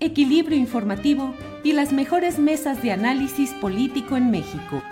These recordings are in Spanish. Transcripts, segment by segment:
equilibrio informativo y las mejores mesas de análisis político en México.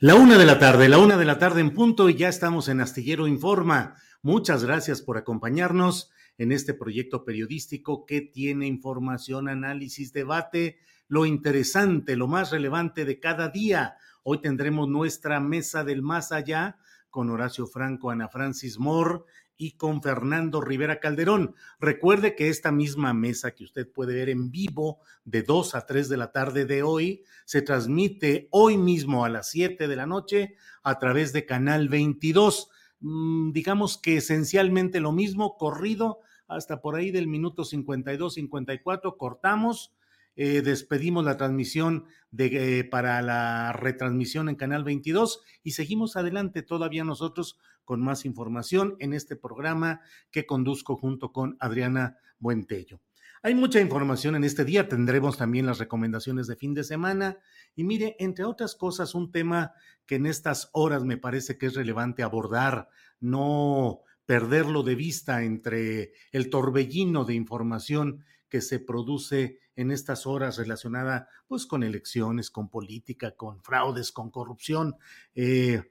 La una de la tarde, la una de la tarde en punto y ya estamos en Astillero Informa. Muchas gracias por acompañarnos en este proyecto periodístico que tiene información, análisis, debate, lo interesante, lo más relevante de cada día. Hoy tendremos nuestra mesa del más allá con Horacio Franco, Ana Francis Moore y con Fernando Rivera Calderón. Recuerde que esta misma mesa que usted puede ver en vivo de 2 a 3 de la tarde de hoy se transmite hoy mismo a las 7 de la noche a través de Canal 22. Mm, digamos que esencialmente lo mismo, corrido hasta por ahí del minuto 52-54, cortamos. Eh, despedimos la transmisión de, eh, para la retransmisión en Canal 22 y seguimos adelante todavía nosotros con más información en este programa que conduzco junto con Adriana Buentello. Hay mucha información en este día, tendremos también las recomendaciones de fin de semana y mire, entre otras cosas, un tema que en estas horas me parece que es relevante abordar, no perderlo de vista entre el torbellino de información que se produce en estas horas relacionada pues con elecciones, con política, con fraudes, con corrupción. Eh,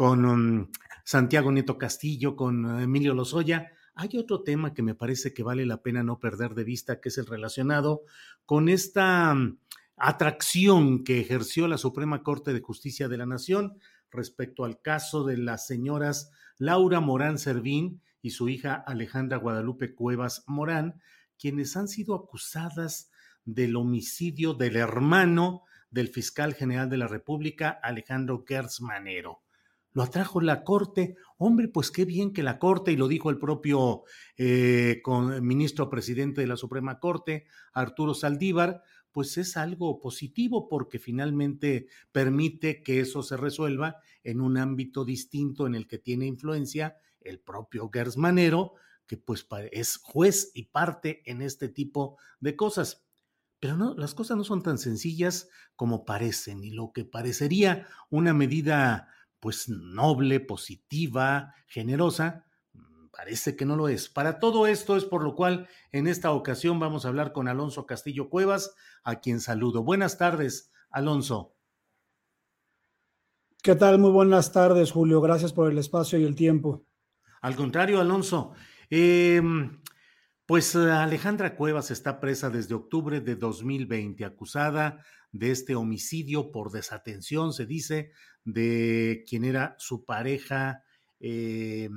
con um, Santiago Nieto Castillo, con uh, Emilio Lozoya. Hay otro tema que me parece que vale la pena no perder de vista, que es el relacionado con esta um, atracción que ejerció la Suprema Corte de Justicia de la Nación respecto al caso de las señoras Laura Morán Servín y su hija Alejandra Guadalupe Cuevas Morán, quienes han sido acusadas del homicidio del hermano del fiscal general de la República, Alejandro Gertz Manero lo atrajo la Corte. Hombre, pues qué bien que la Corte, y lo dijo el propio eh, ministro presidente de la Suprema Corte, Arturo Saldívar, pues es algo positivo porque finalmente permite que eso se resuelva en un ámbito distinto en el que tiene influencia el propio Gersmanero, que pues es juez y parte en este tipo de cosas. Pero no, las cosas no son tan sencillas como parecen y lo que parecería una medida pues noble, positiva, generosa, mm, parece que no lo es. Para todo esto es por lo cual en esta ocasión vamos a hablar con Alonso Castillo Cuevas, a quien saludo. Buenas tardes, Alonso. ¿Qué tal? Muy buenas tardes, Julio. Gracias por el espacio y el tiempo. Al contrario, Alonso. Em, pues Alejandra Cuevas está presa desde octubre de 2020, acusada de este homicidio por desatención, se dice, de quien era su pareja, eh,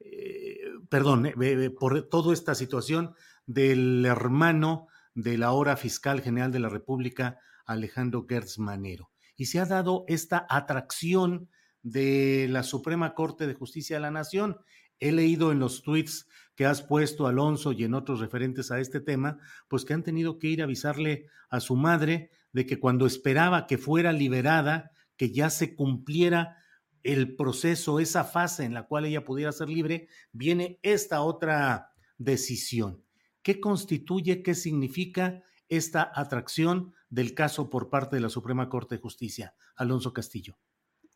eh, perdón, eh, por toda esta situación del hermano de la hora fiscal general de la República, Alejandro Gertz Manero. Y se ha dado esta atracción de la Suprema Corte de Justicia de la Nación. He leído en los tweets que has puesto, Alonso, y en otros referentes a este tema, pues que han tenido que ir a avisarle a su madre de que cuando esperaba que fuera liberada, que ya se cumpliera el proceso, esa fase en la cual ella pudiera ser libre, viene esta otra decisión. ¿Qué constituye, qué significa esta atracción del caso por parte de la Suprema Corte de Justicia? Alonso Castillo.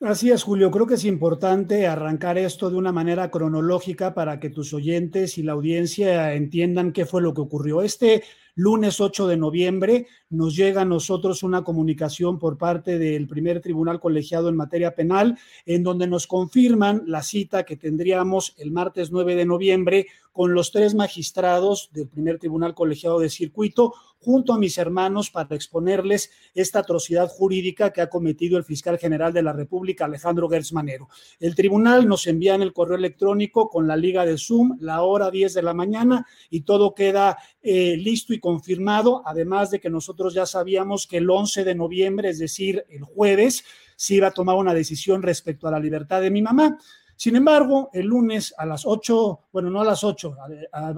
Así es, Julio. Creo que es importante arrancar esto de una manera cronológica para que tus oyentes y la audiencia entiendan qué fue lo que ocurrió. Este lunes 8 de noviembre nos llega a nosotros una comunicación por parte del primer tribunal colegiado en materia penal, en donde nos confirman la cita que tendríamos el martes 9 de noviembre con los tres magistrados del primer tribunal colegiado de circuito, junto a mis hermanos, para exponerles esta atrocidad jurídica que ha cometido el fiscal general de la República, Alejandro Gertz Manero. El tribunal nos envía en el correo electrónico con la liga de Zoom, la hora 10 de la mañana, y todo queda eh, listo y confirmado, además de que nosotros ya sabíamos que el 11 de noviembre, es decir, el jueves, se iba a tomar una decisión respecto a la libertad de mi mamá. Sin embargo, el lunes a las 8, bueno, no a las 8,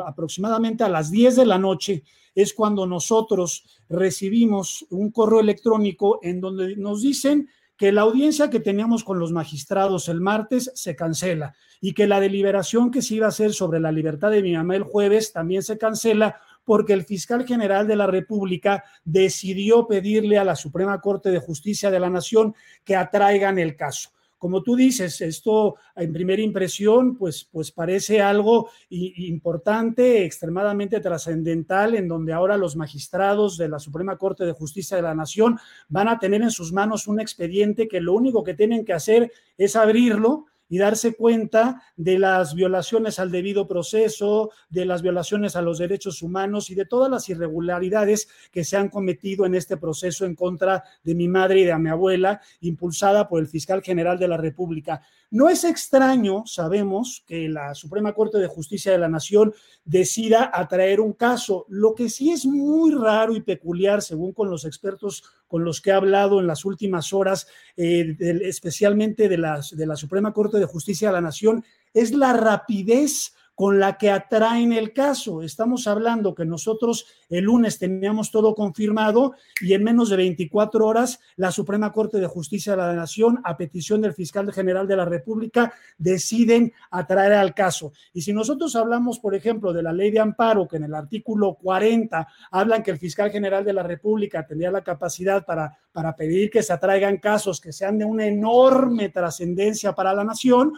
aproximadamente a las 10 de la noche, es cuando nosotros recibimos un correo electrónico en donde nos dicen que la audiencia que teníamos con los magistrados el martes se cancela y que la deliberación que se iba a hacer sobre la libertad de mi mamá el jueves también se cancela porque el fiscal general de la República decidió pedirle a la Suprema Corte de Justicia de la Nación que atraigan el caso como tú dices, esto en primera impresión, pues, pues parece algo importante, extremadamente trascendental, en donde ahora los magistrados de la Suprema Corte de Justicia de la Nación van a tener en sus manos un expediente que lo único que tienen que hacer es abrirlo y darse cuenta de las violaciones al debido proceso, de las violaciones a los derechos humanos y de todas las irregularidades que se han cometido en este proceso en contra de mi madre y de mi abuela, impulsada por el fiscal general de la República. No es extraño, sabemos, que la Suprema Corte de Justicia de la Nación decida atraer un caso. Lo que sí es muy raro y peculiar, según con los expertos con los que he hablado en las últimas horas, eh, especialmente de la, de la Suprema Corte de Justicia de la Nación, es la rapidez con la que atraen el caso. Estamos hablando que nosotros el lunes teníamos todo confirmado y en menos de 24 horas la Suprema Corte de Justicia de la Nación, a petición del fiscal general de la República, deciden atraer al caso. Y si nosotros hablamos, por ejemplo, de la ley de amparo, que en el artículo 40 hablan que el fiscal general de la República tendría la capacidad para, para pedir que se atraigan casos que sean de una enorme trascendencia para la nación,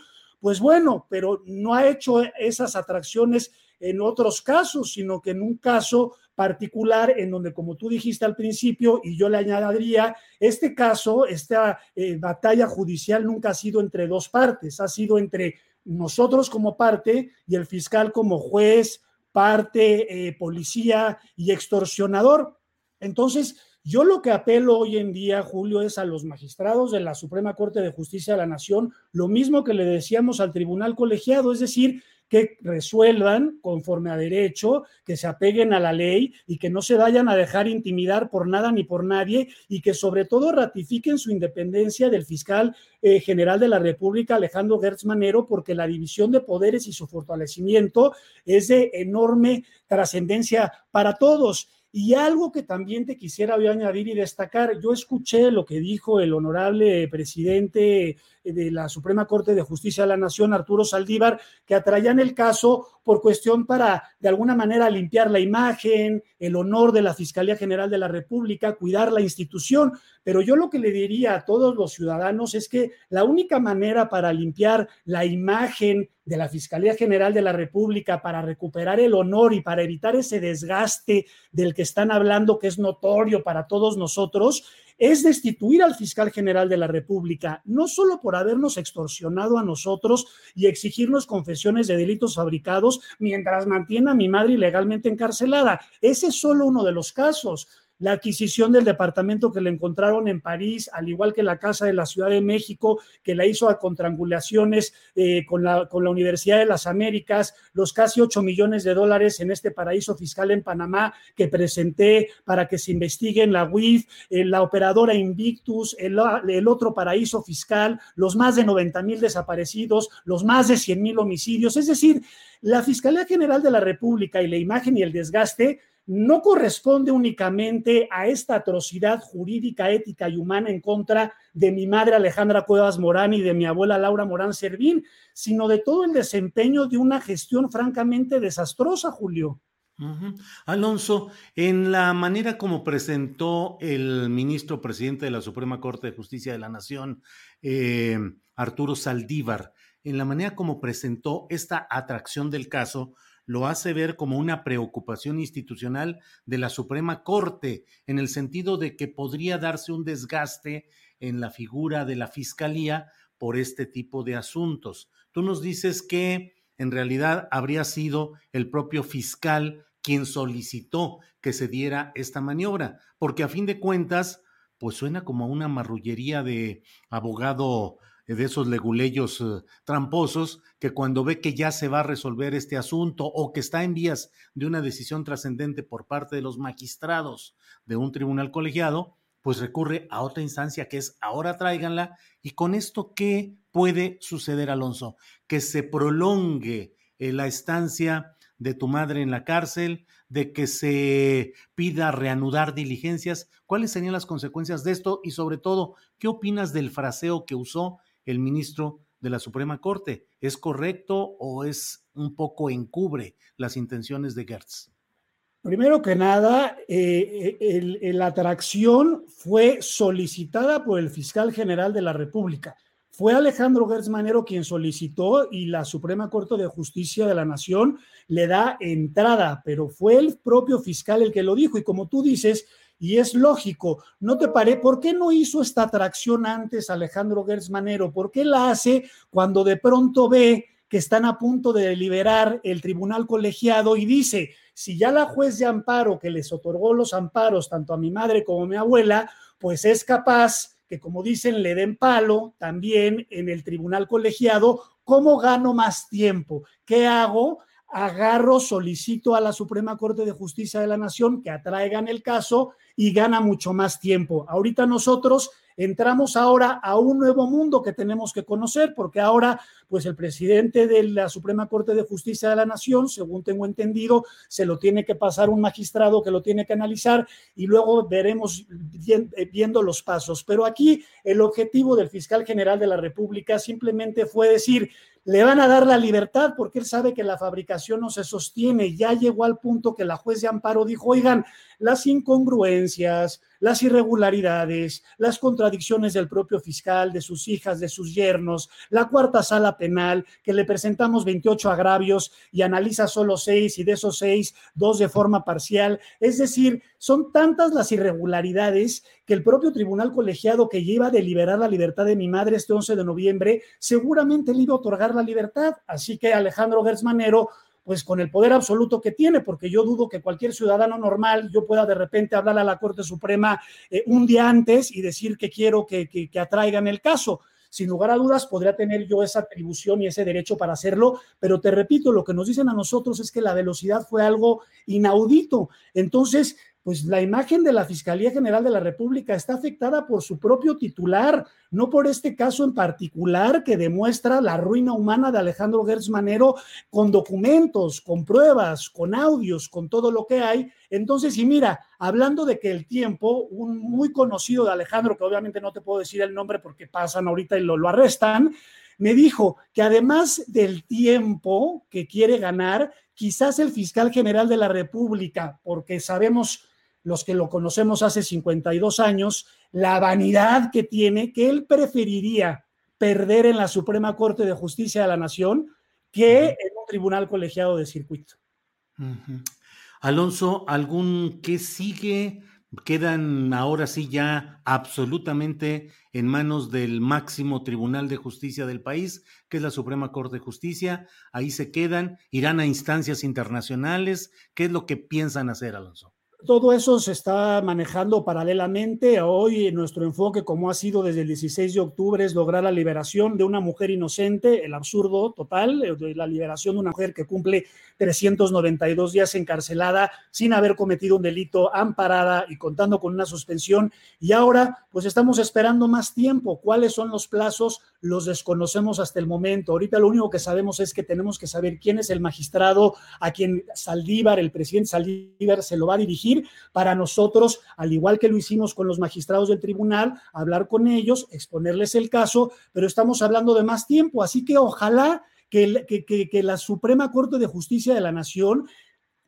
pues bueno, pero no ha hecho esas atracciones en otros casos, sino que en un caso particular en donde, como tú dijiste al principio, y yo le añadiría, este caso, esta eh, batalla judicial nunca ha sido entre dos partes, ha sido entre nosotros como parte y el fiscal como juez, parte, eh, policía y extorsionador. Entonces, yo lo que apelo hoy en día, Julio, es a los magistrados de la Suprema Corte de Justicia de la Nación, lo mismo que le decíamos al tribunal colegiado, es decir, que resuelvan conforme a derecho, que se apeguen a la ley y que no se vayan a dejar intimidar por nada ni por nadie y que sobre todo ratifiquen su independencia del fiscal eh, general de la República, Alejandro Gertz Manero, porque la división de poderes y su fortalecimiento es de enorme trascendencia para todos. Y algo que también te quisiera añadir y destacar, yo escuché lo que dijo el honorable presidente de la Suprema Corte de Justicia de la Nación, Arturo Saldívar, que atraían el caso por cuestión para, de alguna manera, limpiar la imagen, el honor de la Fiscalía General de la República, cuidar la institución. Pero yo lo que le diría a todos los ciudadanos es que la única manera para limpiar la imagen de la Fiscalía General de la República, para recuperar el honor y para evitar ese desgaste del que están hablando, que es notorio para todos nosotros, es destituir al fiscal general de la República, no solo por habernos extorsionado a nosotros y exigirnos confesiones de delitos fabricados mientras mantiene a mi madre ilegalmente encarcelada. Ese es solo uno de los casos la adquisición del departamento que le encontraron en París, al igual que la Casa de la Ciudad de México, que la hizo a contrangulaciones eh, con, la, con la Universidad de las Américas, los casi 8 millones de dólares en este paraíso fiscal en Panamá que presenté para que se investigue en la UIF, en la operadora Invictus, el, el otro paraíso fiscal, los más de 90 mil desaparecidos, los más de 100 mil homicidios. Es decir, la Fiscalía General de la República y la imagen y el desgaste no corresponde únicamente a esta atrocidad jurídica, ética y humana en contra de mi madre Alejandra Cuevas Morán y de mi abuela Laura Morán Servín, sino de todo el desempeño de una gestión francamente desastrosa, Julio. Alonso, en la manera como presentó el ministro presidente de la Suprema Corte de Justicia de la Nación, eh, Arturo Saldívar, en la manera como presentó esta atracción del caso, lo hace ver como una preocupación institucional de la Suprema Corte, en el sentido de que podría darse un desgaste en la figura de la Fiscalía por este tipo de asuntos. Tú nos dices que en realidad habría sido el propio fiscal quien solicitó que se diera esta maniobra, porque a fin de cuentas, pues suena como una marrullería de abogado de esos leguleyos eh, tramposos que cuando ve que ya se va a resolver este asunto o que está en vías de una decisión trascendente por parte de los magistrados de un tribunal colegiado, pues recurre a otra instancia que es ahora tráiganla y con esto qué puede suceder Alonso que se prolongue eh, la estancia de tu madre en la cárcel, de que se pida reanudar diligencias. ¿Cuáles serían las consecuencias de esto? Y sobre todo, ¿qué opinas del fraseo que usó el ministro de la Suprema Corte? ¿Es correcto o es un poco encubre las intenciones de Gertz? Primero que nada, eh, la atracción fue solicitada por el fiscal general de la República. Fue Alejandro Gertz Manero quien solicitó y la Suprema Corte de Justicia de la Nación le da entrada, pero fue el propio fiscal el que lo dijo. Y como tú dices, y es lógico, ¿no te paré? ¿Por qué no hizo esta atracción antes Alejandro Gertz Manero? ¿Por qué la hace cuando de pronto ve que están a punto de deliberar el tribunal colegiado y dice, si ya la juez de amparo que les otorgó los amparos tanto a mi madre como a mi abuela, pues es capaz que como dicen, le den palo también en el tribunal colegiado. ¿Cómo gano más tiempo? ¿Qué hago? Agarro, solicito a la Suprema Corte de Justicia de la Nación que atraigan el caso y gana mucho más tiempo. Ahorita nosotros entramos ahora a un nuevo mundo que tenemos que conocer, porque ahora, pues el presidente de la Suprema Corte de Justicia de la Nación, según tengo entendido, se lo tiene que pasar un magistrado que lo tiene que analizar y luego veremos eh, viendo los pasos. Pero aquí el objetivo del fiscal general de la República simplemente fue decir, le van a dar la libertad porque él sabe que la fabricación no se sostiene. Ya llegó al punto que la juez de amparo dijo, oigan, las incongruencias, las irregularidades, las contradicciones del propio fiscal, de sus hijas, de sus yernos, la cuarta sala penal, que le presentamos 28 agravios y analiza solo seis y de esos seis, dos de forma parcial. Es decir, son tantas las irregularidades que el propio tribunal colegiado que lleva a deliberar la libertad de mi madre este 11 de noviembre, seguramente le iba a otorgar la libertad. Así que Alejandro Gersmanero pues con el poder absoluto que tiene, porque yo dudo que cualquier ciudadano normal yo pueda de repente hablar a la Corte Suprema eh, un día antes y decir que quiero que, que, que atraigan el caso sin lugar a dudas podría tener yo esa atribución y ese derecho para hacerlo, pero te repito, lo que nos dicen a nosotros es que la velocidad fue algo inaudito. Entonces, pues la imagen de la Fiscalía General de la República está afectada por su propio titular, no por este caso en particular que demuestra la ruina humana de Alejandro Gertz Manero con documentos, con pruebas, con audios, con todo lo que hay. Entonces, y mira, hablando de que el tiempo, un muy conocido de Alejandro, que obviamente no te puedo decir el nombre porque pasan ahorita y lo, lo arrestan, me dijo que además del tiempo que quiere ganar, quizás el fiscal general de la República, porque sabemos los que lo conocemos hace 52 años, la vanidad que tiene, que él preferiría perder en la Suprema Corte de Justicia de la Nación que en un tribunal colegiado de circuito. Alonso, ¿algún que sigue? Quedan ahora sí ya absolutamente en manos del máximo tribunal de justicia del país, que es la Suprema Corte de Justicia. Ahí se quedan, irán a instancias internacionales. ¿Qué es lo que piensan hacer, Alonso? Todo eso se está manejando paralelamente. Hoy nuestro enfoque, como ha sido desde el 16 de octubre, es lograr la liberación de una mujer inocente, el absurdo total, de la liberación de una mujer que cumple 392 días encarcelada sin haber cometido un delito, amparada y contando con una suspensión. Y ahora, pues estamos esperando más tiempo. ¿Cuáles son los plazos? Los desconocemos hasta el momento. Ahorita lo único que sabemos es que tenemos que saber quién es el magistrado a quien Saldívar, el presidente Saldívar, se lo va a dirigir para nosotros, al igual que lo hicimos con los magistrados del tribunal, hablar con ellos, exponerles el caso, pero estamos hablando de más tiempo, así que ojalá que, que, que la Suprema Corte de Justicia de la Nación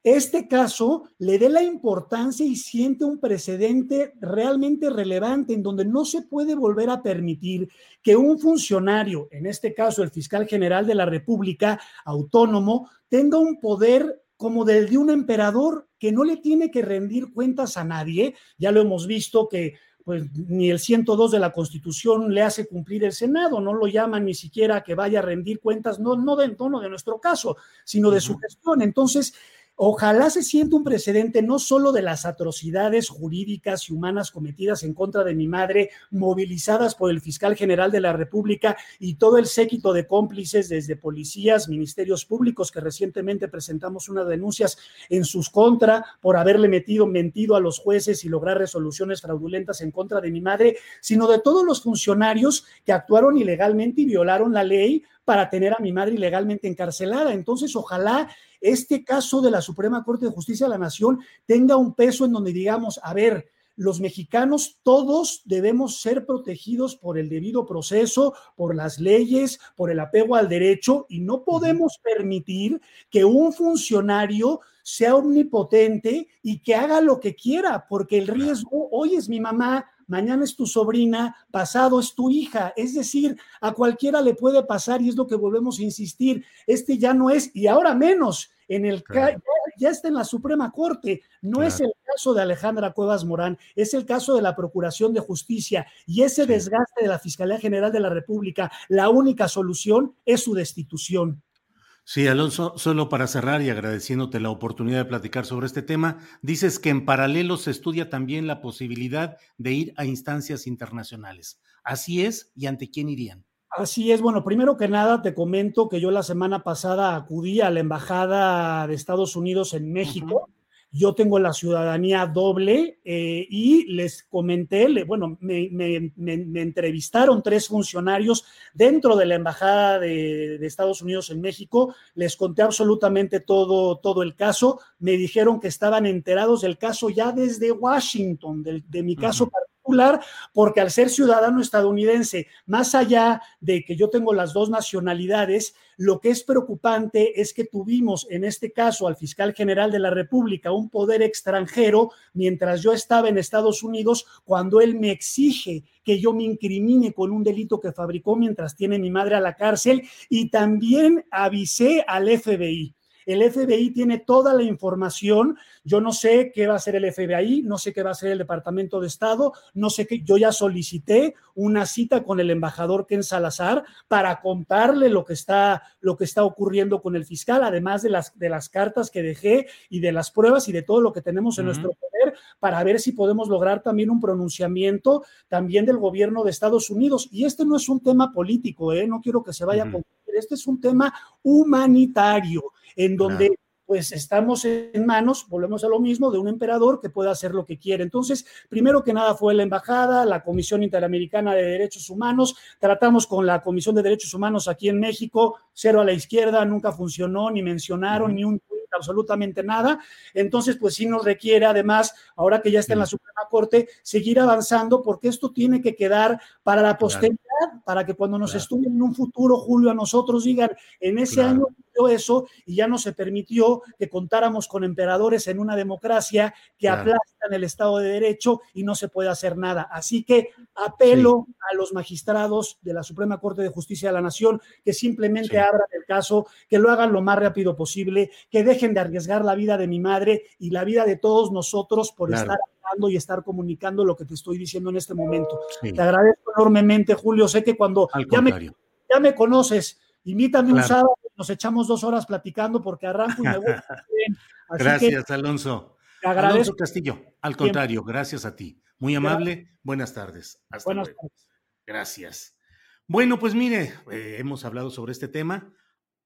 este caso le dé la importancia y siente un precedente realmente relevante en donde no se puede volver a permitir que un funcionario, en este caso el fiscal general de la República, autónomo, tenga un poder como del de un emperador que no le tiene que rendir cuentas a nadie. Ya lo hemos visto que pues ni el 102 de la Constitución le hace cumplir el Senado, no lo llaman ni siquiera que vaya a rendir cuentas, no, no del tono de nuestro caso, sino de su gestión. Entonces, Ojalá se sienta un precedente no solo de las atrocidades jurídicas y humanas cometidas en contra de mi madre, movilizadas por el fiscal general de la República y todo el séquito de cómplices desde policías, ministerios públicos, que recientemente presentamos unas denuncias en sus contra por haberle metido, mentido a los jueces y lograr resoluciones fraudulentas en contra de mi madre, sino de todos los funcionarios que actuaron ilegalmente y violaron la ley para tener a mi madre ilegalmente encarcelada. Entonces, ojalá este caso de la Suprema Corte de Justicia de la Nación tenga un peso en donde digamos, a ver, los mexicanos todos debemos ser protegidos por el debido proceso, por las leyes, por el apego al derecho y no podemos permitir que un funcionario sea omnipotente y que haga lo que quiera, porque el riesgo, hoy es mi mamá, mañana es tu sobrina, pasado es tu hija. Es decir, a cualquiera le puede pasar y es lo que volvemos a insistir. Este ya no es, y ahora menos, en el ya, está en la Suprema Corte. No es el caso de Alejandra Cuevas Morán, es el caso de la Procuración de Justicia y ese desgaste de la Fiscalía General de la República. La única solución es su destitución. Sí, Alonso, solo para cerrar y agradeciéndote la oportunidad de platicar sobre este tema, dices que en paralelo se estudia también la posibilidad de ir a instancias internacionales. ¿Así es? ¿Y ante quién irían? Así es, bueno, primero que nada te comento que yo la semana pasada acudí a la Embajada de Estados Unidos en México yo tengo la ciudadanía doble eh, y les comenté, bueno, me, entrevistaron tres funcionarios dentro de la Embajada de, Estados Unidos en México, les conté absolutamente todo, todo el caso, me dijeron que estaban enterados del caso ya desde Washington, de, mi caso porque al ser ciudadano estadounidense, más allá de que yo tengo las dos nacionalidades, lo que es preocupante es que tuvimos en este caso al fiscal general de la República un poder extranjero mientras yo estaba en Estados Unidos cuando él me exige que yo me incrimine con un delito que fabricó mientras tiene mi madre a la cárcel y también avisé al FBI. El FBI tiene toda la información. Yo no sé qué va a hacer el FBI, no sé qué va a hacer el Departamento de Estado, no sé qué. Yo ya solicité una cita con el embajador Ken Salazar para contarle lo que está, lo que está ocurriendo con el fiscal, además de las, de las cartas que dejé y de las pruebas y de todo lo que tenemos en nuestro poder para ver si podemos lograr también un pronunciamiento también del gobierno de Estados Unidos. Y este no es un tema político, ¿eh? no quiero que se vaya confundir. Este es un tema humanitario en donde pues estamos en manos, volvemos a lo mismo, de un emperador que pueda hacer lo que quiere. Entonces, primero que nada fue la embajada, la Comisión Interamericana de Derechos Humanos, tratamos con la Comisión de Derechos Humanos aquí en México, cero a la izquierda, nunca funcionó, ni mencionaron, ni un absolutamente nada. Entonces, pues sí nos requiere, además, ahora que ya está en la Suprema Corte, seguir avanzando porque esto tiene que quedar para la posteridad, para que cuando nos estudien en un futuro, Julio, a nosotros digan, en ese año eso y ya no se permitió que contáramos con emperadores en una democracia que aplastan el Estado de Derecho y no se puede hacer nada. Así que apelo a los magistrados de la Suprema Corte de Justicia de la Nación que simplemente abran el caso, que lo hagan lo más rápido posible, que dejen de arriesgar la vida de mi madre y la vida de todos nosotros por estar hablando y estar comunicando lo que te estoy diciendo en este momento. Te agradezco enormemente, Julio. Sé que cuando ya me, ya me conoces, invítame un sábado nos echamos dos horas platicando porque arranco y me voy. gracias, Alonso. Alonso Castillo, al contrario, gracias a ti. Muy amable, buenas tardes. Hasta buenas tardes. Gracias. Bueno, pues mire, eh, hemos hablado sobre este tema.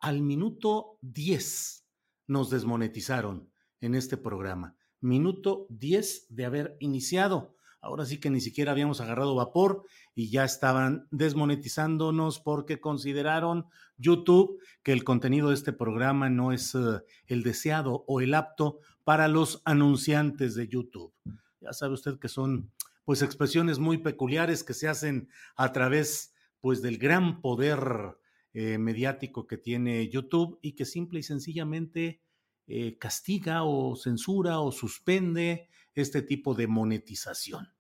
Al minuto 10 nos desmonetizaron en este programa. Minuto 10 de haber iniciado. Ahora sí que ni siquiera habíamos agarrado vapor y ya estaban desmonetizándonos porque consideraron YouTube que el contenido de este programa no es eh, el deseado o el apto para los anunciantes de YouTube. Ya sabe usted que son pues expresiones muy peculiares que se hacen a través pues del gran poder eh, mediático que tiene YouTube y que simple y sencillamente eh, castiga o censura o suspende este tipo de monetización.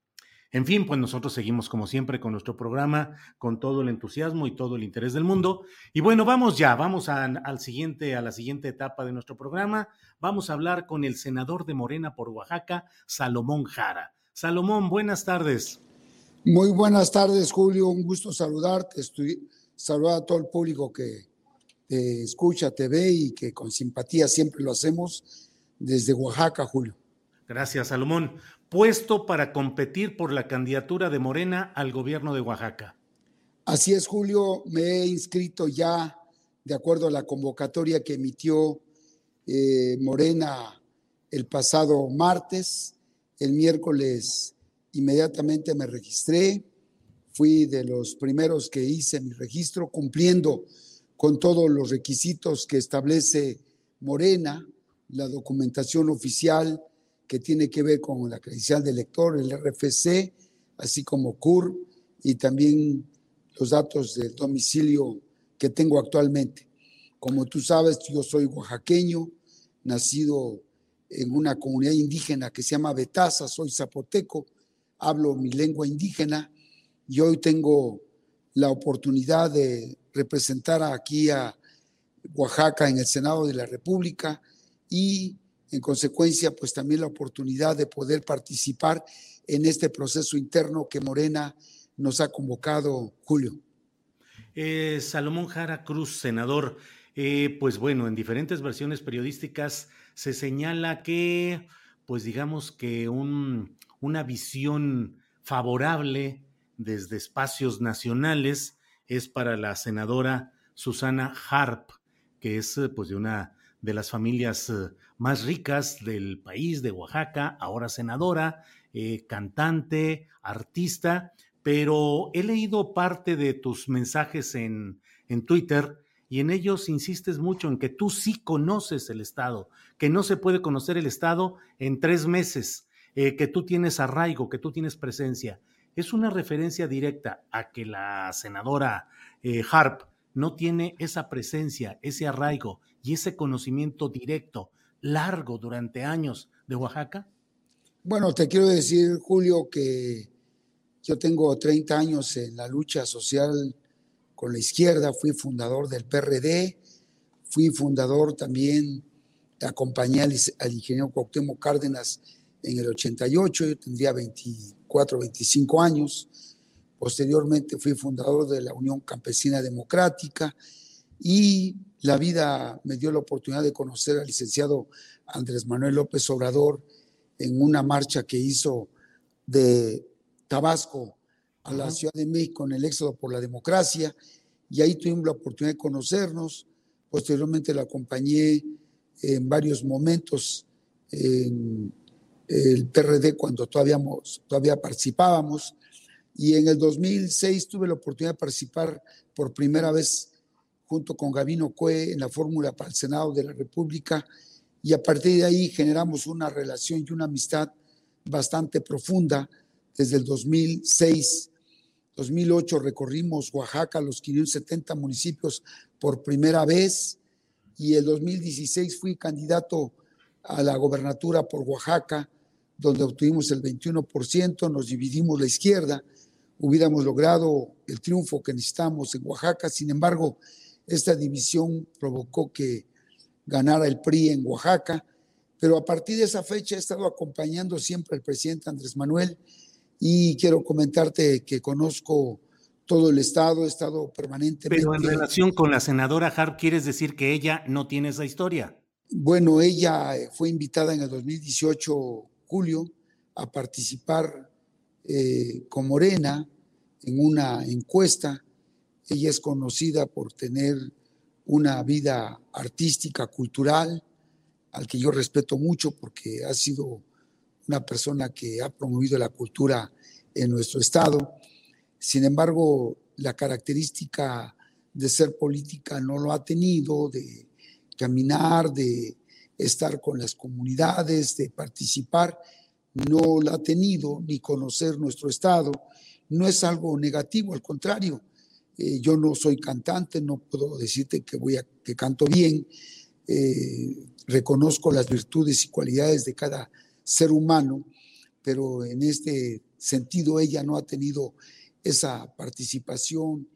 En fin, pues nosotros seguimos como siempre con nuestro programa, con todo el entusiasmo y todo el interés del mundo. Y bueno, vamos ya, vamos al siguiente, a la siguiente etapa de nuestro programa. Vamos a hablar con el senador de Morena por Oaxaca, Salomón Jara. Salomón, buenas tardes. Muy buenas tardes, Julio. Un gusto saludarte. Estoy, saludar a todo el público que te escucha, te ve y que con simpatía siempre lo hacemos desde Oaxaca, Julio. Gracias, Salomón puesto para competir por la candidatura de Morena al gobierno de Oaxaca. Así es, Julio, me he inscrito ya de acuerdo a la convocatoria que emitió eh, Morena el pasado martes. El miércoles inmediatamente me registré, fui de los primeros que hice mi registro cumpliendo con todos los requisitos que establece Morena, la documentación oficial, que tiene que ver con la credencial de lector, el RFC, así como CUR y también los datos del domicilio que tengo actualmente. Como tú sabes, yo soy oaxaqueño, nacido en una comunidad indígena que se llama Betaza, soy zapoteco, hablo mi lengua indígena y hoy tengo la oportunidad de representar aquí a Oaxaca en el Senado de la República y en consecuencia, pues también la oportunidad de poder participar en este proceso interno que Morena nos ha convocado, Julio. Eh, Salomón Jara Cruz, senador, eh, pues bueno, en diferentes versiones periodísticas se señala que, pues digamos que una visión favorable desde espacios nacionales es para la senadora Susana Harp, que es pues de una de las familias eh, más ricas del país, de Oaxaca, ahora senadora, eh, cantante, artista, pero he leído parte de tus mensajes en, en Twitter y en ellos insistes mucho en que tú sí conoces el Estado, que no se puede conocer el Estado en tres meses, eh, que tú tienes arraigo, que tú tienes presencia. Es una referencia directa a que la senadora Harp no tiene esa presencia, ese arraigo y ese conocimiento directo, largo durante años de Oaxaca? Bueno, te quiero decir, Julio, que yo tengo 30 años en la lucha social con la izquierda, fui fundador del PRD, fui fundador también, acompañé al, ingeniero Cuauhtémoc Cárdenas en el 88, yo tendría 24, 25 años. Posteriormente fui fundador de la Unión Campesina Democrática y la vida me dio la oportunidad de conocer al licenciado Andrés Manuel López Obrador en una marcha que hizo de Tabasco a la Ciudad de México en el éxodo por la democracia y ahí tuvimos la oportunidad de conocernos. Posteriormente lo acompañé en varios momentos en el PRD cuando todavía, todavía participábamos y en el 2006 tuve la oportunidad de participar por primera vez junto con Gabino Cue en la fórmula para el Senado de la República y a partir de ahí generamos una relación y una amistad bastante profunda desde el 2006. 2008 recorrimos Oaxaca, los 570 municipios por primera vez y el 2016 fui candidato a la gobernatura por Oaxaca, donde obtuvimos el 21%, nos dividimos la izquierda, hubiéramos logrado el triunfo que necesitamos en Oaxaca, sin embargo, esta división provocó que ganara el PRI en Oaxaca, pero a partir de esa fecha he estado acompañando siempre al presidente Andrés Manuel y quiero comentarte que conozco todo el estado, he estado permanentemente. Pero en relación con la senadora Harp, ¿quieres decir que ella no tiene esa historia? Bueno, ella fue invitada en el 2018, julio, a participar eh, con Morena en una encuesta ella es conocida por tener una vida artística, cultural, al que yo respeto mucho porque ha sido una persona que ha promovido la cultura en nuestro estado. Sin embargo, la característica de ser política no lo ha tenido, de caminar, de estar con las comunidades, de participar, no la ha tenido, ni conocer nuestro estado. No es algo negativo, al contrario, eh, yo no soy cantante, no puedo decirte que voy a que canto bien, eh, reconozco las virtudes y cualidades de cada ser humano, pero en este sentido ella no ha tenido esa participación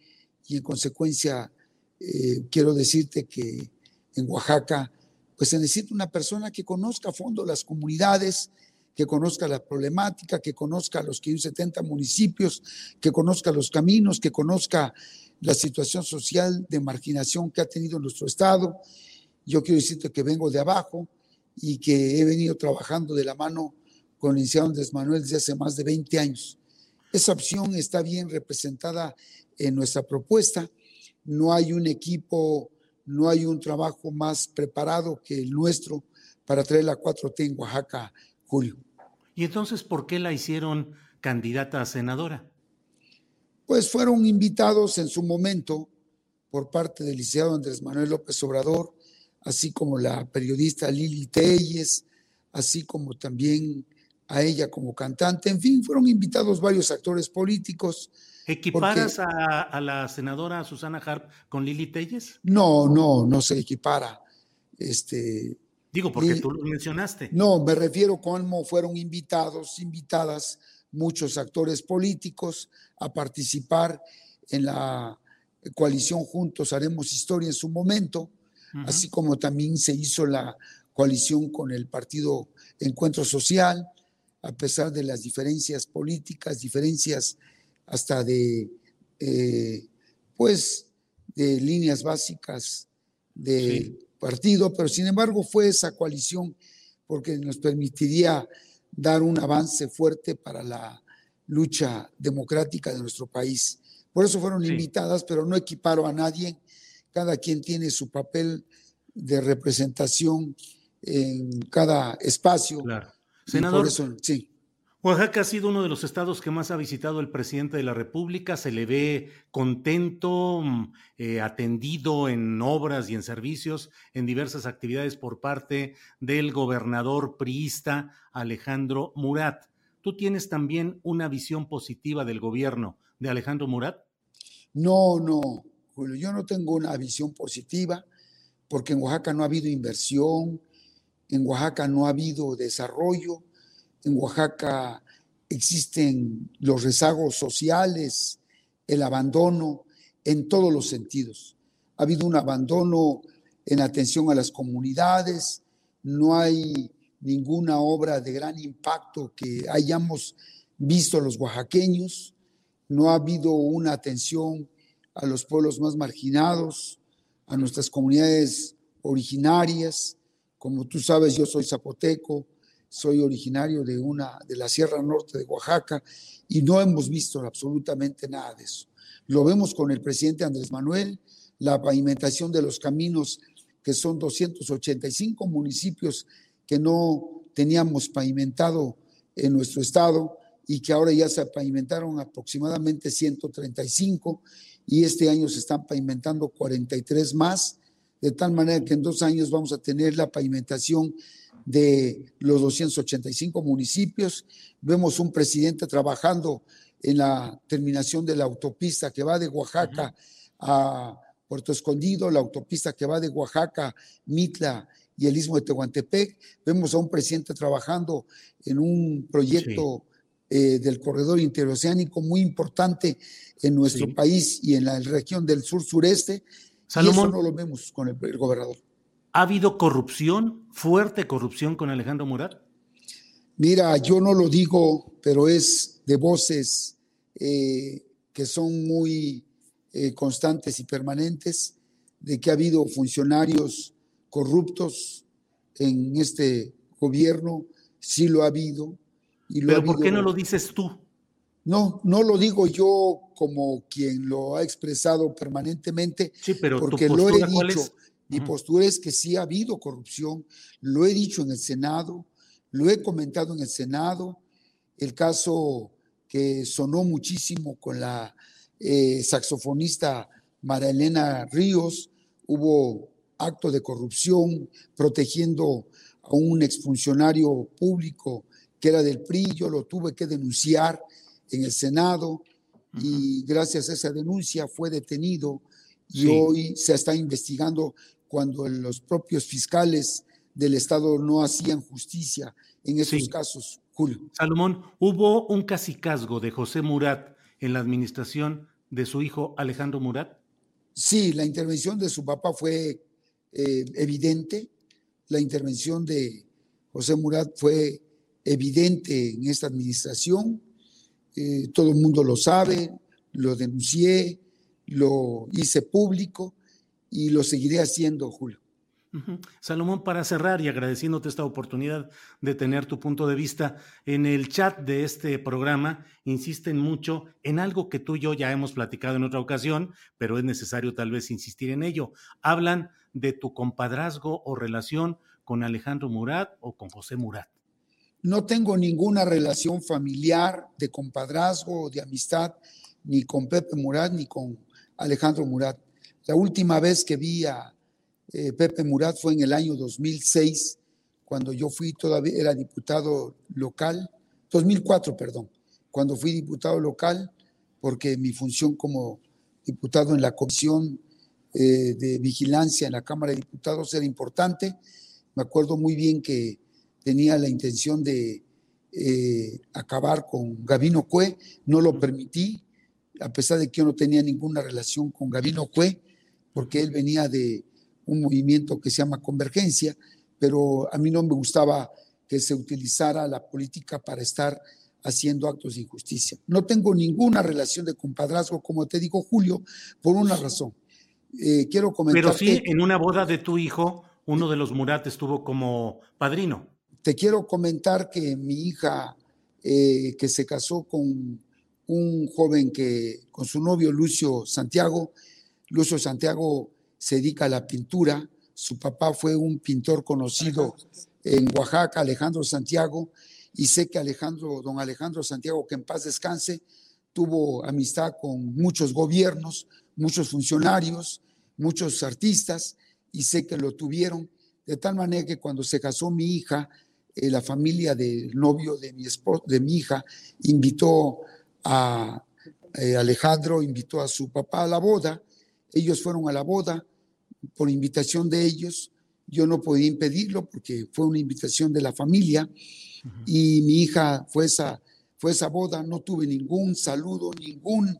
y en consecuencia eh, quiero decirte que en Oaxaca pues se necesita una persona que conozca a fondo las comunidades, que conozca la problemática, que conozca los 570 municipios, que conozca los caminos, que conozca la situación social de marginación que ha tenido nuestro Estado. Yo quiero decirte que vengo de abajo y que he venido trabajando de la mano con el licenciado Andrés Manuel desde hace más de 20 años. Esa opción está bien representada en nuestra propuesta. No hay un equipo, no hay un trabajo más preparado que el nuestro para traer la 4T en Oaxaca, Julio. ¿Y entonces por qué la hicieron candidata a senadora? Pues fueron invitados en su momento por parte del licenciado Andrés Manuel López Obrador, así como la periodista Lili Telles, así como también a ella como cantante. En fin, fueron invitados varios actores políticos. ¿Equiparas a, la senadora Susana Harp con Lili Telles? No, no, no se equipara. Este, Digo, porque tú lo mencionaste. No, me refiero cómo fueron invitados, invitadas muchos actores políticos a participar en la coalición Juntos Haremos Historia en su momento, así como también se hizo la coalición con el partido Encuentro Social, a pesar de las diferencias políticas, diferencias hasta de, eh, pues, de líneas básicas del partido, pero sin embargo fue esa coalición porque nos permitiría dar un avance fuerte para la lucha democrática de nuestro país. Por eso fueron invitadas, pero no equiparo a nadie. Cada quien tiene su papel de representación en cada espacio. Claro. Senador, sí. Oaxaca ha sido uno de los estados que más ha visitado el presidente de la República. Se le ve contento, mm, eh, atendido en obras y en servicios, en diversas actividades por parte del gobernador priista Alejandro Murat. ¿Tú tienes también una visión positiva del gobierno de Alejandro Murat? No, no, Julio, yo no tengo una visión positiva porque en Oaxaca no ha habido inversión, en Oaxaca no ha habido desarrollo, en Oaxaca existen los rezagos sociales, el abandono en todos los sentidos. Ha habido un abandono en atención a las comunidades, no hay ninguna obra de gran impacto que hayamos visto los oaxaqueños, no ha habido una atención a los pueblos más marginados, a nuestras comunidades originarias. Como tú sabes, yo soy zapoteco, soy originario de una de la Sierra Norte de Oaxaca y no hemos visto absolutamente nada de eso. Lo vemos con el presidente Andrés Manuel, la pavimentación de los caminos que son 285 municipios que no teníamos pavimentado en nuestro estado y que ahora ya se pavimentaron aproximadamente 135 y este año se están pavimentando 43 más, de tal manera que en dos años vamos a tener la pavimentación de los 285 municipios. Vemos un presidente trabajando en la terminación de la autopista que va de Oaxaca a Puerto Escondido, la autopista que va de Oaxaca, Mitla y el Istmo de Tehuantepec. Vemos a un presidente trabajando en un proyecto eh, del corredor interoceánico muy importante en nuestro país y en la región del sur-sureste. Y eso no lo vemos con el gobernador. ¿Ha habido corrupción, fuerte corrupción con Alejandro Murat? Mira, yo no lo digo, pero es de voces eh, que son muy eh, constantes y permanentes, de que ha habido funcionarios corruptos en este gobierno, sí lo ha habido. Y lo ¿Pero por qué no lo dices tú? No, no lo digo yo como quien lo ha expresado permanentemente, sí, pero porque lo he dicho. Mi postura es que sí ha habido corrupción, lo he dicho en el Senado, lo he comentado en el Senado, el caso que sonó muchísimo con la eh, saxofonista María Elena Ríos, hubo acto de corrupción protegiendo a un exfuncionario público que era del PRI, yo lo tuve que denunciar en el Senado y gracias a esa denuncia fue detenido y hoy se está investigando cuando los propios fiscales del Estado no hacían justicia en esos casos, Julio. Salomón, ¿hubo un casicazgo de José Murat en la administración de su hijo Alejandro Murat? Sí, la intervención de su papá fue eh, evidente. La intervención de José Murat fue evidente en esta administración. Eh, todo el mundo lo sabe, lo denuncié, lo hice público y lo seguiré haciendo, Julio. Salomón, para cerrar y agradeciéndote esta oportunidad de tener tu punto de vista, en el chat de este programa insisten mucho en algo que tú y yo ya hemos platicado en otra ocasión, pero es necesario tal vez insistir en ello. Hablan de tu compadrazgo o relación con Alejandro Murat o con José Murat. No tengo ninguna relación familiar de compadrazgo o de amistad ni con Pepe Murat ni con Alejandro Murat. La última vez que vi a eh, Pepe Murat fue en el año 2006, cuando yo fui todavía, era diputado local, 2004, perdón, cuando fui diputado local, porque mi función como diputado en la Comisión eh, de Vigilancia en la Cámara de Diputados era importante. Me acuerdo muy bien que tenía la intención de eh, acabar con Gabino Cue, no lo permití, a pesar de que yo no tenía ninguna relación con Gabino Cue, porque él venía de un movimiento que se llama Convergencia, pero a mí no me gustaba que se utilizara la política para estar haciendo actos de injusticia. No tengo ninguna relación de compadrazgo, como te digo, Julio, por una razón. Eh, quiero comentar. Pero sí, en una boda de tu hijo, uno de los Murat estuvo como padrino. Te quiero comentar que mi hija, eh, que se casó con un joven que, con su novio Lucio Santiago, Lucio Santiago se dedica a la pintura. Su papá fue un pintor conocido en Oaxaca, Alejandro Santiago, y sé que Alejandro, don Alejandro Santiago, que en paz descanse, tuvo amistad con muchos gobiernos, muchos funcionarios, muchos artistas, y sé que lo tuvieron, de tal manera que cuando se casó mi hija, eh, la familia del novio de mi, de mi hija invitó a eh, Alejandro, invitó a su papá a la boda, ellos fueron a la boda por invitación de ellos. Yo no podía impedirlo porque fue una invitación de la familia y mi hija fue esa, fue esa boda. No tuve ningún saludo, ningún,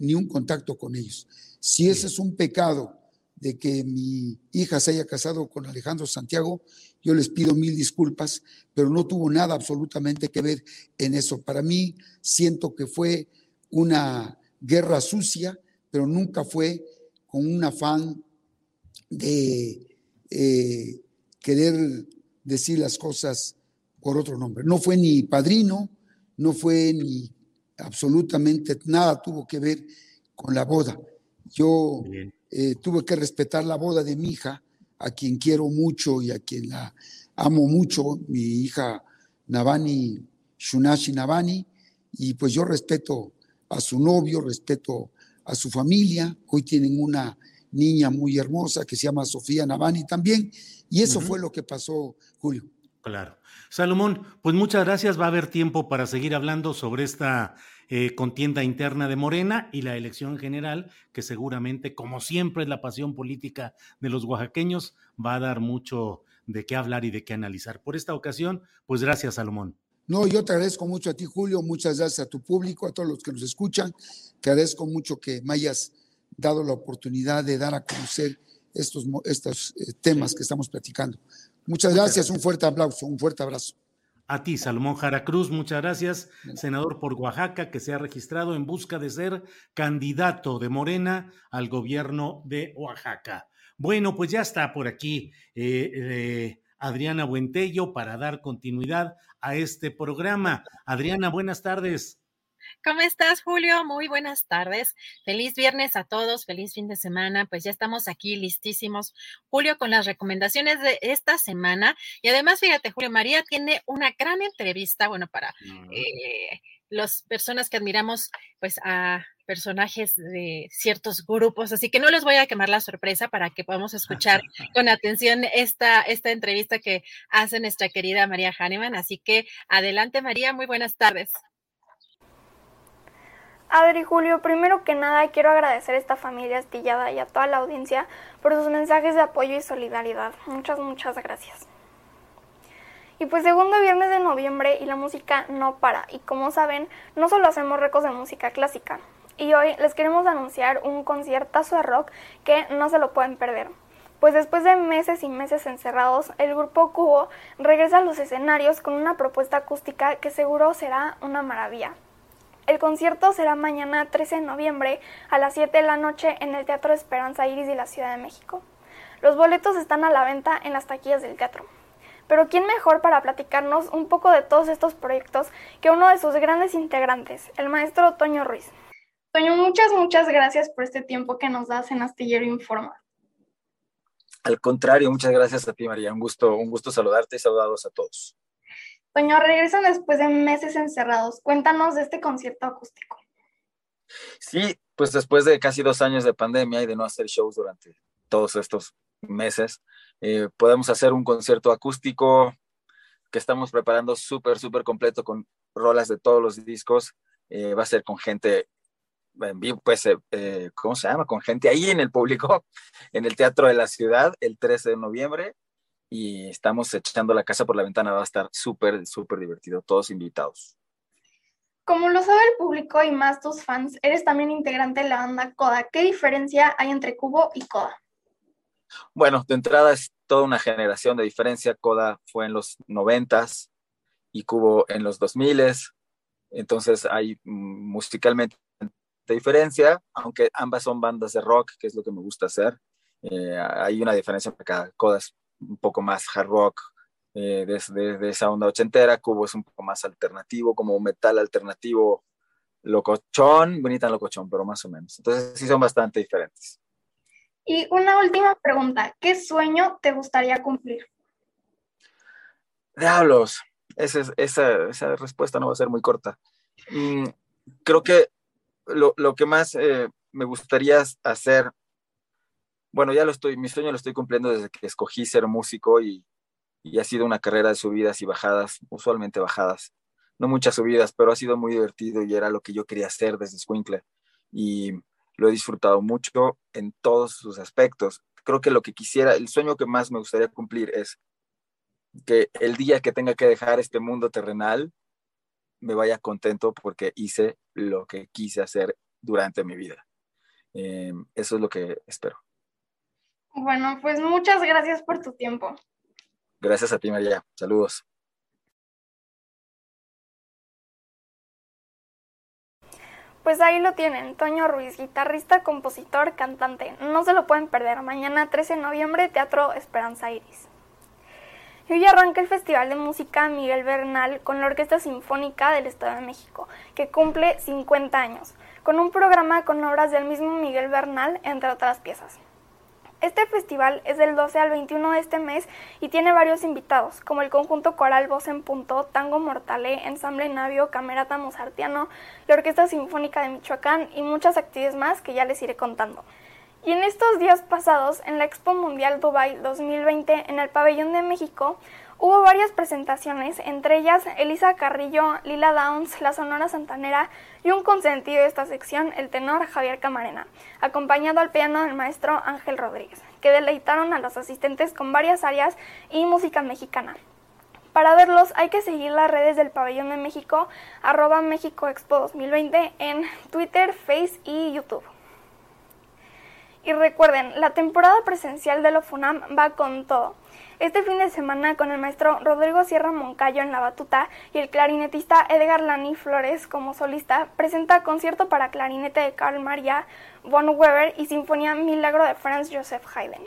ni un contacto con ellos. Si ese es un pecado de que mi hija se haya casado con Alejandro Santiago, yo les pido mil disculpas, pero no tuvo nada absolutamente que ver en eso. Para mí siento que fue una guerra sucia pero nunca fue con un afán de eh, querer decir las cosas por otro nombre. No fue ni padrino, no fue ni absolutamente nada tuvo que ver con la boda. Yo eh, tuve que respetar la boda de mi hija, a quien quiero mucho y a quien la amo mucho, mi hija Navani, Shunashi Navani, y pues yo respeto a su novio, respeto a su familia. Hoy tienen una niña muy hermosa que se llama Sofía Navani también. Y eso fue lo que pasó, Julio. Claro. Salomón, pues muchas gracias. Va a haber tiempo para seguir hablando sobre esta eh, contienda interna de Morena y la elección general, que seguramente, como siempre, es la pasión política de los oaxaqueños, va a dar mucho de qué hablar y de qué analizar. Por esta ocasión, pues gracias, Salomón. No, yo te agradezco mucho a ti, Julio, muchas gracias a tu público, a todos los que nos escuchan. Te agradezco mucho que me hayas dado la oportunidad de dar a conocer estos, estos eh, temas que estamos platicando. Muchas gracias, un fuerte aplauso, un fuerte abrazo. A ti, Salomón Jara Cruz, muchas gracias, senador por Oaxaca, que se ha registrado en busca de ser candidato de Morena al gobierno de Oaxaca. Bueno, pues ya está por aquí eh, eh, Adriana Buentello para dar continuidad a este programa. Adriana, buenas tardes. ¿Cómo estás, Julio? Muy buenas tardes. Feliz viernes a todos, feliz fin de semana. Pues ya estamos aquí listísimos, Julio, con las recomendaciones de esta semana. Y además, fíjate, Julio, María tiene una gran entrevista, bueno, para eh, las personas que admiramos, pues a personajes de ciertos grupos, así que no les voy a quemar la sorpresa para que podamos escuchar con atención esta, esta entrevista que hace nuestra querida María Hahnemann. Así que adelante María, muy buenas tardes. Adri Julio, primero que nada quiero agradecer a esta familia astillada y a toda la audiencia por sus mensajes de apoyo y solidaridad. Muchas, muchas gracias. Y pues segundo viernes de noviembre y la música no para. Y como saben, no solo hacemos recos de música clásica. Y hoy les queremos anunciar un conciertazo de rock que no se lo pueden perder. Pues después de meses y meses encerrados, el grupo Cubo regresa a los escenarios con una propuesta acústica que seguro será una maravilla. El concierto será mañana 13 de noviembre a las 7 de la noche en el Teatro Esperanza Iris de la Ciudad de México. Los boletos están a la venta en las taquillas del teatro. Pero ¿quién mejor para platicarnos un poco de todos estos proyectos que uno de sus grandes integrantes, el maestro Toño Ruiz? Toño, muchas, muchas gracias por este tiempo que nos das en Astillero Informa. Al contrario, muchas gracias a ti, María. Un gusto, un gusto saludarte y saludados a todos. Toño, regresan después de meses encerrados. Cuéntanos de este concierto acústico. Sí, pues después de casi dos años de pandemia y de no hacer shows durante todos estos meses, eh, podemos hacer un concierto acústico que estamos preparando súper, súper completo con rolas de todos los discos. Eh, va a ser con gente en vivo, pues, eh, ¿cómo se llama? Con gente ahí en el público, en el Teatro de la Ciudad, el 13 de noviembre. Y estamos echando la casa por la ventana. Va a estar súper, súper divertido. Todos invitados. Como lo sabe el público y más tus fans, eres también integrante de la banda Coda. ¿Qué diferencia hay entre Cubo y Coda? Bueno, de entrada es toda una generación de diferencia. Coda fue en los noventas y Cubo en los dos miles. Entonces hay musicalmente diferencia, aunque ambas son bandas de rock, que es lo que me gusta hacer. Eh, hay una diferencia acá. Coda es un poco más hard rock, eh, de, de, esa onda ochentera. Cubo es un poco más alternativo, como metal alternativo locochón, bonita locochón, pero más o menos. Entonces sí son bastante diferentes. Y una última pregunta, ¿qué sueño te gustaría cumplir? Diablos, esa, esa, esa respuesta no va a ser muy corta. Mm, creo que lo, lo que más eh, me gustaría hacer, bueno, ya lo estoy, mi sueño lo estoy cumpliendo desde que escogí ser músico y, y ha sido una carrera de subidas y bajadas, usualmente bajadas. No muchas subidas, pero ha sido muy divertido y era lo que yo quería hacer desde Squinkle. Y lo he disfrutado mucho en todos sus aspectos. Creo que lo que quisiera, el sueño que más me gustaría cumplir es que el día que tenga que dejar este mundo terrenal, me vaya contento porque hice lo que quise hacer durante mi vida. Eh, eso es lo que espero. Bueno, pues muchas gracias por tu tiempo. Gracias a ti, María. Saludos. Pues ahí lo tienen, Toño Ruiz, guitarrista, compositor, cantante. No se lo pueden perder. Mañana 13 de noviembre, Teatro Esperanza Iris. Y hoy arranca el Festival de Música Miguel Bernal con la Orquesta Sinfónica del Estado de México, que cumple 50 años, con un programa con obras del mismo Miguel Bernal, entre otras piezas. Este festival es del 12 al 21 de este mes y tiene varios invitados, como el conjunto coral Voz en Punto, Tango Mortale, Ensamble Navio, Camerata Mozartiano, la Orquesta Sinfónica de Michoacán y muchas actividades más que ya les iré contando. Y en estos días pasados, en la Expo Mundial Dubai 2020 en el Pabellón de México, Hubo varias presentaciones, entre ellas Elisa Carrillo, Lila Downs, la Sonora Santanera y un consentido de esta sección, el tenor Javier Camarena, acompañado al piano del maestro Ángel Rodríguez, que deleitaron a los asistentes con varias áreas y música mexicana. Para verlos hay que seguir las redes del Pabellón de México, arroba México Expo 2020 en Twitter, Face y YouTube. Y recuerden, la temporada presencial de la FUNAM va con todo. Este fin de semana con el maestro Rodrigo Sierra Moncayo en la batuta y el clarinetista Edgar Lani Flores como solista, presenta concierto para clarinete de Carl Maria von Weber y Sinfonía Milagro de Franz Joseph Haydn.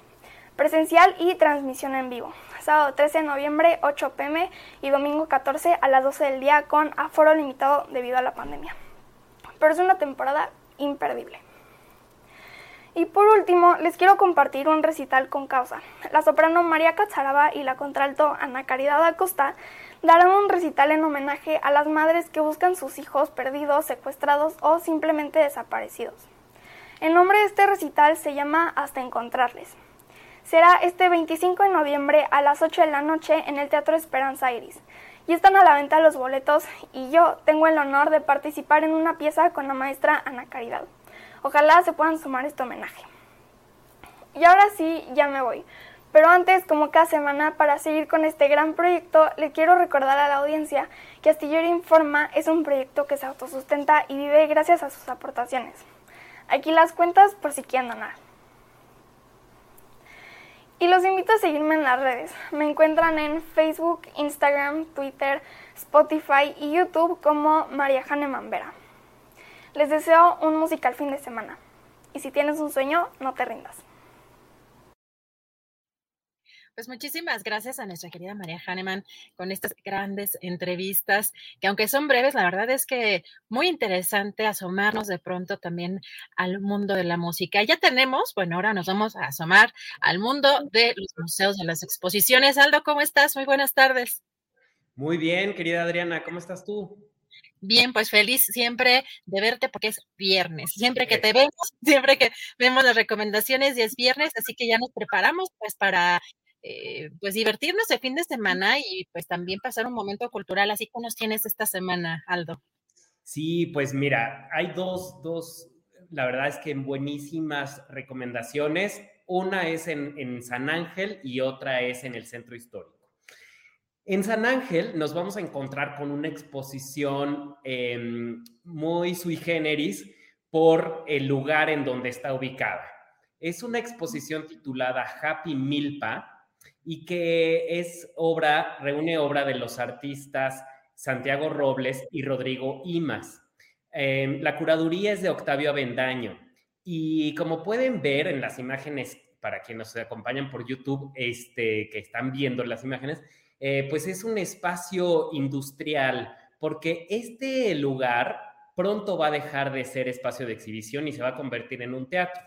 Presencial y transmisión en vivo. Sábado 13 de noviembre, 8 pm y domingo 14 a las 12 del día con aforo limitado debido a la pandemia. Pero es una temporada imperdible. Y por último, les quiero compartir un recital con causa. La soprano María Cazaraba y la contralto Ana Caridad Acosta darán un recital en homenaje a las madres que buscan sus hijos perdidos, secuestrados o simplemente desaparecidos. El nombre de este recital se llama Hasta encontrarles. Será este 25 de noviembre a las 8 de la noche en el Teatro Esperanza Iris. Y están a la venta los boletos y yo tengo el honor de participar en una pieza con la maestra Ana Caridad. Ojalá se puedan sumar este homenaje. Y ahora sí, ya me voy. Pero antes, como cada semana, para seguir con este gran proyecto, le quiero recordar a la audiencia que Astillero Informa es un proyecto que se autosustenta y vive gracias a sus aportaciones. Aquí las cuentas por si quieren donar. Y los invito a seguirme en las redes. Me encuentran en Facebook, Instagram, Twitter, Spotify y YouTube como María Jane Mambera. Les deseo un musical fin de semana. Y si tienes un sueño, no te rindas. Pues muchísimas gracias a nuestra querida María Hahnemann con estas grandes entrevistas, que aunque son breves, la verdad es que muy interesante asomarnos de pronto también al mundo de la música. Ya tenemos, bueno, ahora nos vamos a asomar al mundo de los museos, de las exposiciones. Aldo, ¿cómo estás? Muy buenas tardes. Muy bien, querida Adriana, ¿cómo estás tú? Bien, pues feliz siempre de verte porque es viernes. Siempre que te vemos, siempre que vemos las recomendaciones y es viernes, así que ya nos preparamos pues para eh, pues divertirnos el fin de semana y pues también pasar un momento cultural. Así que nos tienes esta semana, Aldo. Sí, pues mira, hay dos, dos, la verdad es que buenísimas recomendaciones. Una es en, en San Ángel y otra es en el centro histórico. En San Ángel nos vamos a encontrar con una exposición em, muy sui generis por el lugar en donde está ubicada. Es una exposición titulada Happy Milpa, y que es obra, reúne obra de los artistas Santiago Robles y Rodrigo Imas. Em, la curaduría es de Octavio Avendaño y como pueden ver en las imágenes, para quienes nos acompañan por YouTube, este, que están viendo las imágenes, eh, pues es un espacio industrial, porque este lugar pronto va a dejar de ser espacio de exhibición y se va a convertir en un teatro.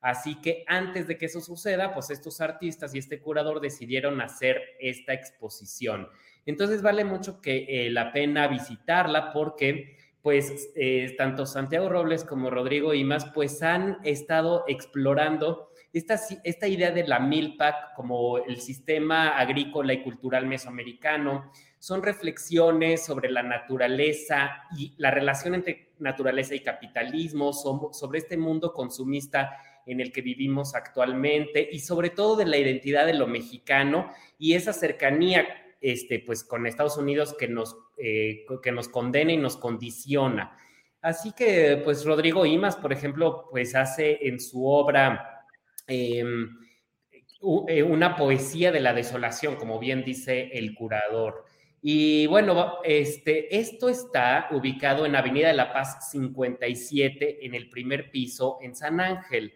Así que antes de que eso suceda, pues estos artistas y este curador decidieron hacer esta exposición. Entonces vale mucho que eh, la pena visitarla porque pues eh, tanto Santiago Robles como Rodrigo Imas pues han estado explorando esta, esta idea de la MILPAC como el sistema agrícola y cultural mesoamericano. Son reflexiones sobre la naturaleza y la relación entre naturaleza y capitalismo, sobre este mundo consumista en el que vivimos actualmente y sobre todo de la identidad de lo mexicano y esa cercanía este, pues, con Estados Unidos que nos, eh, que nos condena y nos condiciona. Así que, pues, Rodrigo Imas, por ejemplo, pues hace en su obra eh, una poesía de la desolación, como bien dice el curador. Y bueno, este, esto está ubicado en Avenida de la Paz 57, en el primer piso, en San Ángel.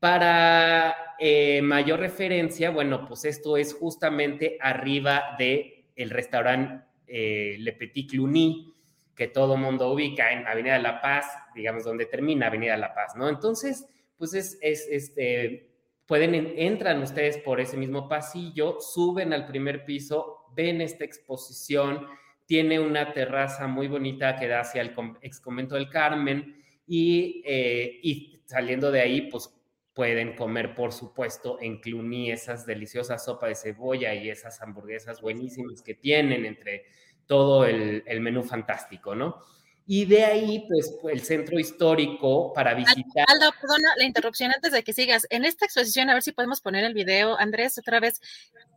Para eh, mayor referencia, bueno, pues esto es justamente arriba de el restaurante eh, Le Petit Cluny, que todo mundo ubica en Avenida de la Paz, digamos, donde termina Avenida de la Paz, ¿no? Entonces, pues es, es este, pueden, entran ustedes por ese mismo pasillo, suben al primer piso, ven esta exposición, tiene una terraza muy bonita que da hacia el ex convento del Carmen y, eh, y saliendo de ahí, pues pueden comer, por supuesto, en Cluny esas deliciosas sopa de cebolla y esas hamburguesas buenísimas que tienen entre todo el, menú fantástico, ¿no? Y de ahí, pues, el centro histórico para visitar. Aldo, perdona la interrupción antes de que sigas. En esta exposición, a ver si podemos poner el video, Andrés, otra vez.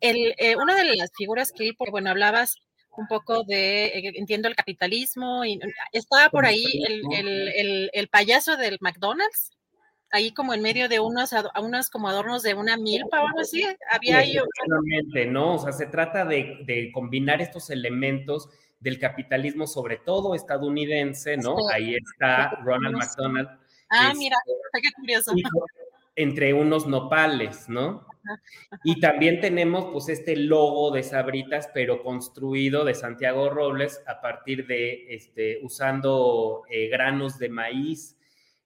El, eh, una de las figuras que, bueno, hablabas un poco de, eh, entiendo, el capitalismo, y estaba por ahí el, el payaso del McDonald's ahí como en medio de unos, unos como adornos de una milpa o algo así. Había ahí. ¿no? O sea, se trata de, combinar estos elementos del capitalismo, sobre todo estadounidense, ¿no? Ahí está Ronald McDonald. Ah, mira, qué curioso. Entre unos nopales, ¿no? Y también tenemos pues este logo de Sabritas, pero construido de Santiago Robles a partir de, este, usando eh, granos de maíz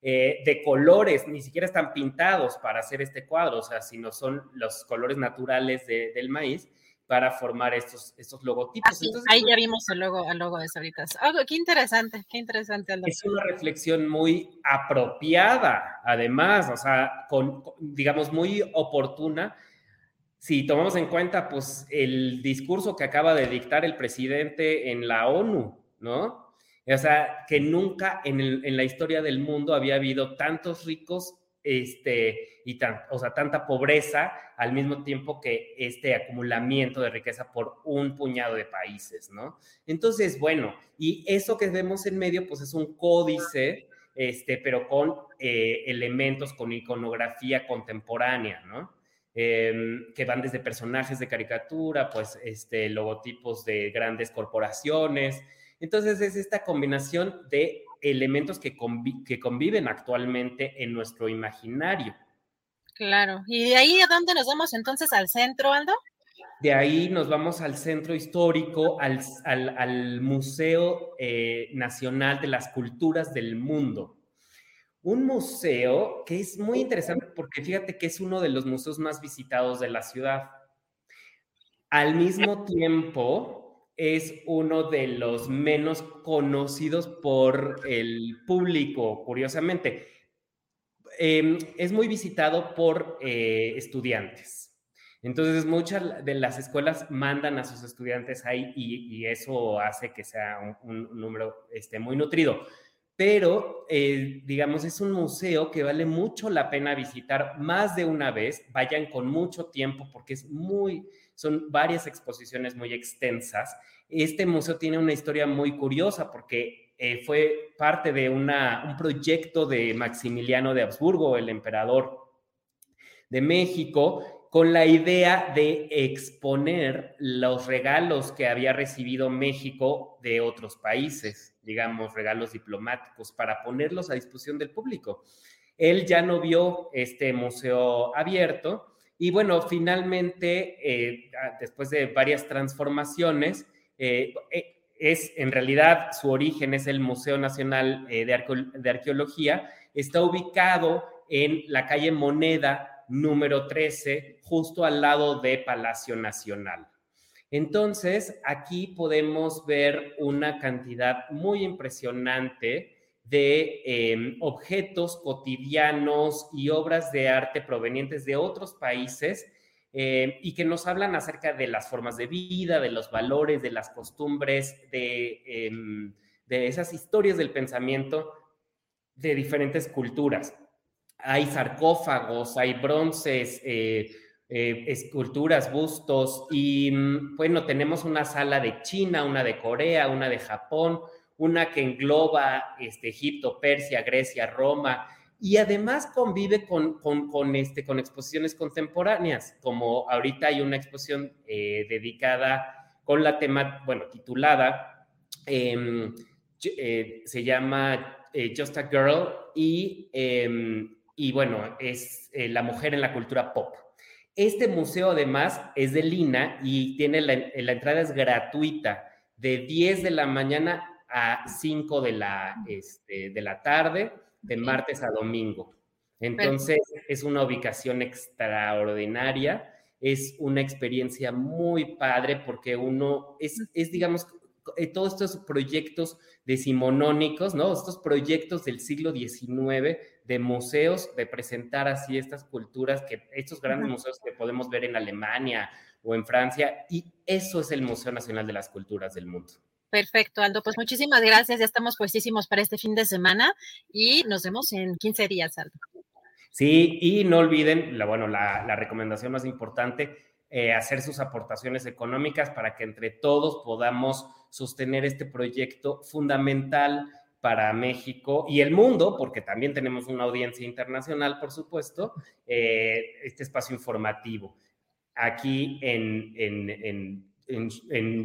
eh, de colores, ni siquiera están pintados para hacer este cuadro, o sea, sino son los colores naturales del maíz para formar estos, estos logotipos. ahí ya vimos el logo, el logo de Sabritas. Oh, qué interesante, qué interesante. Es una reflexión muy apropiada, además, o sea, con, digamos, muy oportuna si tomamos en cuenta, pues, el discurso que acaba de dictar el presidente en la ONU, ¿no? O sea, que nunca en, la historia del mundo había habido tantos ricos este, y tan, o sea, tanta pobreza al mismo tiempo que este acumulamiento de riqueza por un puñado de países, ¿no? Entonces, bueno, y eso que vemos en medio, pues es un códice, este, pero con eh, elementos, con iconografía contemporánea, ¿no? Em, que van desde personajes de caricatura, pues este, logotipos de grandes corporaciones. Entonces es esta combinación de elementos que, que conviven actualmente en nuestro imaginario. Claro. ¿Y de ahí a dónde nos vamos entonces al centro, Aldo? De ahí nos vamos al centro histórico, al, al, Museo eh, Nacional de las Culturas del Mundo un museo que es muy interesante porque fíjate que es uno de los museos más visitados de la ciudad. Al mismo tiempo, es uno de los menos conocidos por el público, curiosamente. Em, es muy visitado por eh, estudiantes. Entonces, muchas de las escuelas mandan a sus estudiantes ahí y, eso hace que sea un, número este, muy nutrido pero eh, digamos es un museo que vale mucho la pena visitar más de una vez, vayan con mucho tiempo porque es muy, son varias exposiciones muy extensas. Este museo tiene una historia muy curiosa porque eh, fue parte de una, un proyecto de Maximiliano de Habsburgo, el emperador de México, con la idea de exponer los regalos que había recibido México de otros países, digamos, regalos diplomáticos, para ponerlos a disposición del público. Él ya no vio este museo abierto y bueno, finalmente, eh, después de varias transformaciones, eh, eh, es en realidad su origen es el Museo Nacional de Arqueología, está ubicado en la calle Moneda número 13, justo al lado de Palacio Nacional. Entonces, aquí podemos ver una cantidad muy impresionante de em, objetos cotidianos y obras de arte provenientes de otros países em, y que nos hablan acerca de las formas de vida, de los valores, de las costumbres, de, em, de esas historias del pensamiento de diferentes culturas. Hay sarcófagos, hay bronces, eh, eh, esculturas, bustos y mm, bueno, tenemos una sala de China, una de Corea, una de Japón, una que engloba este, Egipto, Persia, Grecia, Roma y además convive con, con, este, con exposiciones contemporáneas, como ahorita hay una exposición eh, dedicada con la tema, bueno, titulada, em, se llama Just a Girl y em, y bueno, es eh, La mujer en la cultura pop. Este museo además es de Lina y tiene la, entrada es gratuita de 10 de la mañana a 5 de la, este, de la tarde, de martes a domingo. Entonces es una ubicación extraordinaria, es una experiencia muy padre porque uno es, es digamos, eh, todos estos proyectos decimonónicos, ¿no? Estos proyectos del siglo XIX de museos, de presentar así estas culturas, que estos grandes museos que podemos ver en Alemania o en Francia, y eso es el Museo Nacional de las Culturas del Mundo. Perfecto, Aldo. Pues muchísimas gracias. Ya estamos puestísimos para este fin de semana y nos vemos en 15 días, Aldo. Sí, y no olviden, la, bueno, la, recomendación más importante, eh, hacer sus aportaciones económicas para que entre todos podamos sostener este proyecto fundamental para México y el mundo, porque también tenemos una audiencia internacional, por supuesto, eh, este espacio informativo. Aquí en, en, en,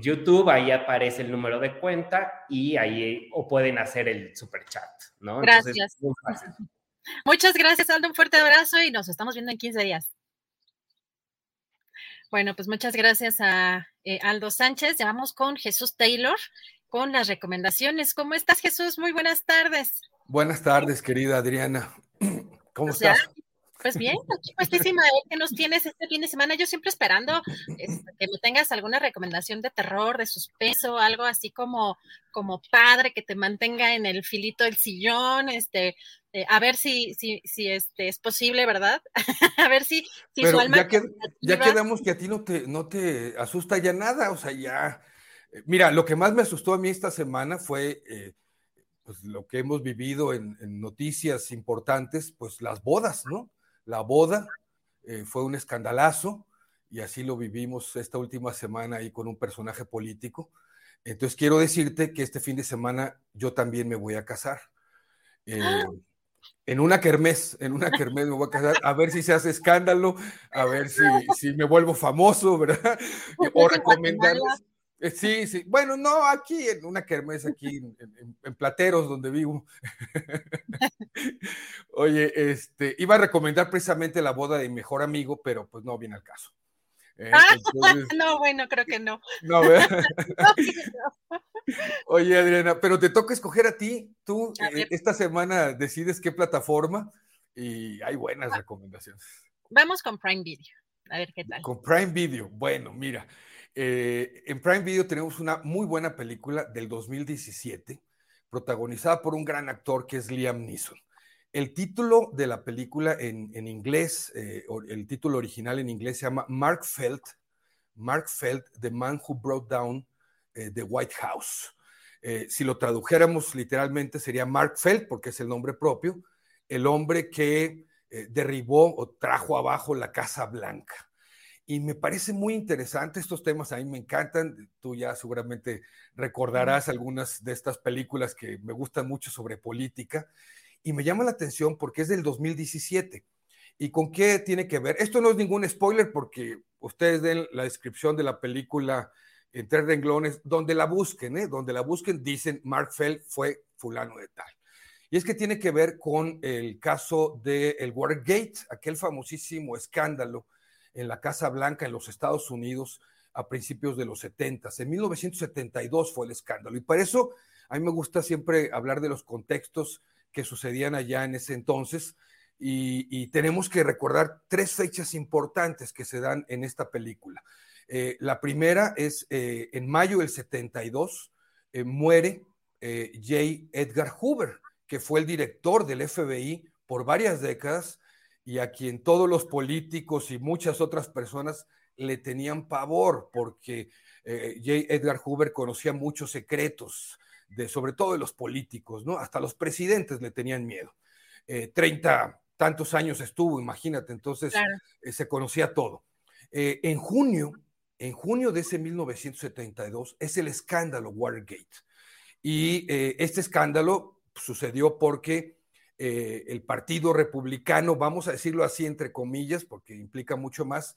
YouTube, ahí aparece el número de cuenta y ahí o pueden hacer el super chat, ¿no? Gracias. Muchas gracias, Aldo. Un fuerte abrazo y nos estamos viendo en 15 días. Bueno, pues muchas gracias a eh, Aldo Sánchez. Ya vamos con Jesús Taylor con las recomendaciones. ¿Cómo estás, Jesús? Muy buenas tardes. Buenas tardes, querida Adriana. ¿Cómo estás? Pues bien, aquí puestísima, ¿qué nos tienes este fin de semana? Yo siempre esperando este, que me tengas alguna recomendación de terror, de suspenso, algo así como, como padre que te mantenga en el filito del sillón, este, eh, a ver si, si, si este, es posible, ¿verdad? a ver si, si su alma. Ya, que, ya quedamos que a ti no te, no te asusta ya nada, o sea, ya. Eh, mira, lo que más me asustó a mí esta semana fue. Eh, pues lo que hemos vivido en, noticias importantes, pues las bodas, ¿no? La boda eh, fue un escandalazo y así lo vivimos esta última semana ahí con un personaje político. Entonces quiero decirte que este fin de semana yo también me voy a casar. Eh, en una kermés, en una kermés me voy a casar, a ver si se hace escándalo, a ver si, si me vuelvo famoso, ¿verdad? O recomendarles sí, sí. Bueno, no, aquí en una kermés, aquí en, Plateros, donde vivo. Oye, este, iba a recomendar precisamente la boda de mi mejor amigo, pero pues no viene al caso. ¿eh? Ah, no, bueno, creo que no. No, Oye, Adriana, pero te toca escoger a ti. Tú eh, esta semana decides qué plataforma y hay buenas recomendaciones. Vamos con Prime Video. A ver qué tal. Con Prime Video. Bueno, mira. Eh, en Prime Video tenemos una muy buena película del 2017, protagonizada por un gran actor que es Liam Neeson. El título de la película en, inglés, eh, el título original en inglés se llama Mark Felt, Mark Felt, The Man Who Brought Down eh, the White House. si lo tradujéramos literalmente sería Mark Felt, porque es el nombre propio, el hombre que derribó o trajo abajo la Casa Blanca y me parece muy interesante estos temas, a mí me encantan, tú ya seguramente recordarás algunas de estas películas que me gustan mucho sobre política, y me llama la atención porque es del 2017. ¿Y con qué tiene que ver? Esto no es ningún spoiler porque ustedes den la descripción de la película en tres renglones, donde la busquen, ¿eh? donde la busquen, dicen Mark Fell fue fulano de tal. Y es que tiene que ver con el caso del el Watergate, aquel famosísimo escándalo en la Casa Blanca en los Estados Unidos a principios de los 70. En 1972 fue el escándalo. Y para eso a mí me gusta siempre hablar de los contextos que sucedían allá en ese entonces. Y, tenemos que recordar tres fechas importantes que se dan en esta película. Eh, la primera es eh, en mayo del 72, eh, muere J. Edgar Hoover, que fue el director del FBI por varias décadas y a quien todos los políticos y muchas otras personas le tenían pavor, porque eh, J. Edgar Hoover conocía muchos secretos, de, sobre todo de los políticos, ¿no? Hasta los presidentes le tenían miedo. Eh, treinta tantos años estuvo, imagínate, entonces eh, se conocía todo. en junio, en junio de ese 1972, es el escándalo Watergate. Y este escándalo sucedió porque eh, el Partido Republicano, vamos a decirlo así entre comillas, porque implica mucho más,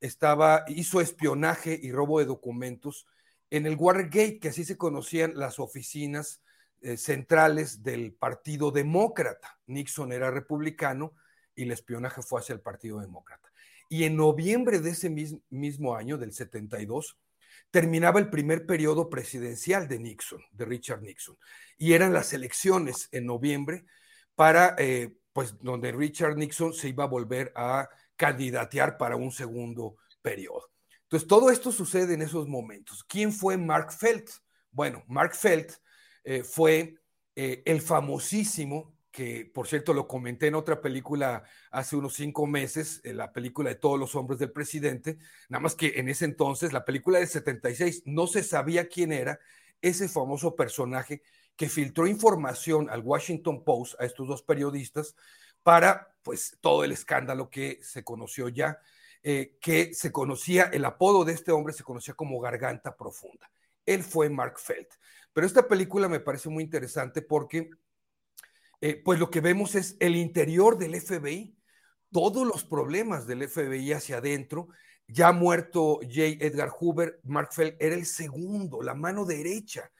estaba, hizo espionaje y robo de documentos en el Watergate, que así se conocían las oficinas eh, centrales del Partido Demócrata. Nixon era republicano y el espionaje fue hacia el Partido Demócrata. Y en noviembre de ese mismo año, del 72, terminaba el primer periodo presidencial de Nixon, de Richard Nixon, y eran las elecciones en noviembre para, eh, pues, donde Richard Nixon se iba a volver a candidatear para un segundo periodo. Entonces, todo esto sucede en esos momentos. ¿Quién fue Mark Felt? Bueno, Mark Felt eh, fue eh, el famosísimo, que por cierto lo comenté en otra película hace unos cinco meses, la película de todos los hombres del presidente, nada más que en ese entonces, la película del 76, no se sabía quién era ese famoso personaje que filtró información al Washington Post, a estos dos periodistas, para pues todo el escándalo que se conoció ya, eh, que se conocía, el apodo de este hombre se conocía como Garganta Profunda. Él fue Mark Felt. Pero esta película me parece muy interesante porque eh, pues lo que vemos es el interior del FBI, todos los problemas del FBI hacia adentro. Ya muerto J. Edgar Hoover, Mark Felt era el segundo, la mano derecha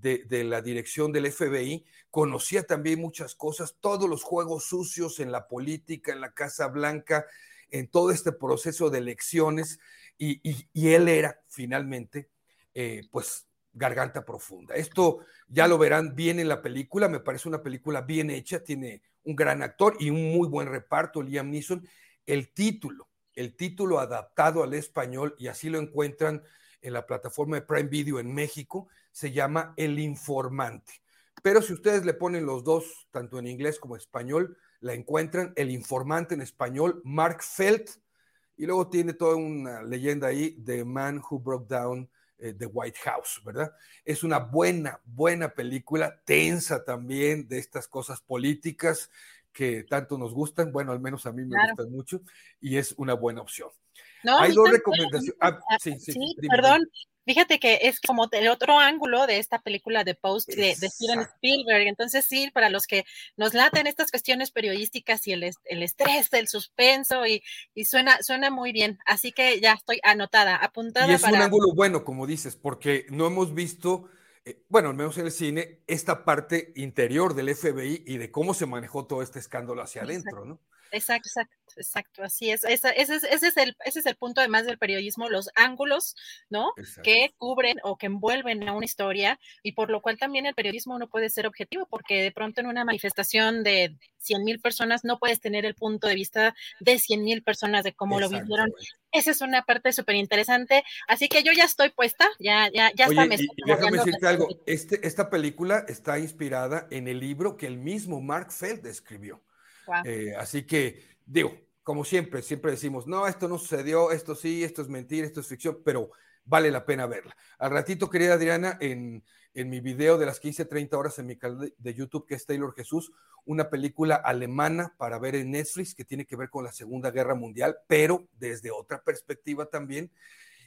de, la dirección del FBI, conocía también muchas cosas, todos los juegos sucios en la política, en la Casa Blanca, en todo este proceso de elecciones, y, él era finalmente, eh, pues, Garganta Profunda. Esto ya lo verán bien en la película, me parece una película bien hecha, tiene un gran actor y un muy buen reparto, Liam Neeson. El título, el título adaptado al español, y así lo encuentran en la plataforma de Prime Video en México, se llama El Informante. Pero si ustedes le ponen los dos, tanto en inglés como en español, la encuentran El Informante en español, Mark Felt, y luego tiene toda una leyenda ahí, The Man Who Broke Down eh, The White House, ¿verdad? Es una buena, buena película, tensa también de estas cosas políticas que tanto nos gustan, bueno, al menos a mí me gustan mucho, y es una buena opción. Hay dos recomendaciones. Ah, sí, sí, perdón, Fíjate que es como el otro ángulo de esta película de Post de, Steven Spielberg. Entonces, sí, para los que nos laten estas cuestiones periodísticas y el, el estrés, el suspenso, y, y, suena, suena muy bien. Así que ya estoy anotada, apuntada. Y es un ángulo bueno, como dices, porque no hemos visto, eh, bueno, al menos en el cine, esta parte interior del FBI y de cómo se manejó todo este escándalo hacia adentro, ¿no? Exacto, exacto, exacto, así es. Ese, ese, es el, ese es el punto además del periodismo, los ángulos, ¿no? Que cubren o que envuelven a una historia y por lo cual también el periodismo no puede ser objetivo porque de pronto en una manifestación de 100 mil personas no puedes tener el punto de vista de 100 mil personas de cómo lo vivieron. Esa es una parte súper interesante. Así que yo ya estoy puesta, ya, ya, ya está. Me déjame decirte algo, este, esta película está inspirada en el libro que el mismo Mark Feld escribió. Eh, así que, digo, como siempre, siempre decimos, no, esto no sucedió, esto sí, esto es mentira, esto es ficción, pero vale la pena verla. Al ratito, querida Adriana, en, en mi video de las 15, 30 horas en mi canal de YouTube, que es Taylor Jesús, una película alemana para ver en Netflix que tiene que ver con la Segunda Guerra Mundial, pero desde otra perspectiva también.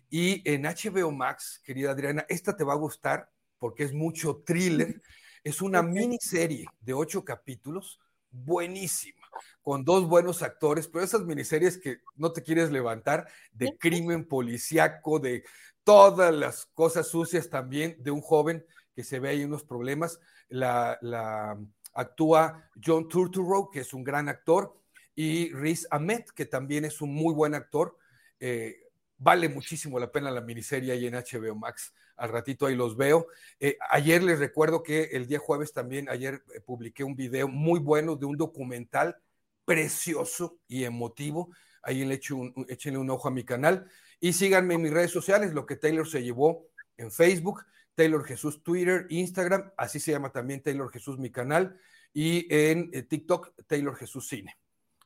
Y en HBO Max, querida Adriana, esta te va a gustar porque es mucho thriller. Es una miniserie de ocho capítulos buenísima, con dos buenos actores, pero esas miniseries que no te quieres levantar, de crimen policíaco, de todas las cosas sucias también, de un joven que se ve ahí unos problemas. La, la actúa John Turturro, que es un gran actor, y Riz Ahmed, que también es un muy buen actor. Eh, vale muchísimo la pena la miniserie ahí en HBO Max al ratito ahí los veo. Eh, ayer les recuerdo que el día jueves también, ayer eh, publiqué un video muy bueno de un documental precioso y emotivo. Ahí le echo un, échenle un ojo a mi canal y síganme en mis redes sociales, lo que Taylor se llevó en Facebook, Taylor Jesús Twitter, Instagram, así se llama también Taylor Jesús mi canal y en eh, TikTok Taylor Jesús Cine.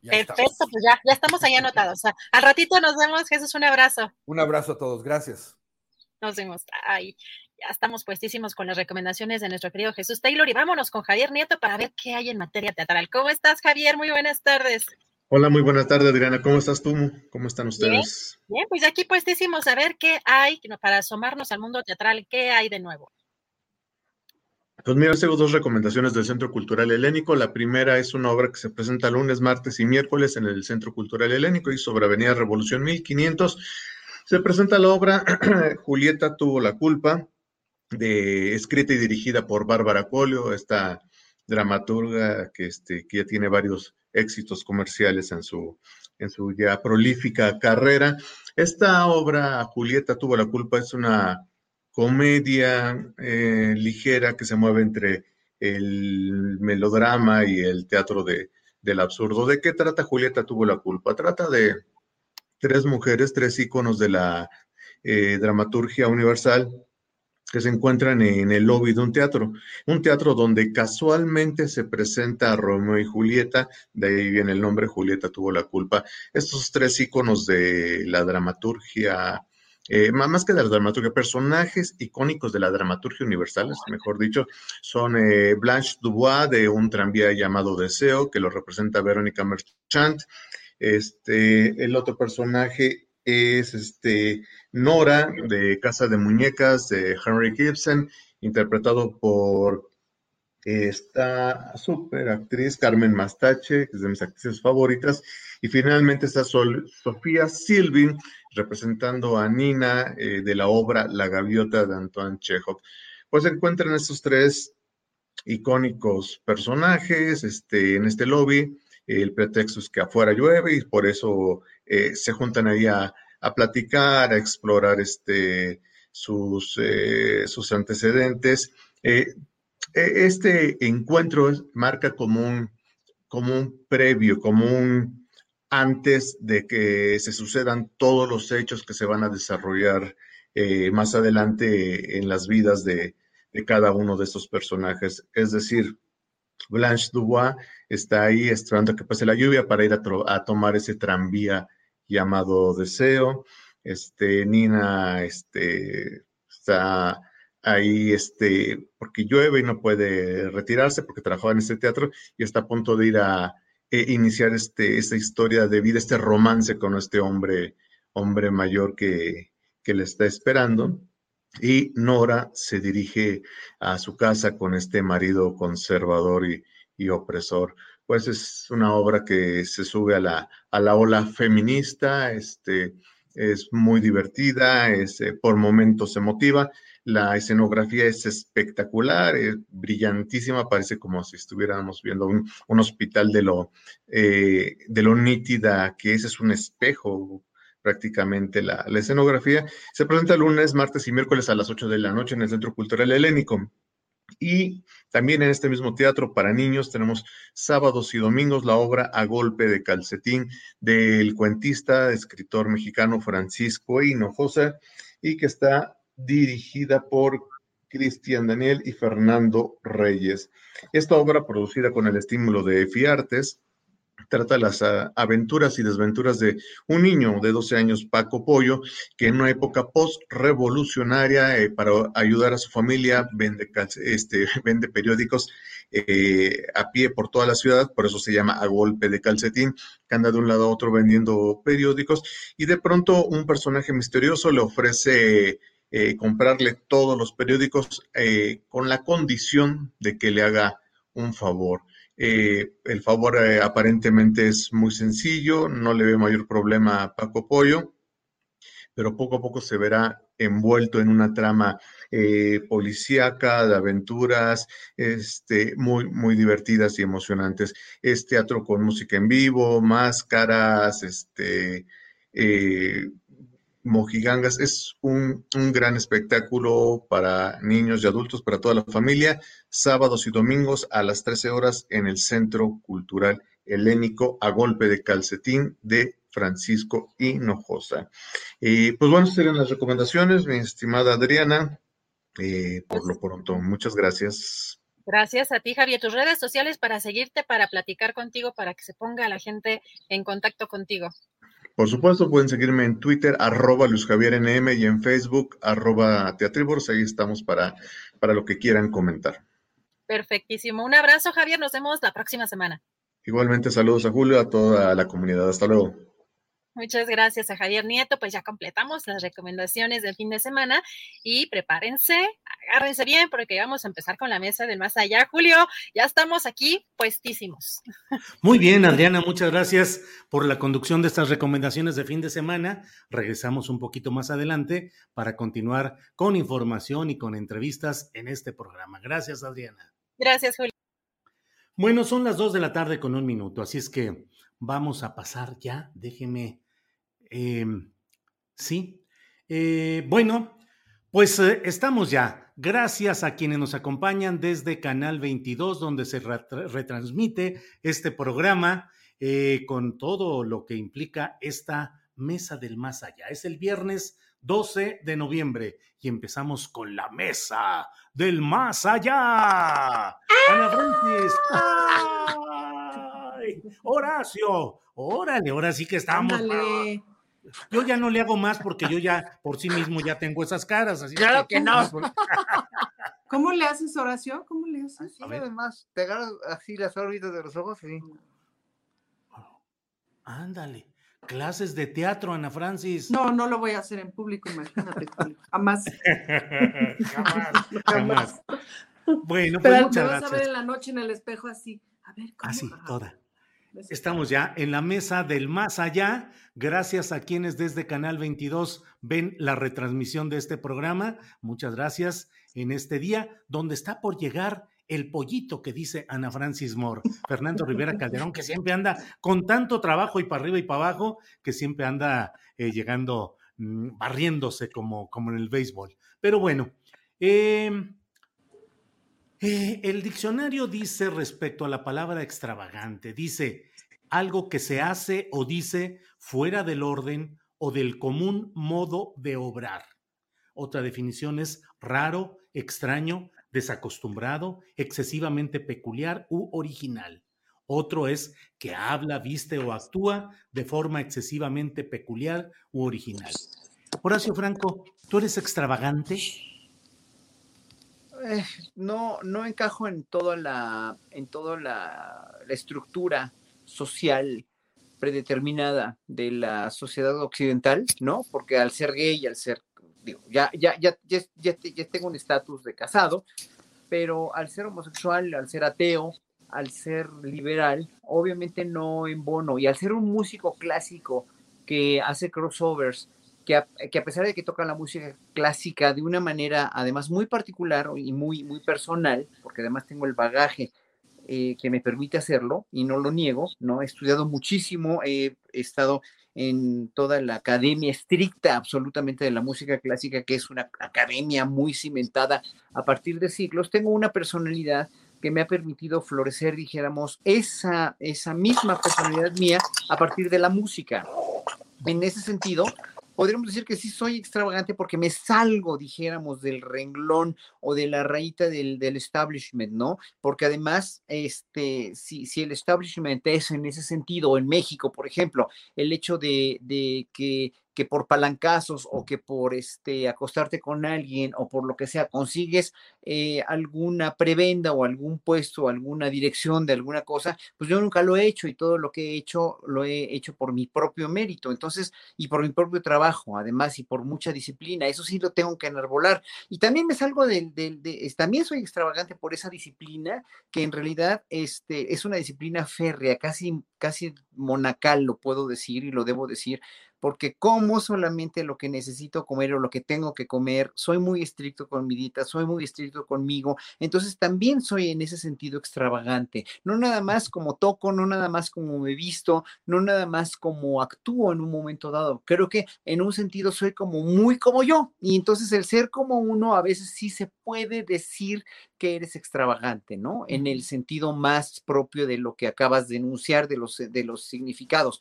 Perfecto, pues ya, ya estamos ahí anotados. al ratito nos vemos, Jesús, un abrazo. Un abrazo a todos, gracias. Nos vemos. Ay, ya estamos puestísimos con las recomendaciones de nuestro querido Jesús Taylor y vámonos con Javier Nieto para ver qué hay en materia teatral. ¿Cómo estás, Javier? Muy buenas tardes. Hola, muy buenas tardes, Adriana. ¿Cómo estás tú? ¿Cómo están ustedes? Bien, bien pues aquí puestísimos a ver qué hay para asomarnos al mundo teatral, qué hay de nuevo. Pues mira, tengo dos recomendaciones del Centro Cultural Helénico. La primera es una obra que se presenta lunes, martes y miércoles en el Centro Cultural Helénico y sobre Avenida Revolución 1500 se presenta la obra Julieta tuvo la culpa, de, escrita y dirigida por Bárbara Colio, esta dramaturga que, este, que ya tiene varios éxitos comerciales en su, en su ya prolífica carrera. Esta obra, Julieta tuvo la culpa, es una comedia eh, ligera que se mueve entre el melodrama y el teatro de, del absurdo. ¿De qué trata Julieta tuvo la culpa? Trata de tres mujeres, tres íconos de la eh, dramaturgia universal que se encuentran en el lobby de un teatro, un teatro donde casualmente se presenta a Romeo y Julieta, de ahí viene el nombre, Julieta tuvo la culpa. Estos tres íconos de la dramaturgia, eh, más que de la dramaturgia, personajes icónicos de la dramaturgia universal, mejor dicho, son eh, Blanche Dubois de un tranvía llamado Deseo, que lo representa Verónica Merchant, este, el otro personaje es este, Nora de Casa de Muñecas de Henry Gibson, interpretado por esta super actriz Carmen Mastache, que es de mis actrices favoritas, y finalmente está Sofía Silvin representando a Nina eh, de la obra La Gaviota de Antoine Chekhov. Pues se encuentran estos tres icónicos personajes este, en este lobby el pretexto es que afuera llueve y por eso eh, se juntan ahí a, platicar, a explorar este, sus, eh, sus antecedentes. Eh, e, este encuentro marca como un, como un previo, como un antes de que se sucedan todos los hechos que se van a desarrollar más adelante en las vidas de, de cada uno de estos personajes. Es decir, Blanche Dubois está ahí esperando que pase la lluvia para ir a, tomar ese tranvía llamado Deseo. Este, Nina este, está ahí este, porque llueve y no puede retirarse porque trabajaba en este teatro y está a punto de ir a eh, iniciar este, esta historia de vida, este romance con este hombre, hombre mayor que, que le está esperando y Nora se dirige a su casa con este marido conservador y, opresor. Pues es una obra que se sube a la, a la ola feminista, este, es muy divertida, es, eh, por momentos emotiva. La escenografía es espectacular, es brillantísima, parece como si estuviéramos viendo un, hospital de lo, eh, de lo nítida que es, es un espejo prácticamente la, escenografía. Se presenta lunes, martes y miércoles a las 8 de la noche en el Centro Cultural Helénico. Y también en este mismo teatro para niños tenemos sábados y domingos la obra A Golpe de Calcetín del cuentista, escritor mexicano Francisco Hinojosa y que está dirigida por Cristian Daniel y Fernando Reyes. Esta obra producida con el estímulo de Fiartes trata las ah, aventuras y desventuras de un niño de 12 años, Paco Pollo, que en una época post-revolucionaria, eh, para ayudar a su familia, vende, este, vende periódicos eh, a pie por toda la ciudad, por eso se llama a golpe de calcetín, que anda de un lado a otro vendiendo periódicos, y de pronto un personaje misterioso le ofrece eh, comprarle todos los periódicos con la condición de que le haga un favor. Eh, el favor eh, aparentemente es muy sencillo, no le ve mayor problema a Paco Pollo, pero poco a poco se verá envuelto en una trama eh, policíaca, de aventuras, este, muy, muy divertidas y emocionantes. Es teatro con música en vivo, máscaras, este, Mojigangas es un, gran espectáculo para niños y adultos, para toda la familia, sábados y domingos a las 13 horas en el Centro Cultural Helénico a golpe de calcetín de Francisco Hinojosa. Y pues bueno, serían las recomendaciones, mi estimada Adriana. Eh, por lo pronto, muchas gracias. Gracias a ti, Javier. Tus redes sociales para seguirte, para platicar contigo, para que se ponga la gente en contacto contigo. Por supuesto, pueden seguirme en Twitter, arroba Luis Javier NM y en Facebook, arroba Teatribors. Ahí estamos para, para lo que quieran comentar. Perfectísimo. Un abrazo, Javier. Nos vemos la próxima semana. Igualmente, saludos a Julio, a toda la comunidad. Hasta luego. Muchas gracias a Javier Nieto. Pues ya completamos las recomendaciones del fin de semana y prepárense, agárrense bien porque vamos a empezar con la mesa del más allá. Julio, ya estamos aquí puestísimos. Muy bien, Adriana, muchas gracias por la conducción de estas recomendaciones de fin de semana. Regresamos un poquito más adelante para continuar con información y con entrevistas en este programa. Gracias, Adriana. Gracias, Julio. Bueno, son las dos de la tarde con un minuto, así es que vamos a pasar ya. Déjeme Em, sí. Eh, bueno, pues eh, estamos ya. Gracias a quienes nos acompañan desde Canal 22, donde se retransmite este programa eh, con todo lo que implica esta mesa del más allá. Es el viernes 12 de noviembre y empezamos con la mesa del más allá. Ana Francis. ¡Ay! Horacio, órale, ahora sí que estamos. Yo ya no le hago más porque yo ya por sí mismo ya tengo esas caras. Así claro que, no. ¿Cómo le haces oración? ¿Cómo le haces? Así además, te agarras así las órbitas de los ojos y... Ándale. Clases de teatro, Ana Francis. No, no lo voy a hacer en público, imagínate, Jamás. jamás, jamás. Bueno, pues Pero muchas me vas a ver en la noche en el espejo así. A ver, ¿cómo? Así, toda. Estamos ya en la mesa del más allá, gracias a quienes desde Canal 22 ven la retransmisión de este programa. Muchas gracias en este día, donde está por llegar el pollito que dice Ana Francis Moore, Fernando Rivera Calderón, que siempre anda con tanto trabajo y para arriba y para abajo, que siempre anda eh, llegando, mm, barriéndose como, como en el béisbol. Pero bueno, em, eh, el diccionario dice respecto a la palabra extravagante, dice algo que se hace o dice fuera del orden o del común modo de obrar. Otra definición es raro, extraño, desacostumbrado, excesivamente peculiar u original. Otro es que habla, viste o actúa de forma excesivamente peculiar u original. Horacio Franco, ¿tú eres extravagante? Eh, no, no encajo en toda la, en toda la, estructura social predeterminada de la sociedad occidental, ¿no? Porque al ser gay, al ser, digo, ya, ya, ya, ya, ya, ya tengo un estatus de casado, pero al ser homosexual, al ser ateo, al ser liberal, obviamente no en bono, y al ser un músico clásico que hace crossovers, que a, que a, pesar de que toca la música clásica de una manera además muy particular y muy, muy personal, porque además tengo el bagaje eh, que me permite hacerlo y no lo niego, ¿no? He estudiado muchísimo, he estado en toda la academia estricta absolutamente de la música clásica, que es una academia muy cimentada a partir de siglos, tengo una personalidad que me ha permitido florecer, dijéramos, esa, esa misma personalidad mía a partir de la música. En ese sentido, podríamos decir que sí soy extravagante porque me salgo, dijéramos, del renglón o de la rayita del, del establishment, ¿no? Porque además, este, si, si, el establishment es en ese sentido, en México, por ejemplo, el hecho de, de que que por palancazos o que por este acostarte con alguien o por lo que sea consigues eh, alguna prebenda o algún puesto, alguna dirección de alguna cosa, pues yo nunca lo he hecho y todo lo que he hecho lo he hecho por mi propio mérito, entonces, y por mi propio trabajo, además, y por mucha disciplina, eso sí lo tengo que enarbolar. Y también me salgo del, del de, también soy extravagante por esa disciplina, que en realidad este, es una disciplina férrea, casi, casi monacal, lo puedo decir y lo debo decir, porque como solamente lo que necesito comer o lo que tengo que comer, soy muy estricto con mi dieta, soy muy estricto conmigo, entonces también soy en ese sentido extravagante, no nada más como toco, no nada más como me visto, no nada más como actúo en un momento dado, creo que en un sentido soy como muy como yo y entonces el ser como uno a veces sí se puede decir que eres extravagante, ¿no? En el sentido más propio de lo que acabas de enunciar, de los, de los significados.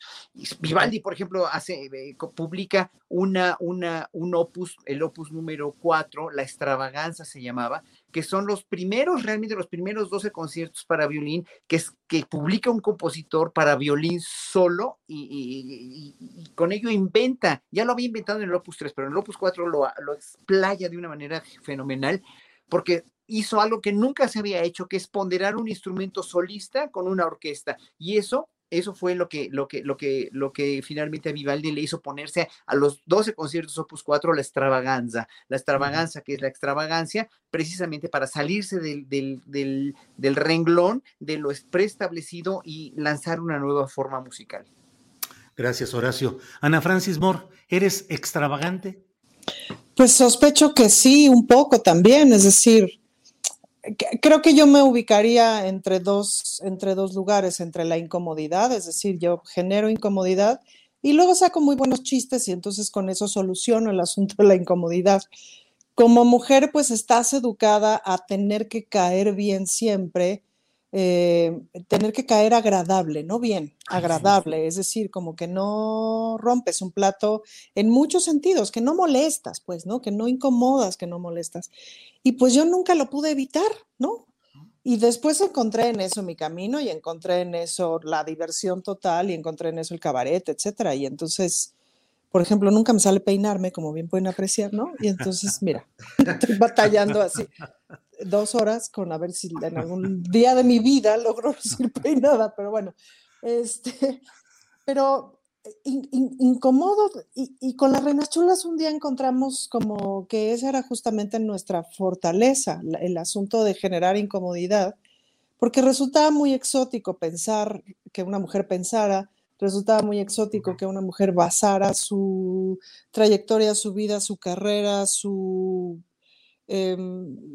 Vivaldi, por ejemplo, hace, eh, publica una, una, un opus, el opus número 4, La extravaganza se llamaba, que son los primeros, realmente los primeros 12 conciertos para violín que, es, que publica un compositor para violín solo y, y, y, y, con ello inventa, ya lo había inventado en el Opus 3, pero en el Opus 4 lo, lo explaya de una manera fenomenal, porque hizo algo que nunca se había hecho, que es ponderar un instrumento solista con una orquesta. Y eso, eso fue lo que, lo que, lo que, lo que finalmente a Vivaldi le hizo ponerse a los 12 conciertos opus 4 la extravaganza. La extravaganza, que es la extravagancia, precisamente para salirse del, del, del, del renglón de lo preestablecido y lanzar una nueva forma musical. Gracias, Horacio. Ana Francis Moore, ¿eres extravagante? Pues sospecho que sí, un poco también, es decir, creo que yo me ubicaría entre dos, entre dos lugares, entre la incomodidad, es decir, yo genero incomodidad y luego saco muy buenos chistes y entonces con eso soluciono el asunto de la incomodidad. Como mujer, pues estás educada a tener que caer bien siempre, eh, tener que caer agradable, no bien, agradable, es decir, como que no rompes un plato en muchos sentidos, que no molestas, pues, ¿no? Que no incomodas, que no molestas. Y pues yo nunca lo pude evitar, ¿no? Y después encontré en eso mi camino y encontré en eso la diversión total y encontré en eso el cabaret, etcétera. Y entonces, por ejemplo, nunca me sale peinarme, como bien pueden apreciar, ¿no? Y entonces, mira, estoy batallando así dos horas con a ver si en algún día de mi vida logro ir peinada, pero bueno, este, pero in, in, incómodo y, y, con las reinas chulas un día encontramos como que esa era justamente nuestra fortaleza, el asunto de generar incomodidad, porque resultaba muy exótico pensar que una mujer pensara, resultaba muy exótico que una mujer basara su trayectoria, su vida, su carrera, su eh,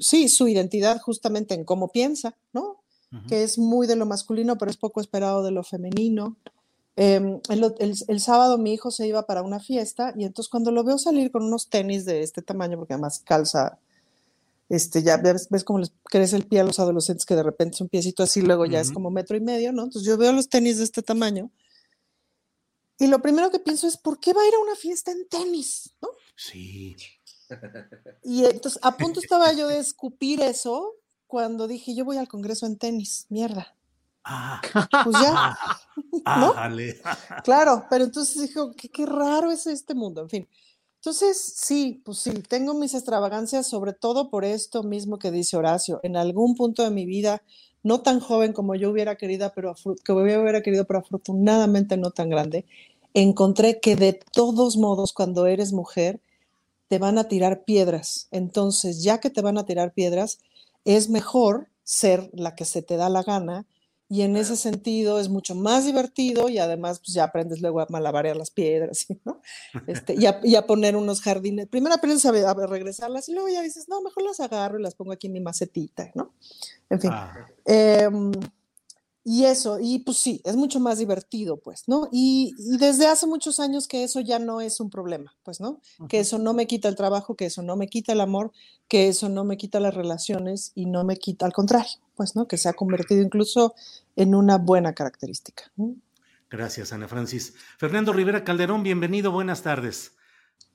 sí, su identidad justamente en cómo piensa, ¿no? Uh -huh. Que es muy de lo masculino, pero es poco esperado de lo femenino. Em, el, el, sábado mi hijo se iba para una fiesta y entonces cuando lo veo salir con unos tenis de este tamaño, porque además calza, este, ya ves, ves cómo les crece el pie a los adolescentes que de repente es un piecito así, luego ya es como metro y medio, ¿no? Entonces yo veo los tenis de este tamaño y lo primero que pienso es, ¿por qué va a ir a una fiesta en tenis? ¿no? Sí. Y entonces a punto estaba yo de escupir eso cuando dije, yo voy al Congreso en tenis, mierda. Ah, pues ya. Ah, ¿no? Claro, pero entonces dijo, qué, qué raro es este mundo, en fin. Entonces, sí, pues sí, tengo mis extravagancias, sobre todo por esto mismo que dice Horacio. En algún punto de mi vida, no tan joven como yo hubiera querido, pero que hubiera querido, pero afortunadamente no tan grande, encontré que de todos modos, cuando eres mujer, te van a tirar piedras. Entonces, ya que te van a tirar piedras, es mejor ser la que se te da la gana y en ese sentido es mucho más divertido y además pues ya aprendes luego a malabarear las piedras ¿no? este, y, a, poner unos jardines. Primero aprendes a, a, regresarlas y luego ya dices, no, mejor las agarro y las pongo aquí en mi macetita, ¿no? En fin. Ah. Em, y eso, y pues sí, es mucho más divertido, pues, ¿no? Y, desde hace muchos años que eso ya no es un problema, pues, ¿no? Que eso no me quita el trabajo, que eso no me quita el amor, que eso no me quita las relaciones y no me quita, al contrario, pues, ¿no? Que se ha convertido incluso en una buena característica. Gracias, Ana Francis. Fernando Rivera Calderón, bienvenido, buenas tardes.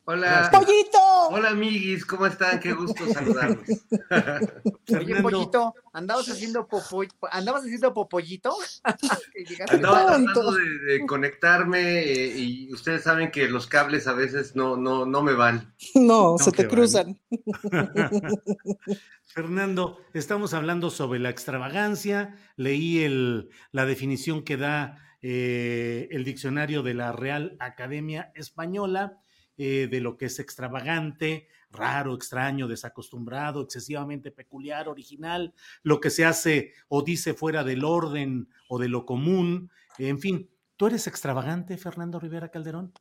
Hola. ¡Pollito! Hola, amiguis, ¿cómo están? Qué gusto saludarlos. Oye, Pollito, ¿andabas haciendo, popo, ¿andabas haciendo popollito? Andaba tratando de, conectarme eh, y ustedes saben que los cables a veces no, no, no me van. No, se te cruzan. Fernando, estamos hablando sobre la extravagancia. Leí el, la definición que da eh, el diccionario de la Real Academia Española eh, de lo que es extravagante, raro, extraño, desacostumbrado, excesivamente peculiar, original, lo que se hace o dice fuera del orden o de lo común. En fin, ¿tú eres extravagante, Fernando Rivera Calderón?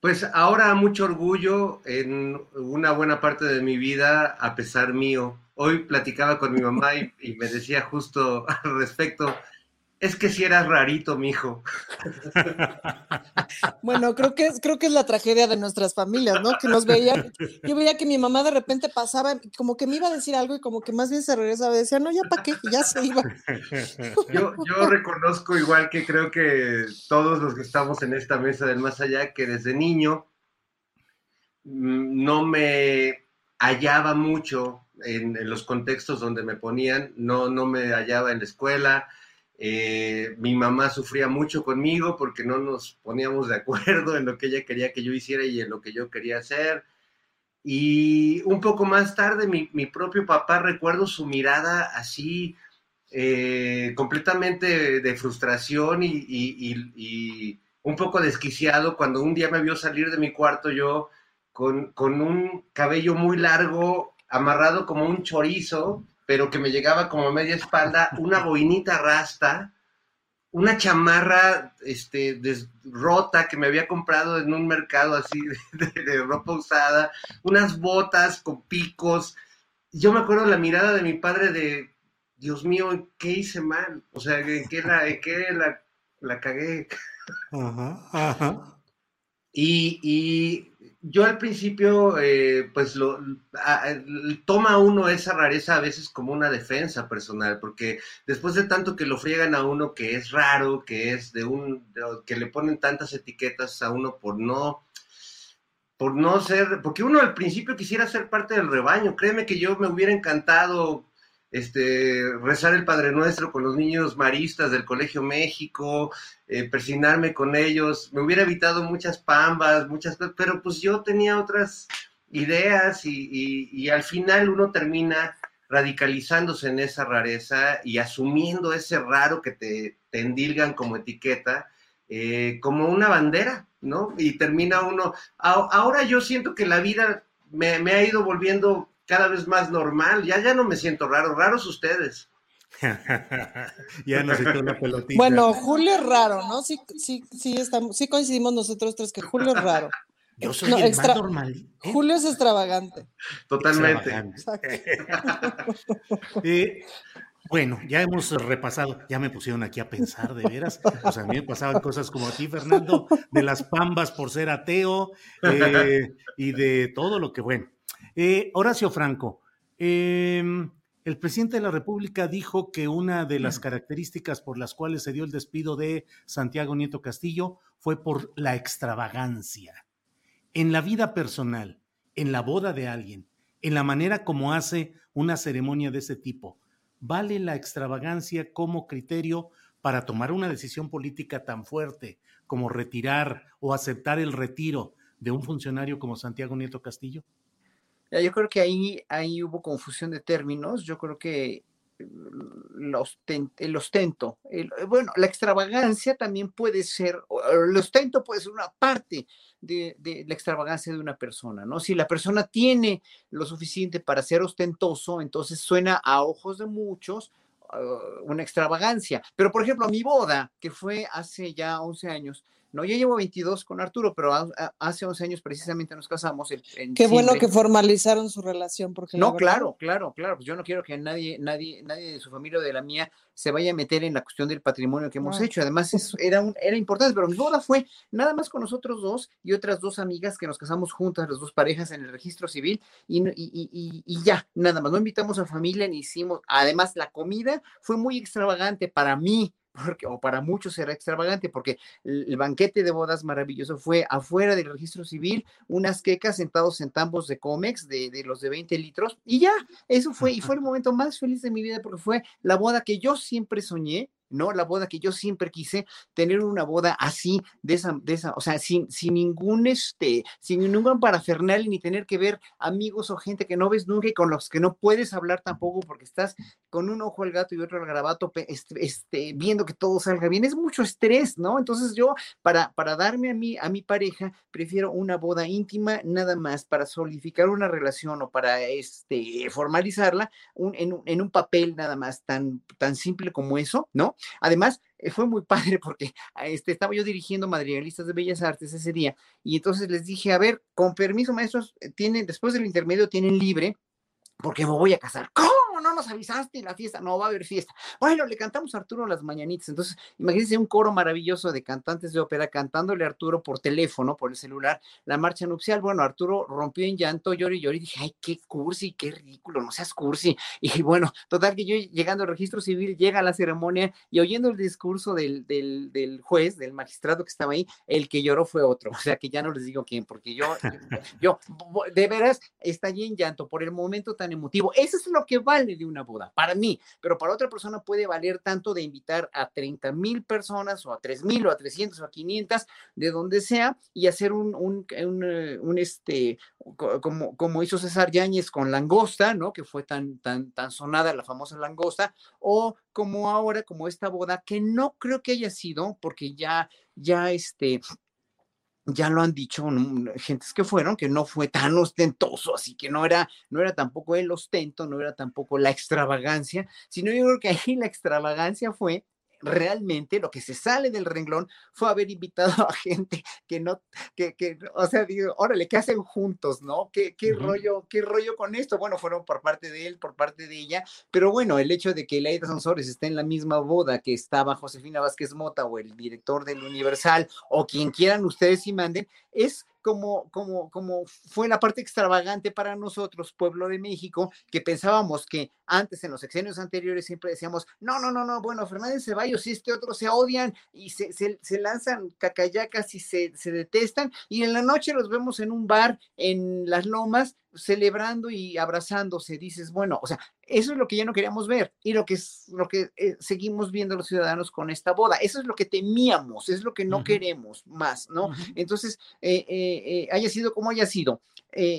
Pues ahora mucho orgullo en una buena parte de mi vida, a pesar mío. Hoy platicaba con mi mamá y, y me decía justo al respecto, es que si eras rarito, mijo. Bueno, creo que, es, creo que es la tragedia de nuestras familias, ¿no? Que nos veían. Yo veía que mi mamá de repente pasaba, como que me iba a decir algo y como que más bien se regresaba y decía, no, ya para qué, ya se iba. Yo, yo reconozco igual que creo que todos los que estamos en esta mesa del más allá, que desde niño mm, no me hallaba mucho en, en los contextos donde me ponían, no, no me hallaba en la escuela eh, mi mamá sufría mucho conmigo porque no nos poníamos de acuerdo en lo que ella quería que yo hiciera y en lo que yo quería hacer. Y un poco más tarde, mi, propio papá, recuerdo su mirada así, eh, completamente de frustración y, un poco desquiciado cuando un día me vio salir de mi cuarto yo con, con un cabello muy largo, amarrado como un chorizo, pero que me llegaba como a media espalda, una boinita rasta, una chamarra este, rota que me había comprado en un mercado así de, ropa usada, unas botas con picos. Yo me acuerdo la mirada de mi padre de, Dios mío, ¿qué hice mal? O sea, ¿en qué la, qué la, la cagué? Ajá, ajá. Y, y yo al principio, eh, pues lo toma uno esa rareza a veces como una defensa personal, porque después de tanto que lo friegan a uno que es raro, que es de un, que le ponen tantas etiquetas a uno por no, por no ser, porque uno al principio quisiera ser parte del rebaño. Créeme que yo me hubiera encantado este, rezar el Padre Nuestro con los niños maristas del Colegio México, eh, persinarme con ellos, me hubiera evitado muchas pambas, muchas pero pues yo tenía otras ideas y, al final uno termina radicalizándose en esa rareza y asumiendo ese raro que te, te endilgan como etiqueta, eh, como una bandera, ¿no? Y termina uno, ahora yo siento que la vida me, me ha ido volviendo cada vez más normal. Ya, ya no me siento raro, raros ustedes. ya nos echó una pelotita. Bueno, Julio es raro, ¿no? Sí, sí, sí, estamos, sí coincidimos nosotros tres que Julio es raro. Yo soy el más normal. ¿eh? Julio es extravagante. Totalmente. Eh, Bueno, ya hemos repasado, ya me pusieron aquí a pensar, de veras. O sea, a mí me pasaban cosas como a ti, Fernando, de las pambas por ser ateo eh, y de todo lo que, bueno. Eh, Horacio Franco, em, el presidente de la República dijo que una de las características por las cuales se dio el despido de Santiago Nieto Castillo fue por la extravagancia. En la vida personal, en la boda de alguien, en la manera como hace una ceremonia de ese tipo, ¿vale la extravagancia como criterio para tomar una decisión política tan fuerte como retirar o aceptar el retiro de un funcionario como Santiago Nieto Castillo? Yo creo que ahí, ahí hubo confusión de términos. Yo creo que el ostento, bueno, la extravagancia también puede ser, el ostento puede ser una parte de, la extravagancia de una persona, ¿no? Si la persona tiene lo suficiente para ser ostentoso, entonces suena a ojos de muchos ah, una extravagancia. Pero, por ejemplo, mi boda, que fue hace ya 11 años, no, yo llevo 22 con Arturo, pero hace 11 años precisamente nos casamos. Qué bueno que formalizaron su relación, porque no, claro, claro, claro. Pues yo no quiero que nadie, nadie, nadie de su familia o de la mía se vaya a meter en la cuestión del patrimonio que hemos hecho. Además, eso era, un, era importante, pero mi boda fue nada más con nosotros dos y otras dos amigas que nos casamos juntas, las dos parejas en el registro civil, y, y, y ya, nada más. No invitamos a familia ni hicimos. Además, la comida fue muy extravagante para mí o para muchos era extravagante, porque el, banquete de bodas maravilloso fue afuera del registro civil, unas quecas sentados en tambos de cómex de, de, los de 20 litros, y ya, eso fue, y fue el momento más feliz de mi vida, porque fue la boda que yo siempre soñé, ¿no? La boda que yo siempre quise, tener una boda así, de esa, de esa, o sea, sin, sin ningún, este, sin ningún parafernal, ni tener que ver amigos o gente que no ves nunca y con los que no puedes hablar tampoco porque estás con un ojo al gato y otro al garabato, este, este, viendo que todo salga bien. Es mucho estrés, ¿no? Entonces yo, para, para darme a mí, a mi pareja, prefiero una boda íntima nada más para solidificar una relación o para, este, formalizarla un, en, en un papel nada más tan, tan simple como eso, ¿no? Además, eh, fue muy padre porque este, estaba yo dirigiendo madrigalistas de Bellas Artes ese día y entonces les dije, a ver, con permiso, maestros, eh, tienen, después del intermedio tienen libre porque me voy a casar. ¿Cómo? No nos avisaste? La fiesta, no va a haber fiesta. Bueno, le cantamos a Arturo las mañanitas. Entonces, imagínense un coro maravilloso de cantantes de ópera cantándole a Arturo por teléfono, por el celular, la marcha nupcial. Bueno, Arturo rompió en llanto, lloró y lloró y dije, ay, qué cursi, qué ridículo, no seas cursi. Y bueno, total que yo llegando al registro civil, llega a la ceremonia y oyendo el discurso del, del, del juez, del magistrado que estaba ahí, el que lloró fue otro. O sea, que ya no les digo quién, porque yo, yo, de veras, estallé en llanto por el momento tan emotivo. Eso es lo que vale de una boda, para mí, pero para otra persona puede valer tanto de invitar a 30 mil personas o a 3 mil o a 300 o a 500, de donde sea, y hacer un, un, un, un este, como, como hizo César Yáñez con Langosta, ¿no? Que fue tan, tan, tan sonada la famosa Langosta, o como ahora, como esta boda, que no creo que haya sido, porque ya, ya este, ya lo han dicho gentes que fueron, que no fue tan ostentoso, así que no era, no era tampoco el ostento, no era tampoco la extravagancia, sino yo creo que ahí la extravagancia fue realmente lo que se sale del renglón fue haber invitado a gente que no, que, que o sea, digo, órale, ¿qué hacen juntos, no? ¿Qué, qué rollo, qué rollo con esto? Bueno, fueron por parte de él, por parte de ella, pero bueno, el hecho de que Leida Sansores esté en la misma boda que estaba Josefina Vázquez Mota o el director del Universal o quien quieran ustedes y manden, es como, como, como fue la parte extravagante para nosotros, pueblo de México, que pensábamos que antes, en los sexenios anteriores, siempre decíamos, no, no, no, no, bueno, Fernández Ceballos y este otro se odian y se, se, lanzan cacayacas y se, se detestan, y en la noche los vemos en un bar en las lomas celebrando y abrazándose, dices, bueno, o sea, eso es lo que ya no queríamos ver y lo que es lo que eh, seguimos viendo los ciudadanos con esta boda. Eso es lo que temíamos, es lo que no queremos más, ¿no? Entonces, eh, eh, haya sido como haya sido,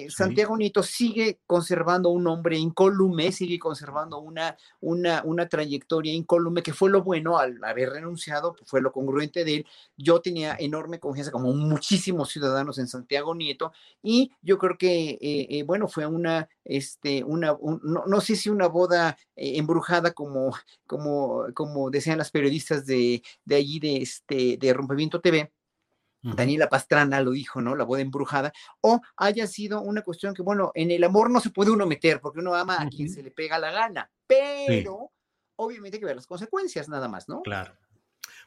Santiago Nieto sigue conservando un hombre incólume, sigue conservando una, una, una trayectoria incólume, que fue lo bueno al haber renunciado, fue lo congruente de él. Yo tenía enorme confianza, como muchísimos ciudadanos en Santiago Nieto, y yo creo que, bueno, fue una, este, una, no, no sé si una una boda eh, embrujada como, como, como decían las periodistas de, de allí de, este, de Rompimiento TV. Daniela Pastrana lo dijo, ¿no? La boda embrujada, o haya sido una cuestión que, bueno, en el amor no se puede uno meter porque uno ama a quien se le pega la gana, pero obviamente hay que ver las consecuencias nada más, ¿no? Claro.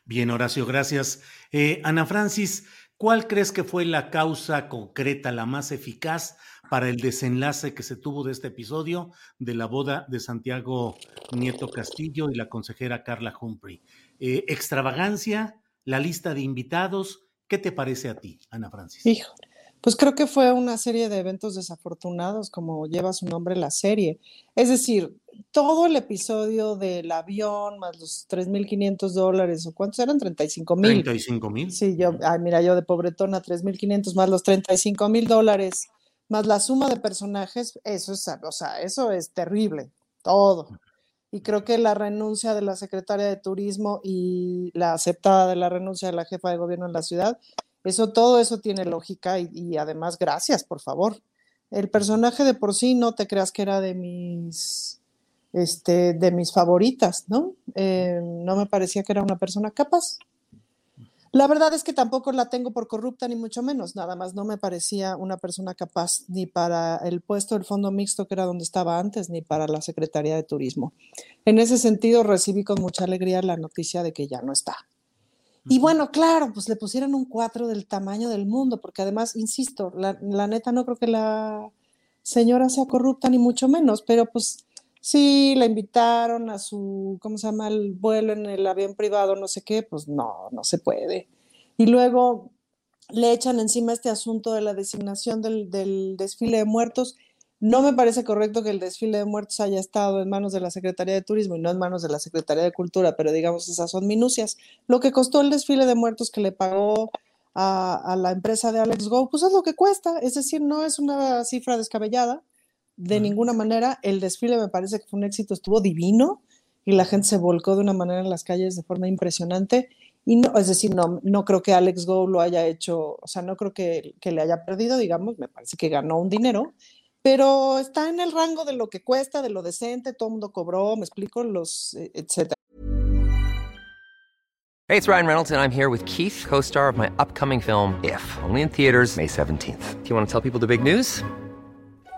Bien, Horacio, gracias. Eh, Ana Francis, ¿cuál crees que fue la causa concreta, la más eficaz para el desenlace que se tuvo de este episodio de la boda de Santiago Nieto Castillo y la consejera Carla Humphrey? Eh, ¿Extravagancia? ¿La lista de invitados? ¿Qué te parece a ti, Ana Francis? Hijo, pues creo que fue una serie de eventos desafortunados, como lleva su nombre la serie. Es decir, todo el episodio del avión, más los 3.500 dólares, ¿o cuántos eran? 35 mil. 35 mil. Sí, yo, ay, mira, yo de pobretona, 3.500 más los 35 mil dólares, más la suma de personajes, eso es, o sea, eso es terrible, todo. Y creo que la renuncia de la secretaria de Turismo y la aceptada de la renuncia de la jefa de gobierno en la ciudad, eso, todo eso tiene lógica y, además, gracias, por favor. El personaje de por sí no te creas que era de mis este, de mis favoritas, ¿no? Eh, no me parecía que era una persona capaz. La verdad es que tampoco la tengo por corrupta, ni mucho menos, nada más no me parecía una persona capaz ni para el puesto del fondo mixto, que era donde estaba antes, ni para la Secretaría de Turismo. En ese sentido, recibí con mucha alegría la noticia de que ya no está. Y bueno, claro, pues le pusieron un cuatro del tamaño del mundo, porque además, insisto, la, la neta no creo que la señora sea corrupta, ni mucho menos, pero pues sí, la invitaron a su, ¿cómo se llama? El vuelo en el avión privado, no sé qué, pues no, no se puede. Y luego le echan encima este asunto de la designación del, del, desfile de muertos. No me parece correcto que el desfile de muertos haya estado en manos de la Secretaría de Turismo y no en manos de la Secretaría de Cultura, pero digamos, esas son minucias. Lo que costó el desfile de muertos que le pagó a, a la empresa de Alex Go, pues es lo que cuesta, es decir, no es una cifra descabellada de ninguna manera. El desfile me parece que fue un éxito, estuvo divino y la gente se volcó de una manera en las calles de forma impresionante. Y no, es decir, no, no creo que Alex Go lo haya hecho, o sea, no creo que, que le haya perdido, digamos, me parece que ganó un dinero, pero está en el rango de lo que cuesta, de lo decente, todo el mundo cobró, me explico, los, eh, etcétera. Hey, it's Ryan Reynolds, and I'm here with Keith, co star of my upcoming film, If, only in theaters, May 17th. Do you want to tell people the big news?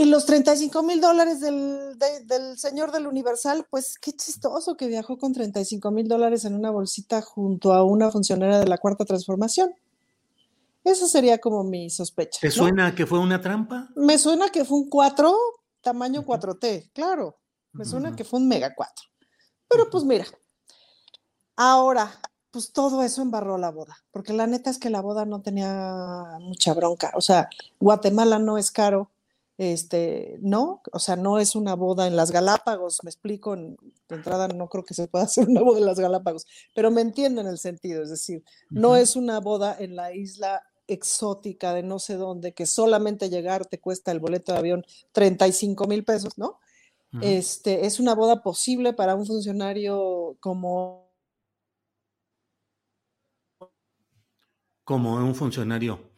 Y los 35 mil dólares del, de, del señor del Universal, pues qué chistoso que viajó con 35 mil dólares en una bolsita junto a una funcionaria de la Cuarta Transformación. Eso sería como mi sospecha. ¿Te ¿no? suena que fue una trampa? Me suena que fue un 4, tamaño 4T, claro. Me suena que fue un mega 4. Pero pues mira, ahora, pues todo eso embarró la boda, porque la neta es que la boda no tenía mucha bronca. O sea, Guatemala no es caro, este, no, o sea, no es una boda en las Galápagos, me explico, en, de entrada no creo que se pueda hacer una boda en las Galápagos, pero me entienden el sentido, es decir, no es una boda en la isla exótica de no sé dónde, que solamente llegar te cuesta el boleto de avión 35 mil pesos, ¿no? Este, es una boda posible para un funcionario como Como un funcionario.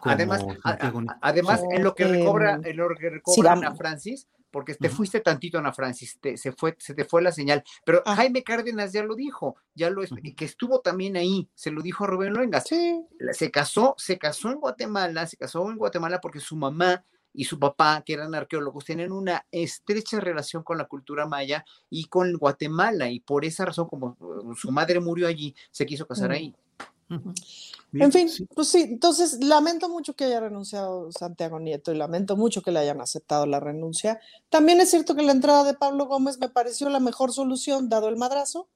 Como Además, a- a- además en lo que recobra, en lo que sí, recobra Ana vamos. Francis, porque te fuiste tantito, Ana Francis, te- se, fue, se te fue la señal. Pero Jaime Cárdenas ya lo dijo, ya lo es- que estuvo también ahí, se lo dijo a Rubén Luengas. Se casó, se casó en Guatemala, se casó en Guatemala porque su mamá y su papá, que eran arqueólogos, tienen una estrecha relación con la cultura maya y con Guatemala, y por esa razón, como uh, su madre murió allí, se quiso casar En fin, pues sí, entonces lamento mucho que haya renunciado Santiago Nieto y lamento mucho que le hayan aceptado la renuncia. También es cierto que la entrada de Pablo Gómez me pareció la mejor solución, dado el madrazo.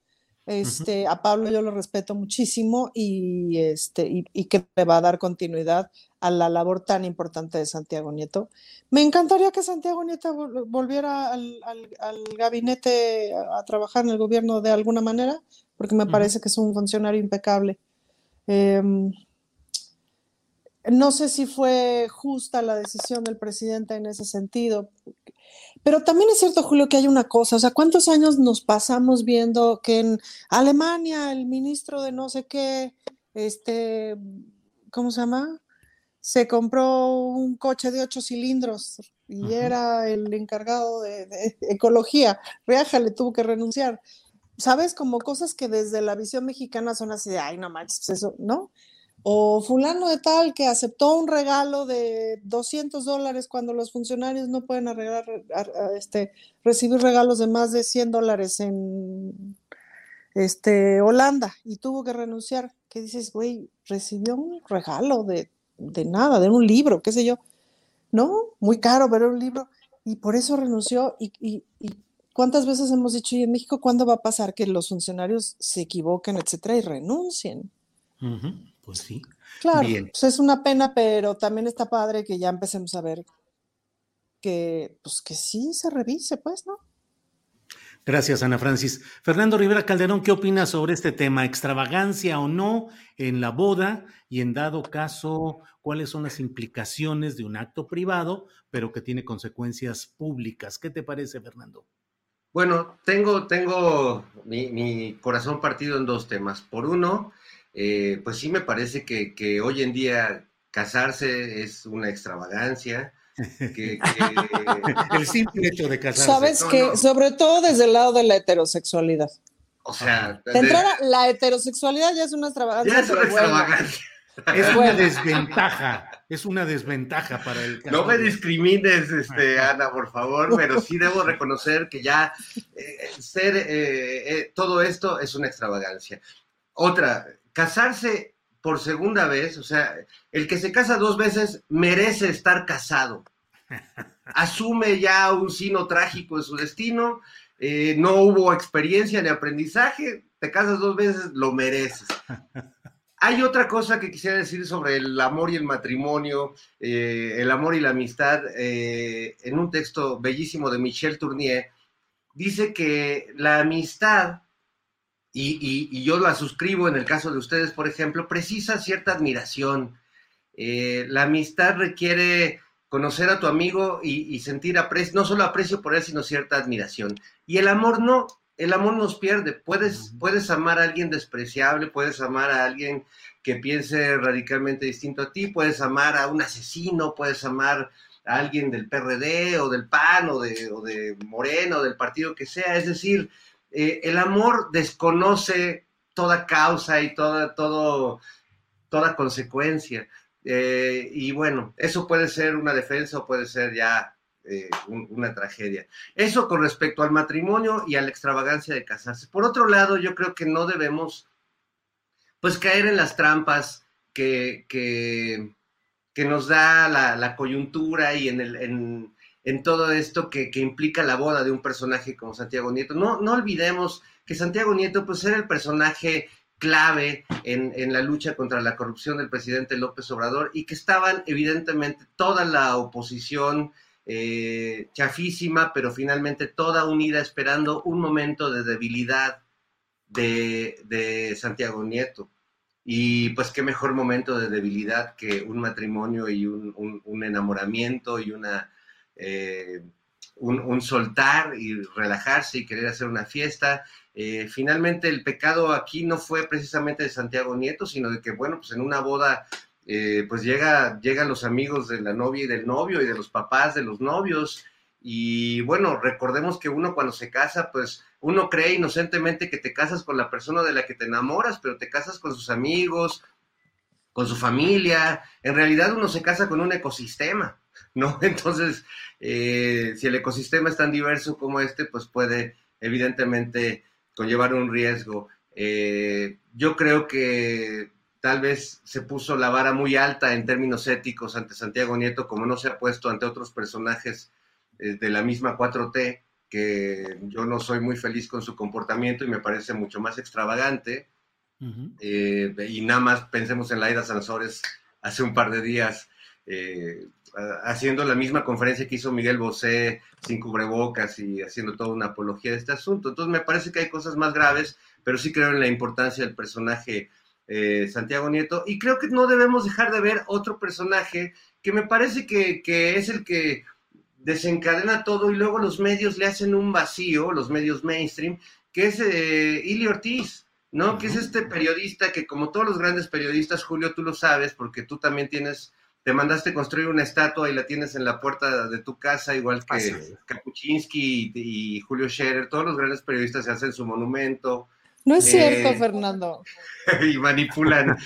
Este, A Pablo yo lo respeto muchísimo y, este, y, y, que le va a dar continuidad a la labor tan importante de Santiago Nieto. Me encantaría que Santiago Nieto volviera al, al, al gabinete a, a, trabajar en el gobierno de alguna manera, porque me uh -huh. parece que es un funcionario impecable. Eh, no sé si fue justa la decisión del presidente en ese sentido, pero también es cierto, Julio, que hay una cosa, o sea, ¿cuántos años nos pasamos viendo que en Alemania el ministro de no sé qué, este, ¿cómo se llama? Se compró un coche de ocho cilindros y uh -huh. era el encargado de, de ecología. Reaja le tuvo que renunciar. ¿Sabes? Como cosas que desde la visión mexicana son así de, ay, no manches, pues eso, ¿no? O fulano de tal que aceptó un regalo de 200 dólares cuando los funcionarios no pueden arreglar, este, recibir regalos de más de 100 dólares en este, Holanda y tuvo que renunciar. ¿Qué dices, güey? Recibió un regalo de, de nada, de un libro, qué sé yo. No, muy caro, pero un libro. Y por eso renunció. Y, y, y cuántas veces hemos dicho, y en México, ¿cuándo va a pasar que los funcionarios se equivoquen, etcétera, y renuncien? Uh -huh. Pues sí. Claro, pues es una pena, pero también está padre que ya empecemos a ver que, pues que sí se revise, pues, ¿no? Gracias, Ana Francis. Fernando Rivera Calderón, ¿qué opinas sobre este tema? ¿Extravagancia o no en la boda? Y en dado caso, ¿cuáles son las implicaciones de un acto privado, pero que tiene consecuencias públicas? ¿Qué te parece, Fernando? Bueno, tengo, tengo mi, mi corazón partido en dos temas. Por uno, eh, pues sí me parece que, que, hoy en día casarse es una extravagancia. Que, que... el simple hecho de casarse. Sabes no, que, no. sobre todo desde el lado de la heterosexualidad. O sea, de entrada, la heterosexualidad ya es una extravagancia. Ya es una extravagancia. Es una desventaja, es una desventaja para el. No me discrimines, este, Ana, por favor, pero sí debo reconocer que ya eh, ser eh, eh, todo esto es una extravagancia. Otra, casarse por segunda vez, o sea, el que se casa dos veces merece estar casado. Asume ya un sino trágico de su destino, no hubo experiencia ni aprendizaje, te casas dos veces, lo mereces. Hay otra cosa que quisiera decir sobre el amor y el matrimonio, eh, el amor y la amistad, eh, en un texto bellísimo de Michel Tournier, dice que la amistad y, yo la suscribo en el caso de ustedes, por ejemplo, precisa cierta admiración. Eh, la amistad requiere conocer a tu amigo y, y, sentir aprecio, no solo aprecio por él, sino cierta admiración. Y el amor no, el amor nos pierde. Puedes, puedes amar a alguien despreciable, puedes amar a alguien que piense radicalmente distinto a ti, puedes amar a un asesino, puedes amar a alguien del PRD o del PAN o de, o de Moreno, o del partido que sea. Es decir, eh, el amor desconoce toda causa y toda, todo, toda consecuencia. Eh, y bueno, eso puede ser una defensa o puede ser ya eh, un, una tragedia. Eso con respecto al matrimonio y a la extravagancia de casarse. Por otro lado, yo creo que no debemos pues caer en las trampas que, que, nos da la, la, coyuntura y en el, en, en todo esto que, que, implica la boda de un personaje como Santiago Nieto. No, no olvidemos que Santiago Nieto pues era el personaje clave en, en, la lucha contra la corrupción del presidente López Obrador y que estaban evidentemente toda la oposición eh, chafísima, pero finalmente toda unida esperando un momento de debilidad de, de Santiago Nieto. Y pues qué mejor momento de debilidad que un matrimonio y un, un, un enamoramiento y una eh, un, un, soltar y relajarse y querer hacer una fiesta. Eh, finalmente el pecado aquí no fue precisamente de Santiago Nieto, sino de que, bueno, pues en una boda, eh, pues llega, llegan los amigos de la novia y del novio y de los papás de los novios. Y bueno, recordemos que uno cuando se casa, pues uno cree inocentemente que te casas con la persona de la que te enamoras, pero te casas con sus amigos, con su familia. En realidad uno se casa con un ecosistema ¿no? Entonces, eh, si el ecosistema es tan diverso como este, pues puede evidentemente conllevar un riesgo. Eh, yo creo que tal vez se puso la vara muy alta en términos éticos ante Santiago Nieto, como no se ha puesto ante otros personajes eh, de la misma 4T, que yo no soy muy feliz con su comportamiento y me parece mucho más extravagante. Eh, y nada más pensemos en Laida Sansores hace un par de días, eh, haciendo la misma conferencia que hizo Miguel Bosé sin cubrebocas y haciendo toda una apología de este asunto. Entonces me parece que hay cosas más graves, pero sí creo en la importancia del personaje eh, Santiago Nieto y creo que no debemos dejar de ver otro personaje que me parece que, que es el que desencadena todo y luego los medios le hacen un vacío, los medios mainstream, que es eh, Ili Ortiz, ¿no? Que es este periodista que como todos los grandes periodistas, Julio, tú lo sabes, porque tú también tienes, te mandaste construir una estatua y la tienes en la puerta de tu casa, igual que Kapuczynski y, Julio Scherer, todos los grandes periodistas se hacen su monumento. No es cierto, eh, Fernando. y manipulan.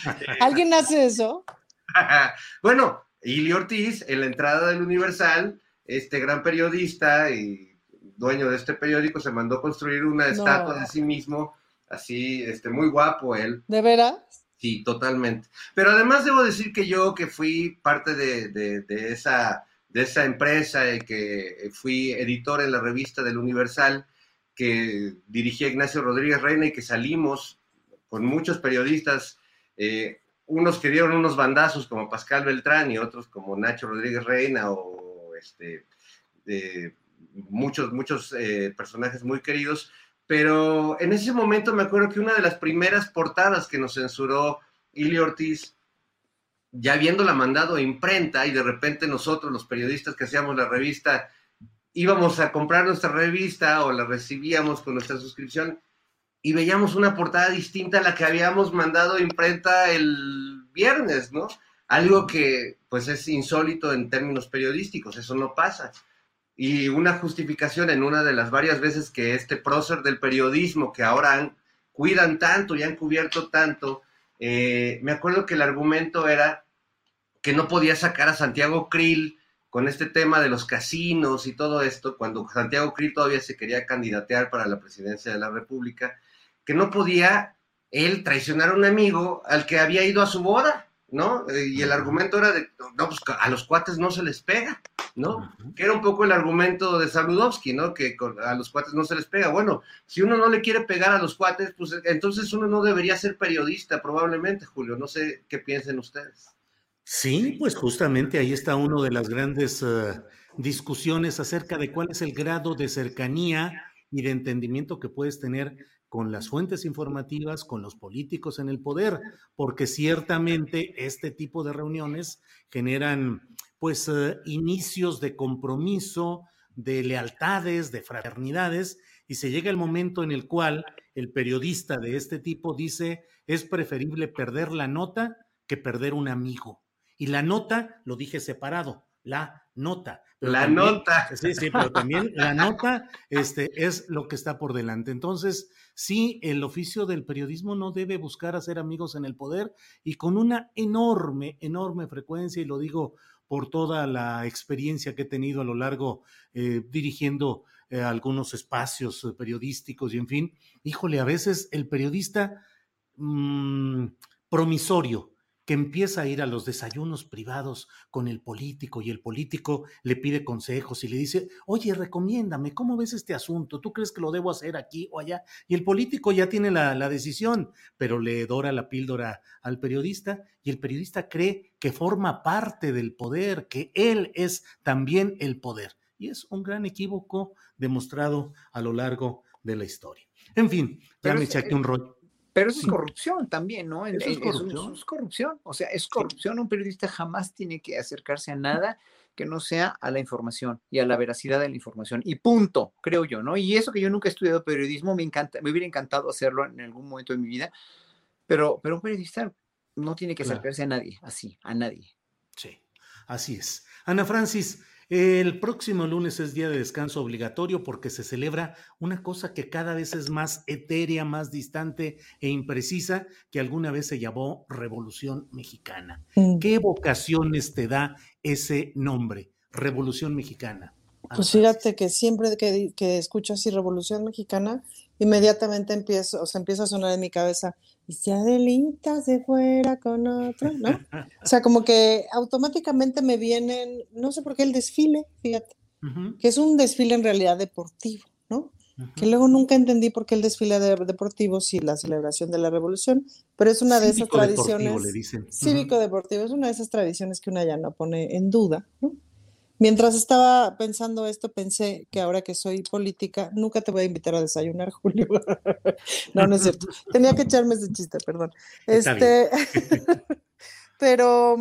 ¿Alguien hace eso? bueno, Ili Ortiz, en la entrada del Universal, este gran periodista y dueño de este periódico se mandó construir una estatua de sí mismo, así, este, muy guapo él. ¿De veras? Sí, totalmente. Pero además debo decir que yo que fui parte de, esa, de esa empresa y que fui editor en la revista del Universal, que dirigía Ignacio Rodríguez Reina y que salimos con muchos periodistas, eh, unos que dieron unos bandazos como Pascal Beltrán y otros como Nacho Rodríguez Reina o este, muchos, muchos eh, personajes muy queridos, pero en ese momento me acuerdo que una de las primeras portadas que nos censuró Ili Ortiz, ya habiéndola mandado a imprenta y de repente nosotros, los periodistas que hacíamos la revista, íbamos a comprar nuestra revista o la recibíamos con nuestra suscripción y veíamos una portada distinta a la que habíamos mandado imprenta el viernes, ¿no? Algo que pues es insólito en términos periodísticos, eso no pasa. Y una justificación en una de las varias veces que este prócer del periodismo que ahora cuidan tanto y han cubierto tanto, eh, me acuerdo que el argumento era que no podía sacar a Santiago Krill con este tema de los casinos y todo esto, cuando Santiago Krill todavía se quería candidatear para la presidencia de la República, que no podía él traicionar a un amigo al que había ido a su boda. ¿no? Eh, y el argumento era de, no, pues a los cuates no se les pega, ¿no? Que era un poco el argumento de Saludowski, ¿no? Que a los cuates no se les pega. Bueno, si uno no le quiere pegar a los cuates, pues entonces uno no debería ser periodista, probablemente, Julio. No sé qué piensen ustedes. Sí, pues justamente ahí está una de las grandes eh, discusiones acerca de cuál es el grado de cercanía y de entendimiento que puedes tener con las fuentes informativas, con los políticos en el poder, porque ciertamente este tipo de reuniones generan pues eh, inicios de compromiso, de lealtades, de fraternidades, y se llega el momento en el cual el periodista de este tipo dice, es preferible perder la nota que perder un amigo. Y la nota, lo dije separado, la nota. la nota. Sí, sí, pero también la nota este, es lo que está por delante. Entonces, sí, el oficio del periodismo no debe buscar hacer amigos en el poder y con una enorme, enorme frecuencia, y lo digo por toda la experiencia que he tenido a lo largo eh, dirigiendo eh, algunos espacios eh, periodísticos y en fin, híjole, a veces el periodista mm, promisorio, que empieza a ir a los desayunos privados con el político y el político le pide consejos y le dice, oye, recomiéndame, ¿cómo ves este asunto? ¿Tú crees que lo debo hacer aquí o allá? Y el político ya tiene la, decisión, pero le dora la píldora al periodista y el periodista cree que forma parte del poder, que él es también el poder. Y es un gran equívoco demostrado a lo largo de la historia. En fin, ya me eché aquí un rollo. Pero eso es corrupción también, ¿no? Eso es corrupción. es corrupción. O sea, es corrupción. Un periodista jamás tiene que acercarse a nada que no sea a la información y a la veracidad de la información. Y punto, creo yo, ¿no? Y eso que yo nunca he estudiado periodismo, me encanta, me hubiera encantado hacerlo en algún momento de mi vida, pero, pero un periodista no tiene que acercarse a nadie, así, a nadie. Sí, así es. Ana Francis, el próximo lunes es día de descanso obligatorio porque se celebra una cosa que cada vez es más etérea, más distante e imprecisa, que alguna vez se llamó Revolución Mexicana. Mm. ¿Qué vocaciones te da ese nombre, Revolución Mexicana? Pues fíjate que siempre que, que escucho así Revolución Mexicana, inmediatamente empiezo, o sea, empieza a sonar en mi cabeza, y si Adelita se fuera con otro, ¿no? O sea, como que automáticamente me vienen, no sé por qué el desfile, fíjate, que es un desfile en realidad deportivo, ¿no? Que luego nunca entendí por qué el desfile de deportivos y la celebración de la revolución, pero es una de esas tradiciones. le dicen. Cívico deportivo es una de esas tradiciones que una ya no pone en duda, ¿no? Mientras estaba pensando esto, pensé que ahora que soy política, nunca te voy a invitar a desayunar, Julio. no, no es cierto. Tenía que echarme ese chiste, perdón. Este, pero,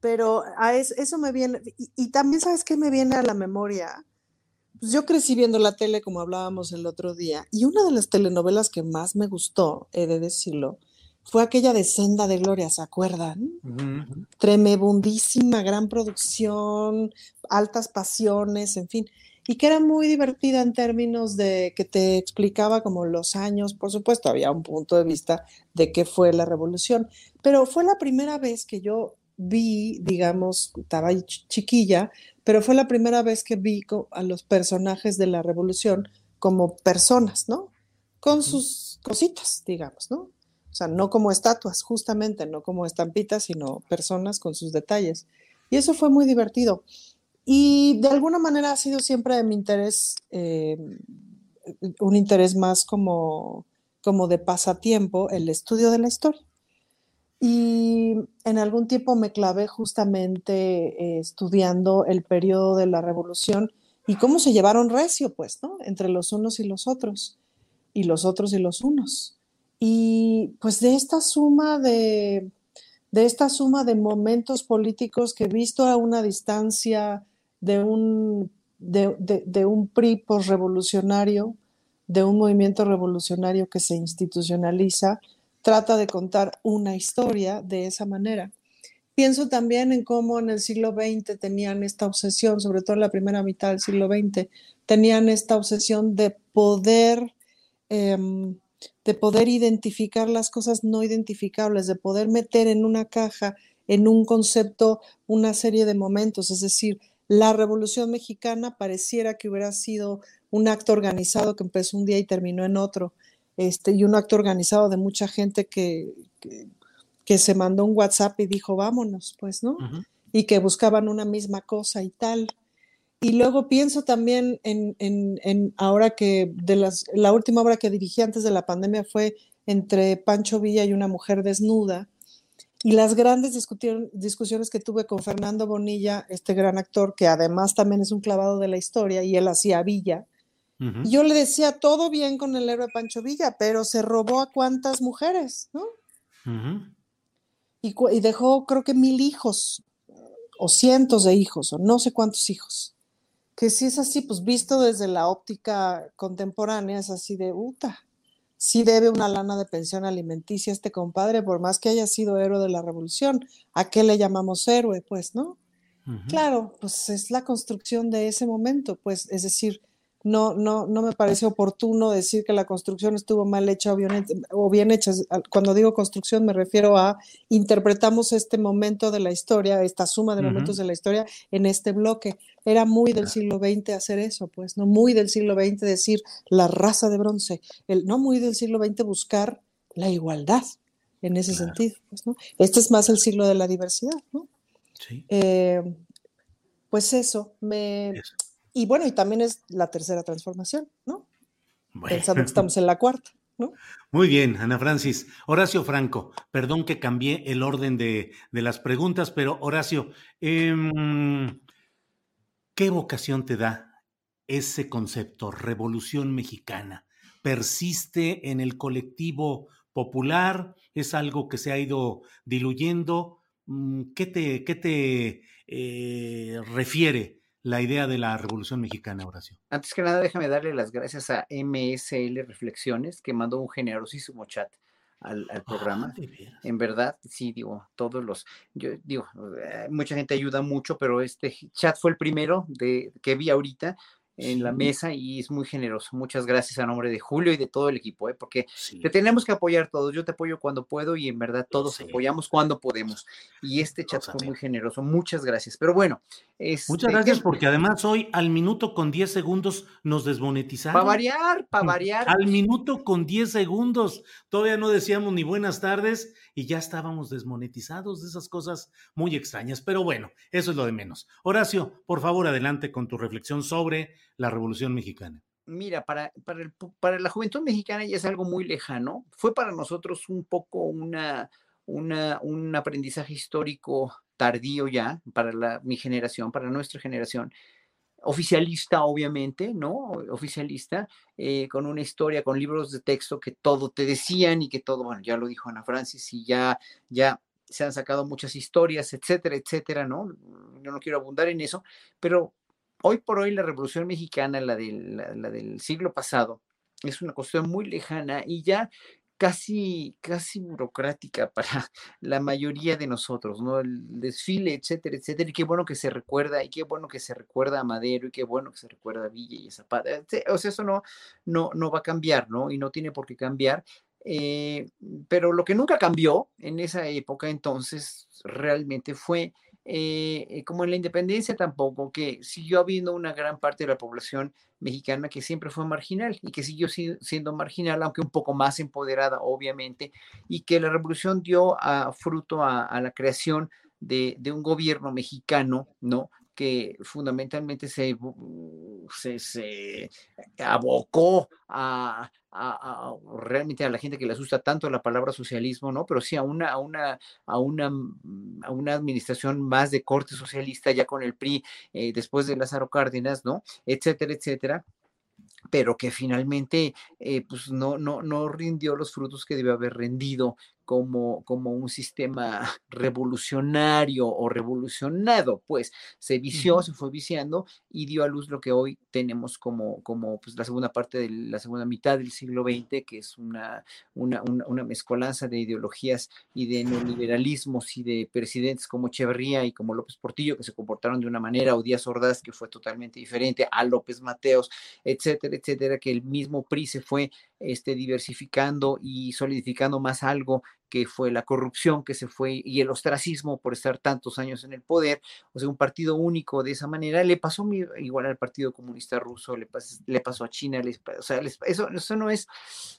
pero a eso, eso me viene, y, y, también sabes qué me viene a la memoria. Pues yo crecí viendo la tele, como hablábamos el otro día, y una de las telenovelas que más me gustó, he de decirlo, fue aquella de Senda de Gloria, ¿se acuerdan? Uh -huh. Tremebundísima, gran producción, altas pasiones, en fin, y que era muy divertida en términos de que te explicaba como los años, por supuesto, había un punto de vista de qué fue la revolución, pero fue la primera vez que yo vi, digamos, estaba chiquilla, pero fue la primera vez que vi a los personajes de la revolución como personas, ¿no? Con sus cositas, digamos, ¿no? O sea, no como estatuas, justamente, no como estampitas, sino personas con sus detalles. Y eso fue muy divertido. Y de alguna manera ha sido siempre de mi interés, eh, un interés más como, como de pasatiempo, el estudio de la historia. Y en algún tiempo me clavé justamente eh, estudiando el periodo de la revolución y cómo se llevaron recio, pues, ¿no? Entre los unos y los otros, y los otros y los unos. Y pues de esta suma de, de esta suma de momentos políticos que visto a una distancia de un, de, de, de un PRI revolucionario, de un movimiento revolucionario que se institucionaliza, trata de contar una historia de esa manera. Pienso también en cómo en el siglo XX tenían esta obsesión, sobre todo en la primera mitad del siglo XX, tenían esta obsesión de poder eh, de poder identificar las cosas no identificables, de poder meter en una caja, en un concepto, una serie de momentos. Es decir, la Revolución Mexicana pareciera que hubiera sido un acto organizado que empezó un día y terminó en otro, este, y un acto organizado de mucha gente que, que, que se mandó un WhatsApp y dijo, vámonos, pues, ¿no? Uh -huh. Y que buscaban una misma cosa y tal. Y luego pienso también en, en, en, ahora que de las, la última obra que dirigí antes de la pandemia fue entre Pancho Villa y una mujer desnuda. Y las grandes discusiones que tuve con Fernando Bonilla, este gran actor, que además también es un clavado de la historia, y él hacía Villa. Uh -huh. yo le decía, todo bien con el héroe Pancho Villa, pero se robó a cuántas mujeres, ¿no? Uh -huh. y, y dejó, creo que mil hijos, o cientos de hijos, o no sé cuántos hijos que si es así, pues visto desde la óptica contemporánea, es así de puta. Sí debe una lana de pensión alimenticia este compadre, por más que haya sido héroe de la revolución. ¿A qué le llamamos héroe? Pues, ¿no? Uh -huh. Claro, pues es la construcción de ese momento, pues, es decir, no, no, no me parece oportuno decir que la construcción estuvo mal hecha o bien, o bien, hecha. Cuando digo construcción me refiero a interpretamos este momento de la historia, esta suma de momentos uh -huh. de la historia en este bloque. Era muy del siglo XX hacer eso, pues, no muy del siglo XX decir la raza de bronce, el, no muy del siglo XX buscar la igualdad en ese claro. sentido. Pues, ¿no? Este es más el siglo de la diversidad, ¿no? Sí. Eh, pues eso, me... Eso y bueno, y también es la tercera transformación, ¿no? Bueno. Pensando que estamos en la cuarta, ¿no? Muy bien, Ana Francis. Horacio Franco, perdón que cambié el orden de, de las preguntas, pero Horacio, eh, ¿qué vocación te da ese concepto, revolución mexicana? ¿Persiste en el colectivo popular? ¿Es algo que se ha ido diluyendo? Mm, ¿Qué te, qué te eh, refiere? La idea de la Revolución Mexicana, Horacio. Antes que nada, déjame darle las gracias a MSL Reflexiones, que mandó un generosísimo chat al, al programa. Oh, en verdad, sí, digo, todos los, yo digo, eh, mucha gente ayuda mucho, pero este chat fue el primero de, que vi ahorita en sí. la mesa y es muy generoso. Muchas gracias a nombre de Julio y de todo el equipo, ¿eh? porque sí. te tenemos que apoyar todos. Yo te apoyo cuando puedo y en verdad todos sí. apoyamos cuando podemos. Y este chat fue muy generoso. Muchas gracias. Pero bueno. Este, Muchas gracias porque además hoy al minuto con 10 segundos nos desmonetizaron. Para variar, para variar. Al minuto con 10 segundos. Todavía no decíamos ni buenas tardes y ya estábamos desmonetizados de esas cosas muy extrañas. Pero bueno, eso es lo de menos. Horacio, por favor, adelante con tu reflexión sobre la Revolución Mexicana. mira, para, para, para la juventud mexicana ya es algo muy lejano. Fue para nosotros un poco una, una, un aprendizaje histórico tardío ya, para la, mi generación, para nuestra generación oficialista, obviamente, ¿no? Oficialista, eh, con una historia, con libros de texto que todo te decían y que todo, bueno, ya lo dijo Ana Francis y ya, ya se han sacado muchas historias, etcétera, etcétera, ¿no? Yo no quiero abundar en eso, pero hoy por hoy la Revolución Mexicana, la del, la del siglo pasado, es una cuestión muy lejana y ya casi, casi burocrática para la mayoría de nosotros, ¿no? El desfile, etcétera, etcétera, y qué bueno que se recuerda, y qué bueno que se recuerda a Madero, y qué bueno que se recuerda a Villa y a Zapata, o sea, eso no, no, no va a cambiar, ¿no? Y no tiene por qué cambiar, eh, pero lo que nunca cambió en esa época entonces realmente fue eh, eh, como en la independencia tampoco, que siguió habiendo una gran parte de la población mexicana que siempre fue marginal y que siguió siendo marginal, aunque un poco más empoderada, obviamente, y que la revolución dio a, fruto a, la creación de, un gobierno mexicano, ¿no? Que fundamentalmente se, se, abocó a, realmente a la gente que le asusta tanto la palabra socialismo, ¿no? Pero sí a una, a una, a una, mm, a una administración más de corte socialista ya con el PRI eh, después de Lázaro Cárdenas, ¿no? Etcétera, etcétera pero que finalmente eh, pues no, no, no rindió los frutos que debió haber rendido como, como un sistema revolucionario o revolucionado, pues se vició, se fue viciando y dio a luz lo que hoy tenemos como, como pues, la segunda parte de la segunda mitad del siglo XX, que es una, una, una, mezcolanza de ideologías y de neoliberalismos y de presidentes como Echeverría y como López Portillo, que se comportaron de una manera, o Díaz Ordaz, que fue totalmente diferente, a López Mateos, etcétera, etcétera, que el mismo PRI se fue este, diversificando y solidificando más algo que fue la corrupción que se fue y el ostracismo por estar tantos años en el poder, o sea, un partido único de esa manera, le pasó igual al Partido Comunista Ruso, le, le pasó a China, o sea, eso, eso no es,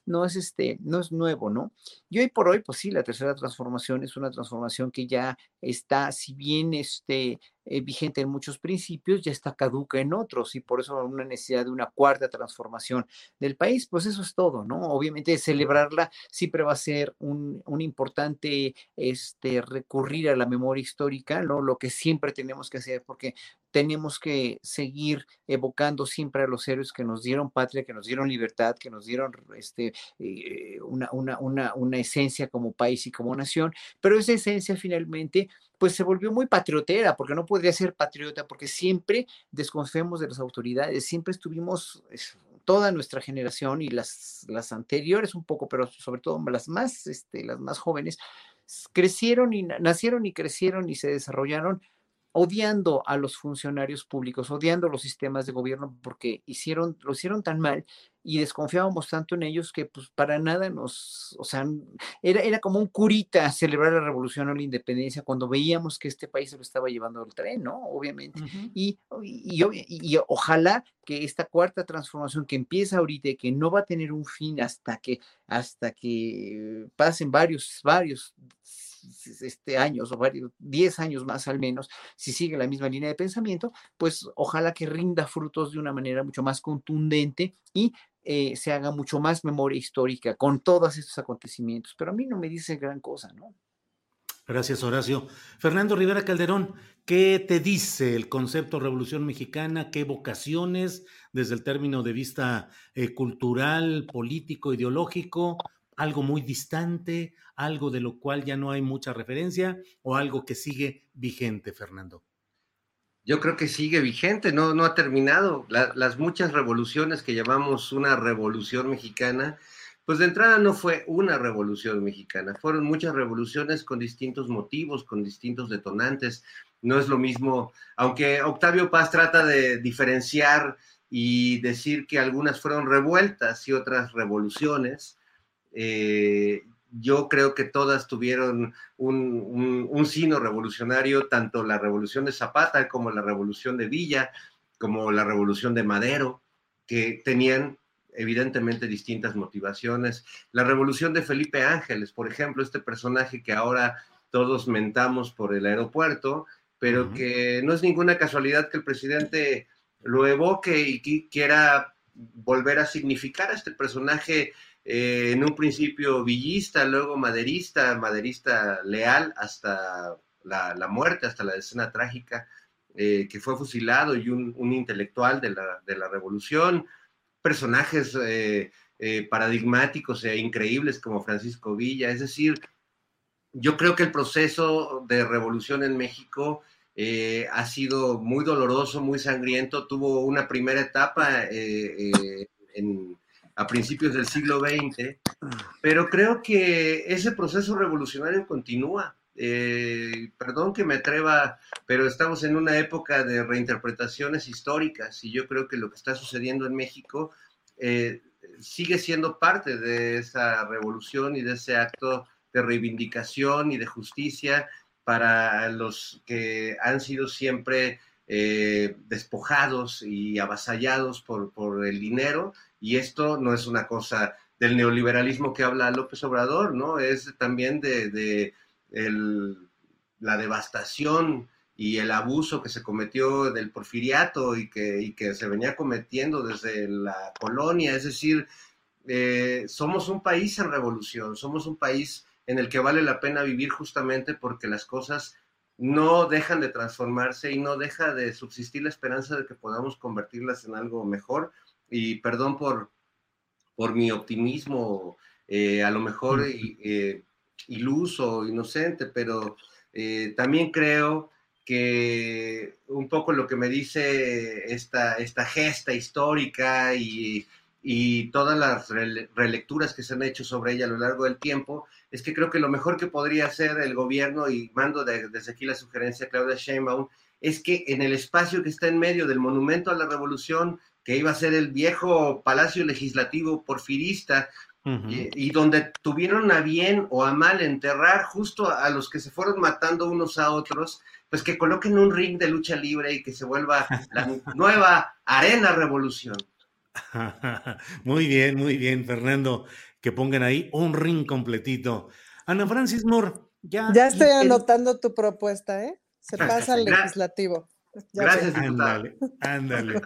no es este, no es nuevo, ¿no? Y hoy por hoy, pues sí, la tercera transformación es una transformación que ya está, si bien este, eh, vigente en muchos principios, ya está caduca en otros y por eso una necesidad de una cuarta transformación del país, pues eso es todo, ¿no? Obviamente celebrarla siempre va a ser un, importante este, recurrir a la memoria histórica, ¿no? Lo que siempre tenemos que hacer, porque tenemos que seguir evocando siempre a los héroes que nos dieron patria, que nos dieron libertad, que nos dieron este, eh, una, una, una, esencia como país y como nación, pero esa esencia finalmente pues se volvió muy patriotera, porque no podría ser patriota, porque siempre desconfiamos de las autoridades, siempre estuvimos, toda nuestra generación y las, las anteriores un poco, pero sobre todo las más, este, las más jóvenes, crecieron y nacieron y crecieron y se desarrollaron odiando a los funcionarios públicos, odiando los sistemas de gobierno porque hicieron, lo hicieron tan mal y desconfiábamos tanto en ellos que pues para nada nos, o sea, era, era como un curita celebrar la revolución o la independencia cuando veíamos que este país se lo estaba llevando al tren, ¿no? Obviamente. y, y, y, ojalá que esta cuarta transformación que empieza ahorita y que no va a tener un fin hasta que, hasta que pasen varios, varios este, años o varios, 10 años más al menos, si sigue la misma línea de pensamiento, pues ojalá que rinda frutos de una manera mucho más contundente y eh, se haga mucho más memoria histórica con todos estos acontecimientos. Pero a mí no me dice gran cosa, ¿no? Gracias, Horacio. Fernando Rivera Calderón, ¿qué te dice el concepto Revolución Mexicana? ¿Qué vocaciones desde el término de vista eh, cultural, político, ideológico? Algo muy distante, algo de lo cual ya no hay mucha referencia o algo que sigue vigente, Fernando? Yo creo que sigue vigente, no, no ha terminado. las muchas revoluciones que llamamos una revolución mexicana, pues de entrada no fue una revolución mexicana, fueron muchas revoluciones con distintos motivos, con distintos detonantes. No es lo mismo, aunque Octavio Paz trata de diferenciar y decir que algunas fueron revueltas y otras revoluciones, eh, yo creo que todas tuvieron un, un, sino revolucionario, tanto la revolución de Zapata como la revolución de Villa, como la revolución de Madero, que tenían evidentemente distintas motivaciones. La revolución de Felipe Ángeles, por ejemplo, este personaje que ahora todos mentamos por el aeropuerto, pero que no es ninguna casualidad que el presidente lo evoque y quiera volver a significar a este personaje eh, en un principio villista, luego maderista, maderista leal hasta la, muerte, hasta la escena trágica, eh, que fue fusilado y un, intelectual de la, revolución, personajes eh, paradigmáticos e increíbles como Francisco Villa, es decir, yo creo que el proceso de revolución en México ha sido muy doloroso, muy sangriento, tuvo una primera etapa en a principios del siglo XX, pero creo que ese proceso revolucionario continúa. Eh, perdón que me atreva, pero estamos en una época de reinterpretaciones históricas y yo creo que lo que está sucediendo en México eh, sigue siendo parte de esa revolución y de ese acto de reivindicación y de justicia para los que han sido siempre eh, despojados y avasallados por, por el dinero y esto no es una cosa del neoliberalismo que habla López Obrador, ¿no? Es también de, la devastación y el abuso que se cometió del porfiriato y que, se venía cometiendo desde la colonia. Es decir, eh, somos un país en revolución, somos un país en el que vale la pena vivir justamente porque las cosas no dejan de transformarse y no deja de subsistir la esperanza de que podamos convertirlas en algo mejor y perdón por, por mi optimismo, eh, a lo mejor eh, iluso, inocente, pero eh, también creo que un poco lo que me dice esta, esta gesta histórica y, todas las relecturas que se han hecho sobre ella a lo largo del tiempo, es que creo que lo mejor que podría hacer el gobierno, y mando desde aquí la sugerencia a Claudia Sheinbaum, es que en el espacio que está en medio del monumento a la revolución que iba a ser el viejo Palacio Legislativo porfirista, y, donde tuvieron a bien o a mal enterrar justo a los que se fueron matando unos a otros, pues que coloquen un ring de lucha libre y que se vuelva la nueva arena revolución. Muy bien, muy bien, Fernando, que pongan ahí un ring completito. Ana Francis Moore, ya. Ya estoy anotando tu propuesta, ¿eh? Se pasa al legislativo. Gracias, Ándale, ándale.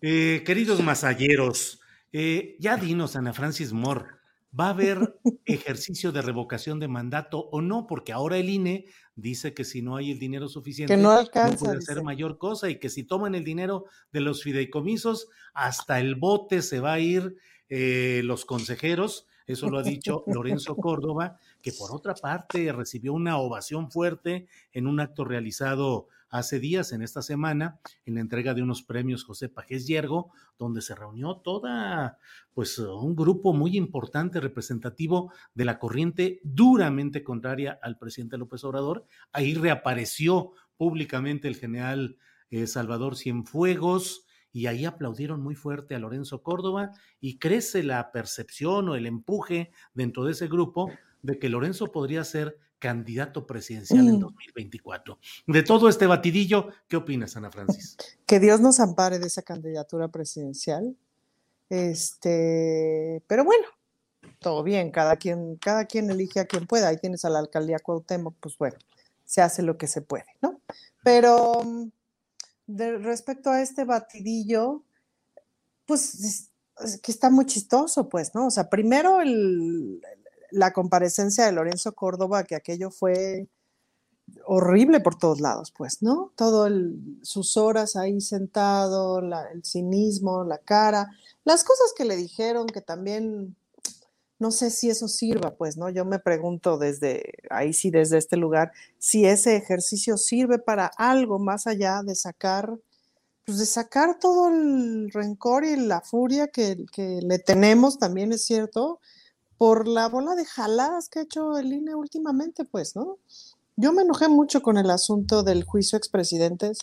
Eh, queridos masalleros, eh, ya dinos, Ana Francis Moore, ¿va a haber ejercicio de revocación de mandato o no? Porque ahora el INE dice que si no hay el dinero suficiente, no, alcanza, puede hacer mayor cosa y que si toman el dinero de los fideicomisos, hasta el bote se va a ir eh, los consejeros. Eso lo ha dicho Lorenzo Córdoba, que por otra parte recibió una ovación fuerte en un acto realizado hace días, en esta semana, en la entrega de unos premios José Pajés Yergo, donde se reunió toda, pues, un grupo muy importante, representativo de la corriente duramente contraria al presidente López Obrador. Ahí reapareció públicamente el general eh, Salvador Cienfuegos, y ahí aplaudieron muy fuerte a Lorenzo Córdoba y crece la percepción o el empuje dentro de ese grupo de que Lorenzo podría ser candidato presidencial en 2024. Mm. De todo este batidillo, ¿qué opinas, Ana Francis? Que Dios nos ampare de esa candidatura presidencial. Este, pero bueno, todo bien, cada quien, cada quien elige a quien pueda. Ahí tienes a la alcaldía Cuauhtémoc, pues bueno, se hace lo que se puede, ¿no? Pero mm, de, respecto a este batidillo, pues es que está muy chistoso, pues, ¿no? O sea, primero el, la comparecencia de Lorenzo Córdoba, que aquello fue horrible por todos lados, pues, ¿no? Todo sus horas ahí sentado, el cinismo, la cara, las cosas que le dijeron que también no sé si eso sirva, pues, ¿no? Yo me pregunto desde ahí sí, desde este lugar, si ese ejercicio sirve para algo más allá de sacar, pues de sacar todo el rencor y la furia que, que le tenemos, también es cierto, por la bola de jaladas que ha hecho el INE últimamente, pues, ¿no? Yo me enojé mucho con el asunto del juicio expresidentes,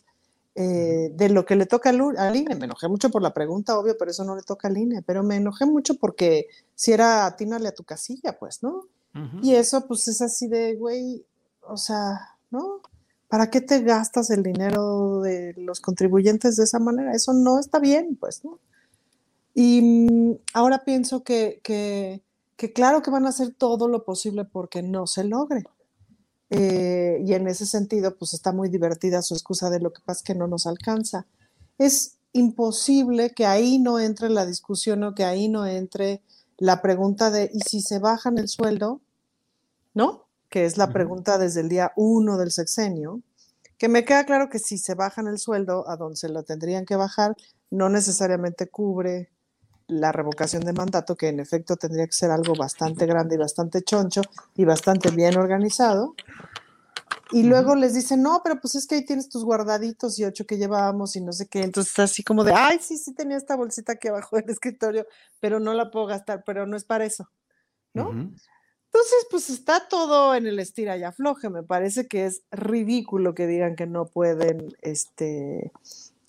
eh, de lo que le toca al, INE. Me enojé mucho por la pregunta, obvio, pero eso no le toca al INE. Pero me enojé mucho porque si era atínale a tu casilla, pues, ¿no? Y eso, pues, es así de, güey, o sea, ¿no? ¿Para qué te gastas el dinero de los contribuyentes de esa manera? Eso no está bien, pues, ¿no? Y mm, ahora pienso que, que que claro que van a hacer todo lo posible porque no se logre. Eh, y en ese sentido, pues está muy divertida su excusa de lo que pasa que no nos alcanza. Es, imposible que ahí no entre la discusión o que ahí no entre la pregunta de, ¿y si se bajan el sueldo? ¿No? Que es la pregunta desde el día uno del sexenio, que me queda claro que si se bajan el sueldo a donde se lo tendrían que bajar, no necesariamente cubre la revocación de mandato, que en efecto tendría que ser algo bastante grande y bastante choncho y bastante bien organizado. Y luego les dicen, no, pero pues es que ahí tienes tus guardaditos y ocho que llevábamos y no sé qué. Entonces, así como de, ay, sí, sí tenía esta bolsita aquí abajo del escritorio, pero no la puedo gastar, pero no es para eso, ¿no? Entonces, pues está todo en el estira y afloje. Me parece que es ridículo que digan que no pueden, este,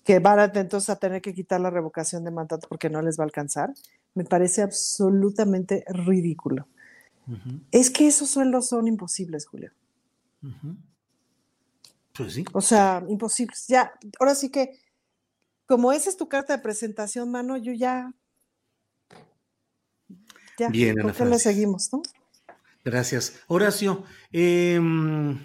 que van atentos a tener que quitar la revocación de mandato porque no les va a alcanzar. Me parece absolutamente ridículo. Es que esos sueldos son imposibles, Julio. Pues sí. O sea, imposibles. Ya, ahora sí que, como esa es tu carta de presentación, mano, yo ya. Ya, Bien, ¿por qué le seguimos, no? Gracias. Horacio, em,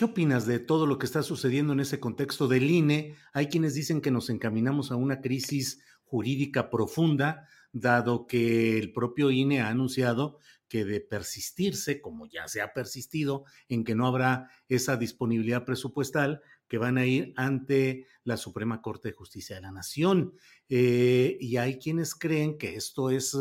¿qué opinas de todo lo que está sucediendo en ese contexto del INE? Hay quienes dicen que nos encaminamos a una crisis jurídica profunda, dado que el propio INE ha anunciado que de persistirse, como ya se ha persistido, en que no habrá esa disponibilidad presupuestal, que van a ir ante la Suprema Corte de Justicia de la Nación. Eh, y hay quienes creen que esto es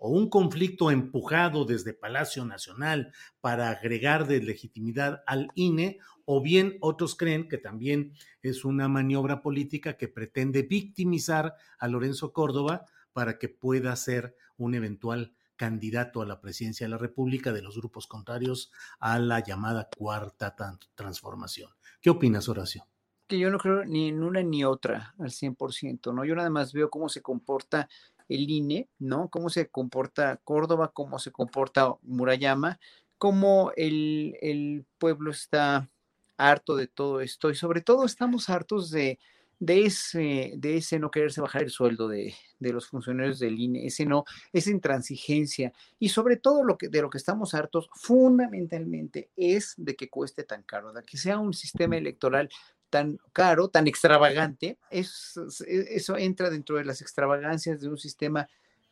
o un conflicto empujado desde Palacio Nacional para agregar de legitimidad al INE, o bien otros creen que también es una maniobra política que pretende victimizar a Lorenzo Córdoba para que pueda ser un eventual candidato a la presidencia de la República de los grupos contrarios a la llamada cuarta transformación. ¿Qué opinas, Horacio? que yo no creo ni en una ni otra al 100%, ¿no? Yo nada más veo cómo se comporta el INE, ¿no? Cómo se comporta Córdoba, cómo se comporta Murayama, cómo el, el pueblo está harto de todo esto y sobre todo estamos hartos de, de, ese, de ese no quererse bajar el sueldo de, de los funcionarios del INE, ese no, esa intransigencia. Y sobre todo lo que, de lo que estamos hartos fundamentalmente es de que cueste tan caro, de que sea un sistema electoral tan caro, tan extravagante, es- es- eso entra dentro de las extravagancias de un sistema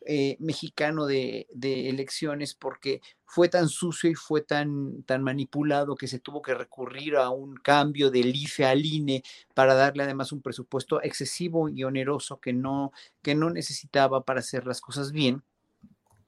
eh, mexicano de, de elecciones porque fue tan sucio y fue tan, tan manipulado que se tuvo que recurrir a un cambio del IFE al INE para darle además un presupuesto excesivo y oneroso que no, que no necesitaba para hacer las cosas bien.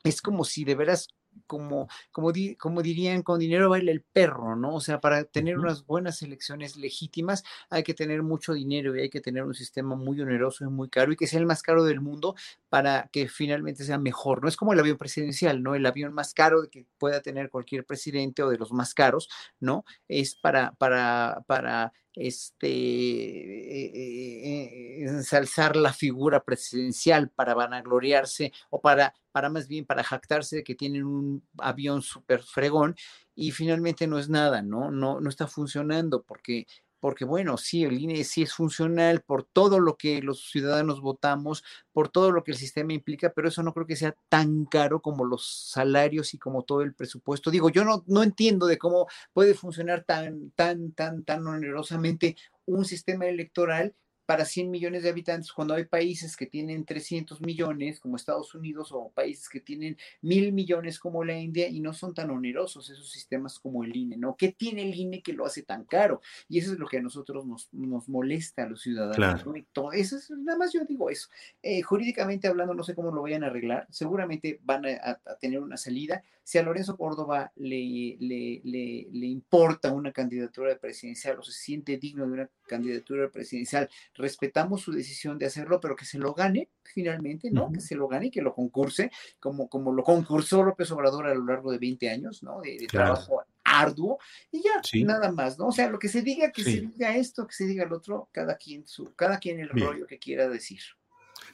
Es como si de veras como, como, di- como dirían, con dinero baila el perro, ¿no? O sea, para tener unas buenas elecciones legítimas hay que tener mucho dinero y hay que tener un sistema muy oneroso y muy caro y que sea el más caro del mundo para que finalmente sea mejor. No es como el avión presidencial, ¿no? El avión más caro que pueda tener cualquier presidente o de los más caros, ¿no? Es para, para, para este, eh, eh, eh, ensalzar la figura presidencial, para vanagloriarse o para, para más bien para jactarse de que tienen un avión súper fregón y finalmente no es nada, ¿no? No, no está funcionando porque porque bueno, sí, el INE sí es funcional por todo lo que los ciudadanos votamos, por todo lo que el sistema implica, pero eso no creo que sea tan caro como los salarios y como todo el presupuesto. Digo, yo no, no entiendo de cómo puede funcionar tan, tan, tan, tan onerosamente un sistema electoral para 100 millones de habitantes cuando hay países que tienen 300 millones como Estados Unidos o países que tienen mil millones como la India y no son tan onerosos esos sistemas como el INE, ¿no? ¿Qué tiene el INE que lo hace tan caro? Y eso es lo que a nosotros nos, nos molesta a los ciudadanos. Claro. ¿no? Todo- eso es, nada más yo digo eso. Eh, jurídicamente hablando, no sé cómo lo vayan a arreglar. Seguramente van a, a- a tener una salida. Si a Lorenzo Córdoba le, le, le, le importa una candidatura presidencial o se siente digno de una candidatura presidencial, respetamos su decisión de hacerlo, pero que se lo gane finalmente, ¿no? Que se lo gane y que lo concurse, como, como lo concursó López Obrador a lo largo de 20 años, ¿no? De, de Claro. trabajo arduo y ya, Sí. nada más, ¿no? O sea, lo que se diga, que se diga esto, que se diga el otro, cada quien su, cada quien el Bien. rollo que quiera decir.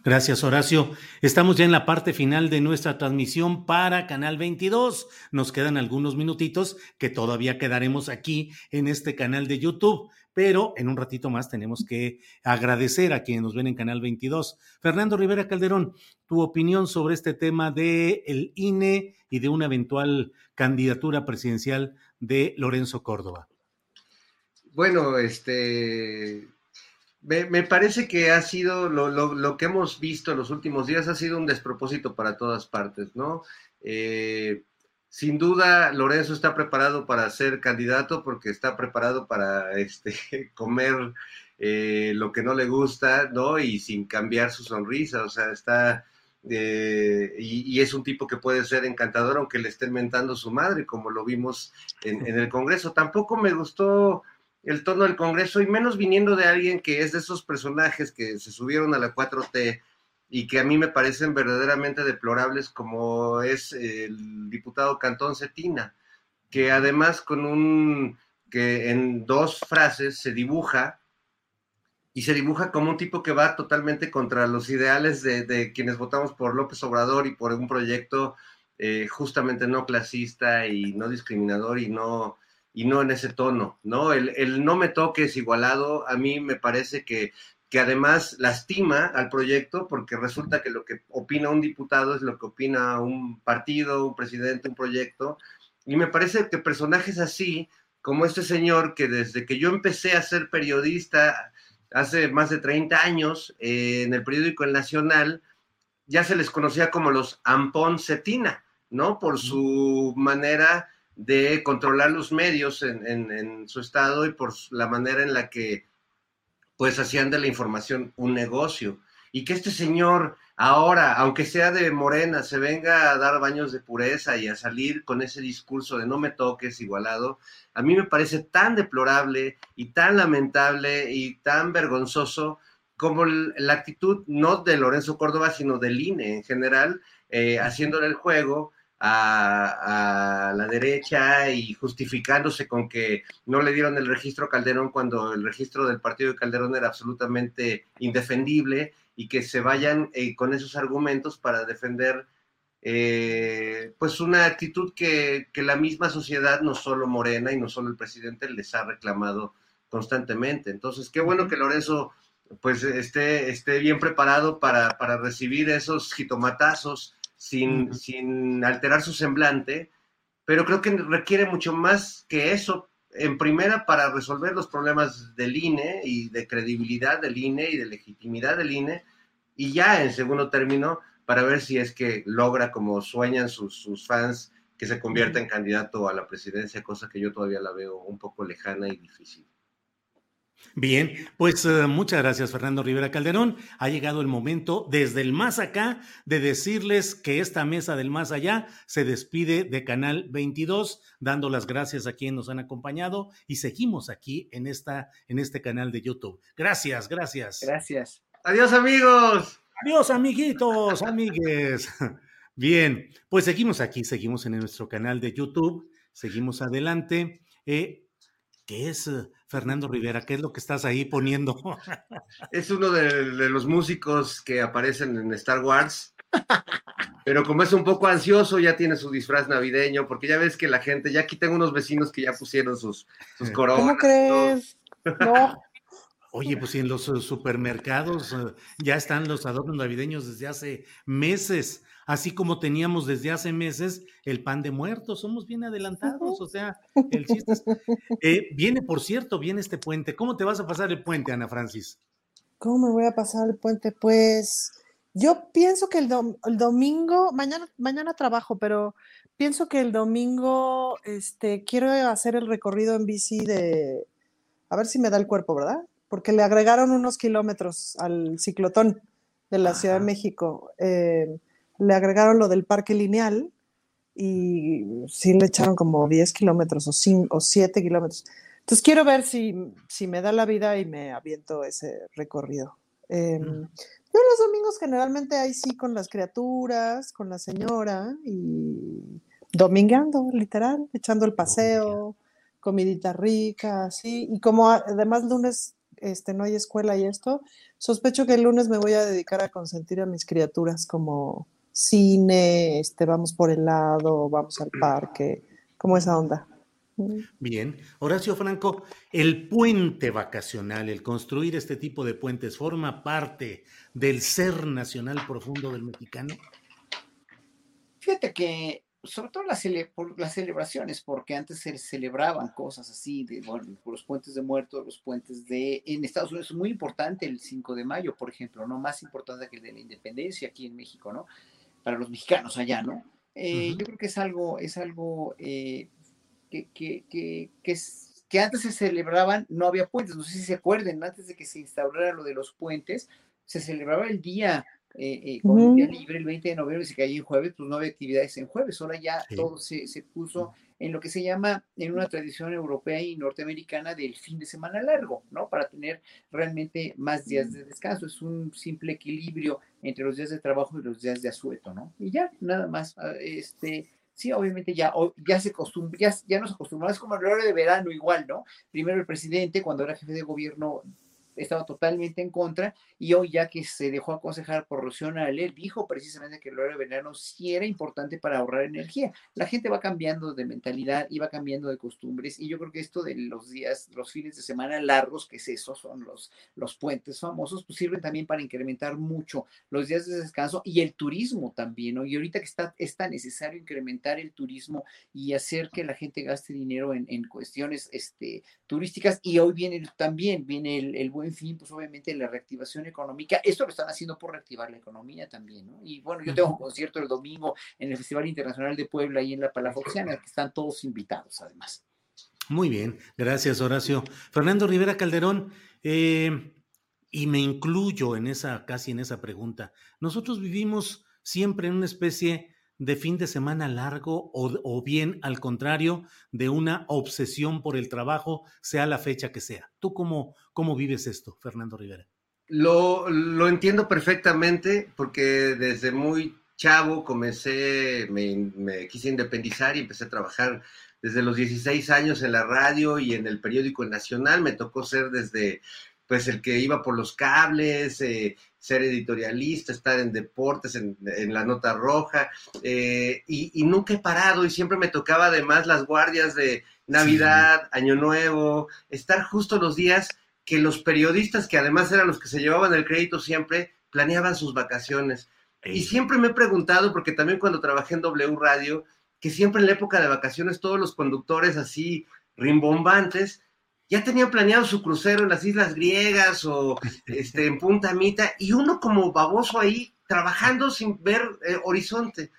Gracias, Horacio. Estamos ya en la parte final de nuestra transmisión para Canal 22. Nos quedan algunos minutitos que todavía quedaremos aquí en este canal de YouTube, pero en un ratito más tenemos que agradecer a quienes nos ven en Canal 22. Fernando Rivera Calderón, tu opinión sobre este tema de el INE y de una eventual candidatura presidencial de Lorenzo Córdoba. Bueno, este, Me, parece que ha sido lo, que hemos visto en los últimos días, ha sido un despropósito para todas partes, ¿no? Eh, sin duda, Lorenzo está preparado para ser candidato porque está preparado para este, comer eh, lo que no le gusta, ¿no? Y sin cambiar su sonrisa, o sea, está... Eh, y, es un tipo que puede ser encantador aunque le estén mentando su madre, como lo vimos en, en el Congreso. Tampoco me gustó el tono del Congreso y menos viniendo de alguien que es de esos personajes que se subieron a la 4T y que a mí me parecen verdaderamente deplorables como es el diputado Cantón Cetina, que además con un que en dos frases se dibuja y se dibuja como un tipo que va totalmente contra los ideales de, quienes votamos por López Obrador y por un proyecto eh, justamente no clasista y no discriminador y no y no en ese tono, ¿no? El, no me toques igualado, a mí me parece que, que además lastima al proyecto porque resulta que lo que opina un diputado es lo que opina un partido, un presidente, un proyecto, y me parece que personajes así, como este señor que desde que yo empecé a ser periodista hace más de 30 años eh, en el periódico El Nacional, ya se les conocía como los Ampón Cetina, ¿no? Por su manera de controlar los medios en, su estado y por la manera en la que pues hacían de la información un negocio. Y que este señor ahora, aunque sea de Morena, se venga a dar baños de pureza y a salir con ese discurso de no me toques igualado, a mí me parece tan deplorable y tan lamentable y tan vergonzoso como la actitud no de Lorenzo Córdoba, sino del INE en general, eh, haciéndole el juego a, la derecha y justificándose con que no le dieron el registro a Calderón cuando el registro del partido de Calderón era absolutamente indefendible y que se vayan eh, con esos argumentos para defender eh, pues una actitud que, que, la misma sociedad, no solo Morena y no solo el presidente, les ha reclamado constantemente. Entonces, qué bueno que Lorenzo pues esté, esté bien preparado para, para recibir esos jitomatazos sin, sin alterar su semblante, pero creo que requiere mucho más que eso, en primera, para resolver los problemas del INE y de credibilidad del INE y de legitimidad del INE, y ya en segundo término, para ver si es que logra, como sueñan sus, sus fans, que se convierta en candidato a la presidencia, cosa que yo todavía la veo un poco lejana y difícil. Bien, pues eh, muchas gracias Fernando Rivera Calderón. Ha llegado el momento desde el más acá de decirles que esta mesa del más allá se despide de Canal 22, dando las gracias a quienes nos han acompañado y seguimos aquí en, esta, en este canal de YouTube. Gracias, gracias. Gracias. Adiós amigos. Adiós amiguitos, amigues. Bien, pues seguimos aquí, seguimos en nuestro canal de YouTube, seguimos adelante. Eh, ¿Qué es Fernando Rivera? ¿Qué es lo que estás ahí poniendo? Es uno de, los músicos que aparecen en Star Wars. Pero como es un poco ansioso, ya tiene su disfraz navideño, porque ya ves que la gente, ya aquí tengo unos vecinos que ya pusieron sus, sus coronas. ¿Cómo crees? No. Oye, pues en los eh, supermercados eh, ya están los adornos navideños desde hace meses así como teníamos desde hace meses el pan de muertos, somos bien adelantados, o sea, el chiste es, eh, viene, por cierto, viene este puente, ¿cómo te vas a pasar el puente, Ana Francis? ¿Cómo me voy a pasar el puente? Pues yo pienso que el, domingo, mañana, mañana trabajo, pero pienso que el domingo este, quiero hacer el recorrido en bici de, a ver si me da el cuerpo, ¿verdad? Porque le agregaron unos kilómetros al ciclotón de la Ciudad de México. Eh, le agregaron lo del parque lineal y sí le echaron como 10 kilómetros o, o 7 kilómetros. Entonces quiero ver si, si, me da la vida y me aviento ese recorrido. Em, yo los domingos generalmente ahí sí con las criaturas, con la señora y domingando, literal, echando el paseo, comidita rica, sí. Y como además lunes este, no hay escuela y esto, sospecho que el lunes me voy a dedicar a consentir a mis criaturas como cine, este, vamos por el lado, vamos al parque, como esa onda. Bien, Horacio Franco, el puente vacacional, el construir este tipo de puentes, ¿forma parte del ser nacional profundo del mexicano? Fíjate que sobre todo las, por las celebraciones, porque antes se celebraban cosas así, de, bueno, por los puentes de muertos, los puentes de... En Estados Unidos es muy importante el 5 de mayo, por ejemplo, ¿no? Más importante que el de la independencia aquí en México, ¿no? Para los mexicanos allá, ¿no? Eh, yo creo que es algo, es algo eh, que, que, que, que, es, que antes se celebraban, no había puentes, no sé si se acuerden, antes de que se instaurara lo de los puentes, se celebraba el día eh, eh, con un día libre el 20 de noviembre, se caía en jueves, pues no había actividades en jueves. Ahora ya todo se, se, puso en lo que se llama, en una tradición europea y norteamericana, del fin de semana largo, ¿no? Para tener realmente más días de descanso. Es un simple equilibrio entre los días de trabajo y los días de asueto, ¿no? Y ya, nada más. Ah, este, sí, obviamente ya, ya se acostumbra, ya, ya nos acostumbramos, es como el horario de verano igual, ¿no? Primero el presidente, cuando era jefe de gobierno, estaba totalmente en contra y hoy ya que se dejó aconsejar por Rocío él dijo precisamente que el horario verano sí era importante para ahorrar energía. La gente va cambiando de mentalidad y va cambiando de costumbres y yo creo que esto de los días, los fines de semana largos, que es eso, son los, los puentes famosos, pues sirven también para incrementar mucho los días de descanso y el turismo también, ¿no? Y ahorita que está, es tan necesario incrementar el turismo y hacer que la gente gaste dinero en, en cuestiones este, turísticas y hoy viene también, viene el, el buen en fin, pues obviamente la reactivación económica, esto lo están haciendo por reactivar la economía también, ¿no? Y bueno, yo tengo un concierto el domingo en el Festival Internacional de Puebla y en la Palafoxiana, que están todos invitados además. Muy bien, gracias Horacio. Fernando Rivera Calderón, eh, y me incluyo en esa, casi en esa pregunta. Nosotros vivimos siempre en una especie de fin de semana largo o, o, bien al contrario de una obsesión por el trabajo, sea la fecha que sea. ¿Tú cómo, cómo vives esto, Fernando Rivera? Lo, lo entiendo perfectamente porque desde muy chavo comencé, me, quise independizar y empecé a trabajar desde los 16 años en la radio y en el periódico Nacional. Me tocó ser desde pues el que iba por los cables, eh, ser editorialista, estar en deportes, en, en la nota roja, eh, y, y, nunca he parado y siempre me tocaba además las guardias de Navidad, sí. Año Nuevo, estar justo los días que los periodistas, que además eran los que se llevaban el crédito siempre, planeaban sus vacaciones. Y siempre me he preguntado, porque también cuando trabajé en W Radio, que siempre en la época de vacaciones todos los conductores así rimbombantes, ya tenían planeado su crucero en las islas griegas o este, en Punta Mita, y uno como baboso ahí trabajando sin ver eh, horizonte.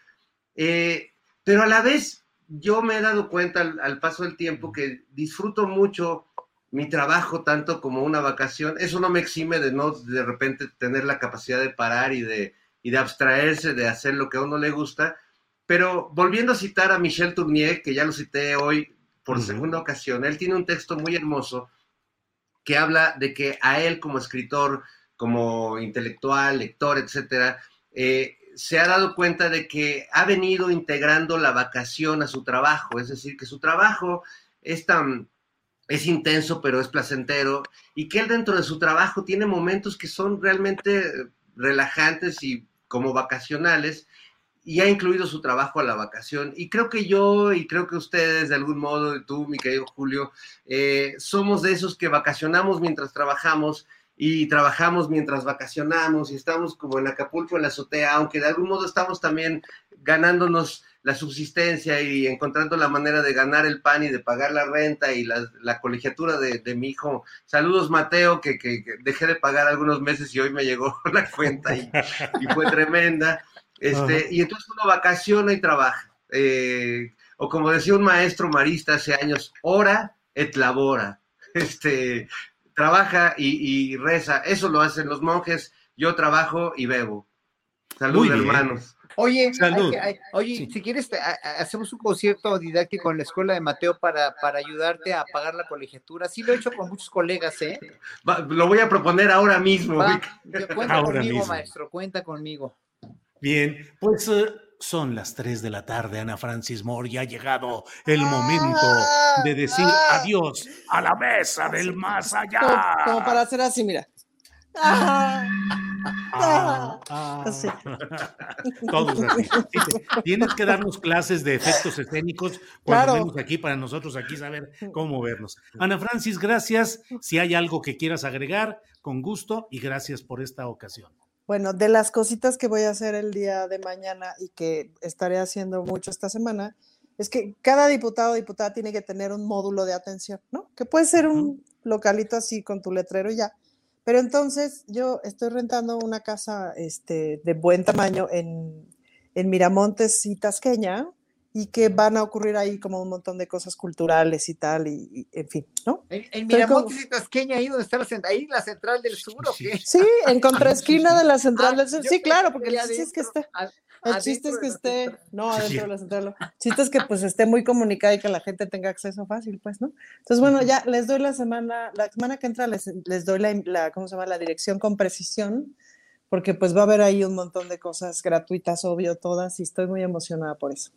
Eh, pero a la vez yo me he dado cuenta al, al, paso del tiempo que disfruto mucho mi trabajo tanto como una vacación. Eso no me exime de no de repente tener la capacidad de parar y de, y de abstraerse, de hacer lo que a uno le gusta. Pero volviendo a citar a Michel Tournier, que ya lo cité hoy por segunda ocasión. Él tiene un texto muy hermoso que habla de que a él como escritor, como intelectual, lector, etcétera, eh, se ha dado cuenta de que ha venido integrando la vacación a su trabajo, es decir, que su trabajo es tan es intenso, pero es placentero, y que él dentro de su trabajo tiene momentos que son realmente relajantes y como vacacionales, y ha incluido su trabajo a la vacación. Y creo que yo, y creo que ustedes de algún modo, tú, mi querido Julio, eh, somos de esos que vacacionamos mientras trabajamos y trabajamos mientras vacacionamos y estamos como en Acapulco, en la azotea, aunque de algún modo estamos también ganándonos la subsistencia y encontrando la manera de ganar el pan y de pagar la renta y la, colegiatura de, mi hijo. Saludos, Mateo, que, que, que, dejé de pagar algunos meses y hoy me llegó la cuenta y fue tremenda. Este, y entonces uno vacaciona y trabaja. Eh, o como decía un maestro marista hace años, ora et labora. Este, trabaja y, y reza. Eso lo hacen los monjes. Yo trabajo y bebo. Salud, hermanos. Oye, Salud. Hay, hay, oye, sí. si quieres, hacemos un concierto didáctico en la escuela de Mateo para, para ayudarte a pagar la colegiatura. Sí lo he hecho con muchos colegas, ¿eh? Va, lo voy a proponer ahora mismo. Va, cuenta ahora conmigo, mismo. maestro, cuenta conmigo. Bien, pues uh, son las 3 de la tarde, Ana Francis Moore, y ha llegado el momento de decir adiós a la mesa del más allá. Como, como para hacer así, mira. Ah, ah, ah. Sí. Todos así. Tienes que darnos clases de efectos escénicos cuando claro. vemos aquí para nosotros aquí saber cómo vernos. Ana Francis, gracias. Si hay algo que quieras agregar, con gusto y gracias por esta ocasión. Bueno, de las cositas que voy a hacer el día de mañana y que estaré haciendo mucho esta semana, es que cada diputado o diputada tiene que tener un módulo de atención, ¿no? Que puede ser un localito así con tu letrero y ya. Pero entonces yo estoy rentando una casa este, de buen tamaño en, en Miramontes y Tasqueña, y que van a ocurrir ahí como un montón de cosas culturales y tal, y, en fin, ¿no? En, en Miramontes y Tasqueña, ahí donde está la, central, ahí la central del sur, ¿o qué? Sí, en contraesquina de la central Ah, del sur. Sí, claro, porque que el chiste es que esté. a- El chiste es que esté, central. no, Sí. adentro de la central. El chiste es que pues esté muy comunicada y que la gente tenga acceso fácil, pues, ¿no? Entonces, bueno, ya les doy la semana, la semana que entra les, les doy la, la, ¿cómo se llama? La dirección con precisión, porque pues va a haber ahí un montón de cosas gratuitas, obvio, todas, y estoy muy emocionada por eso.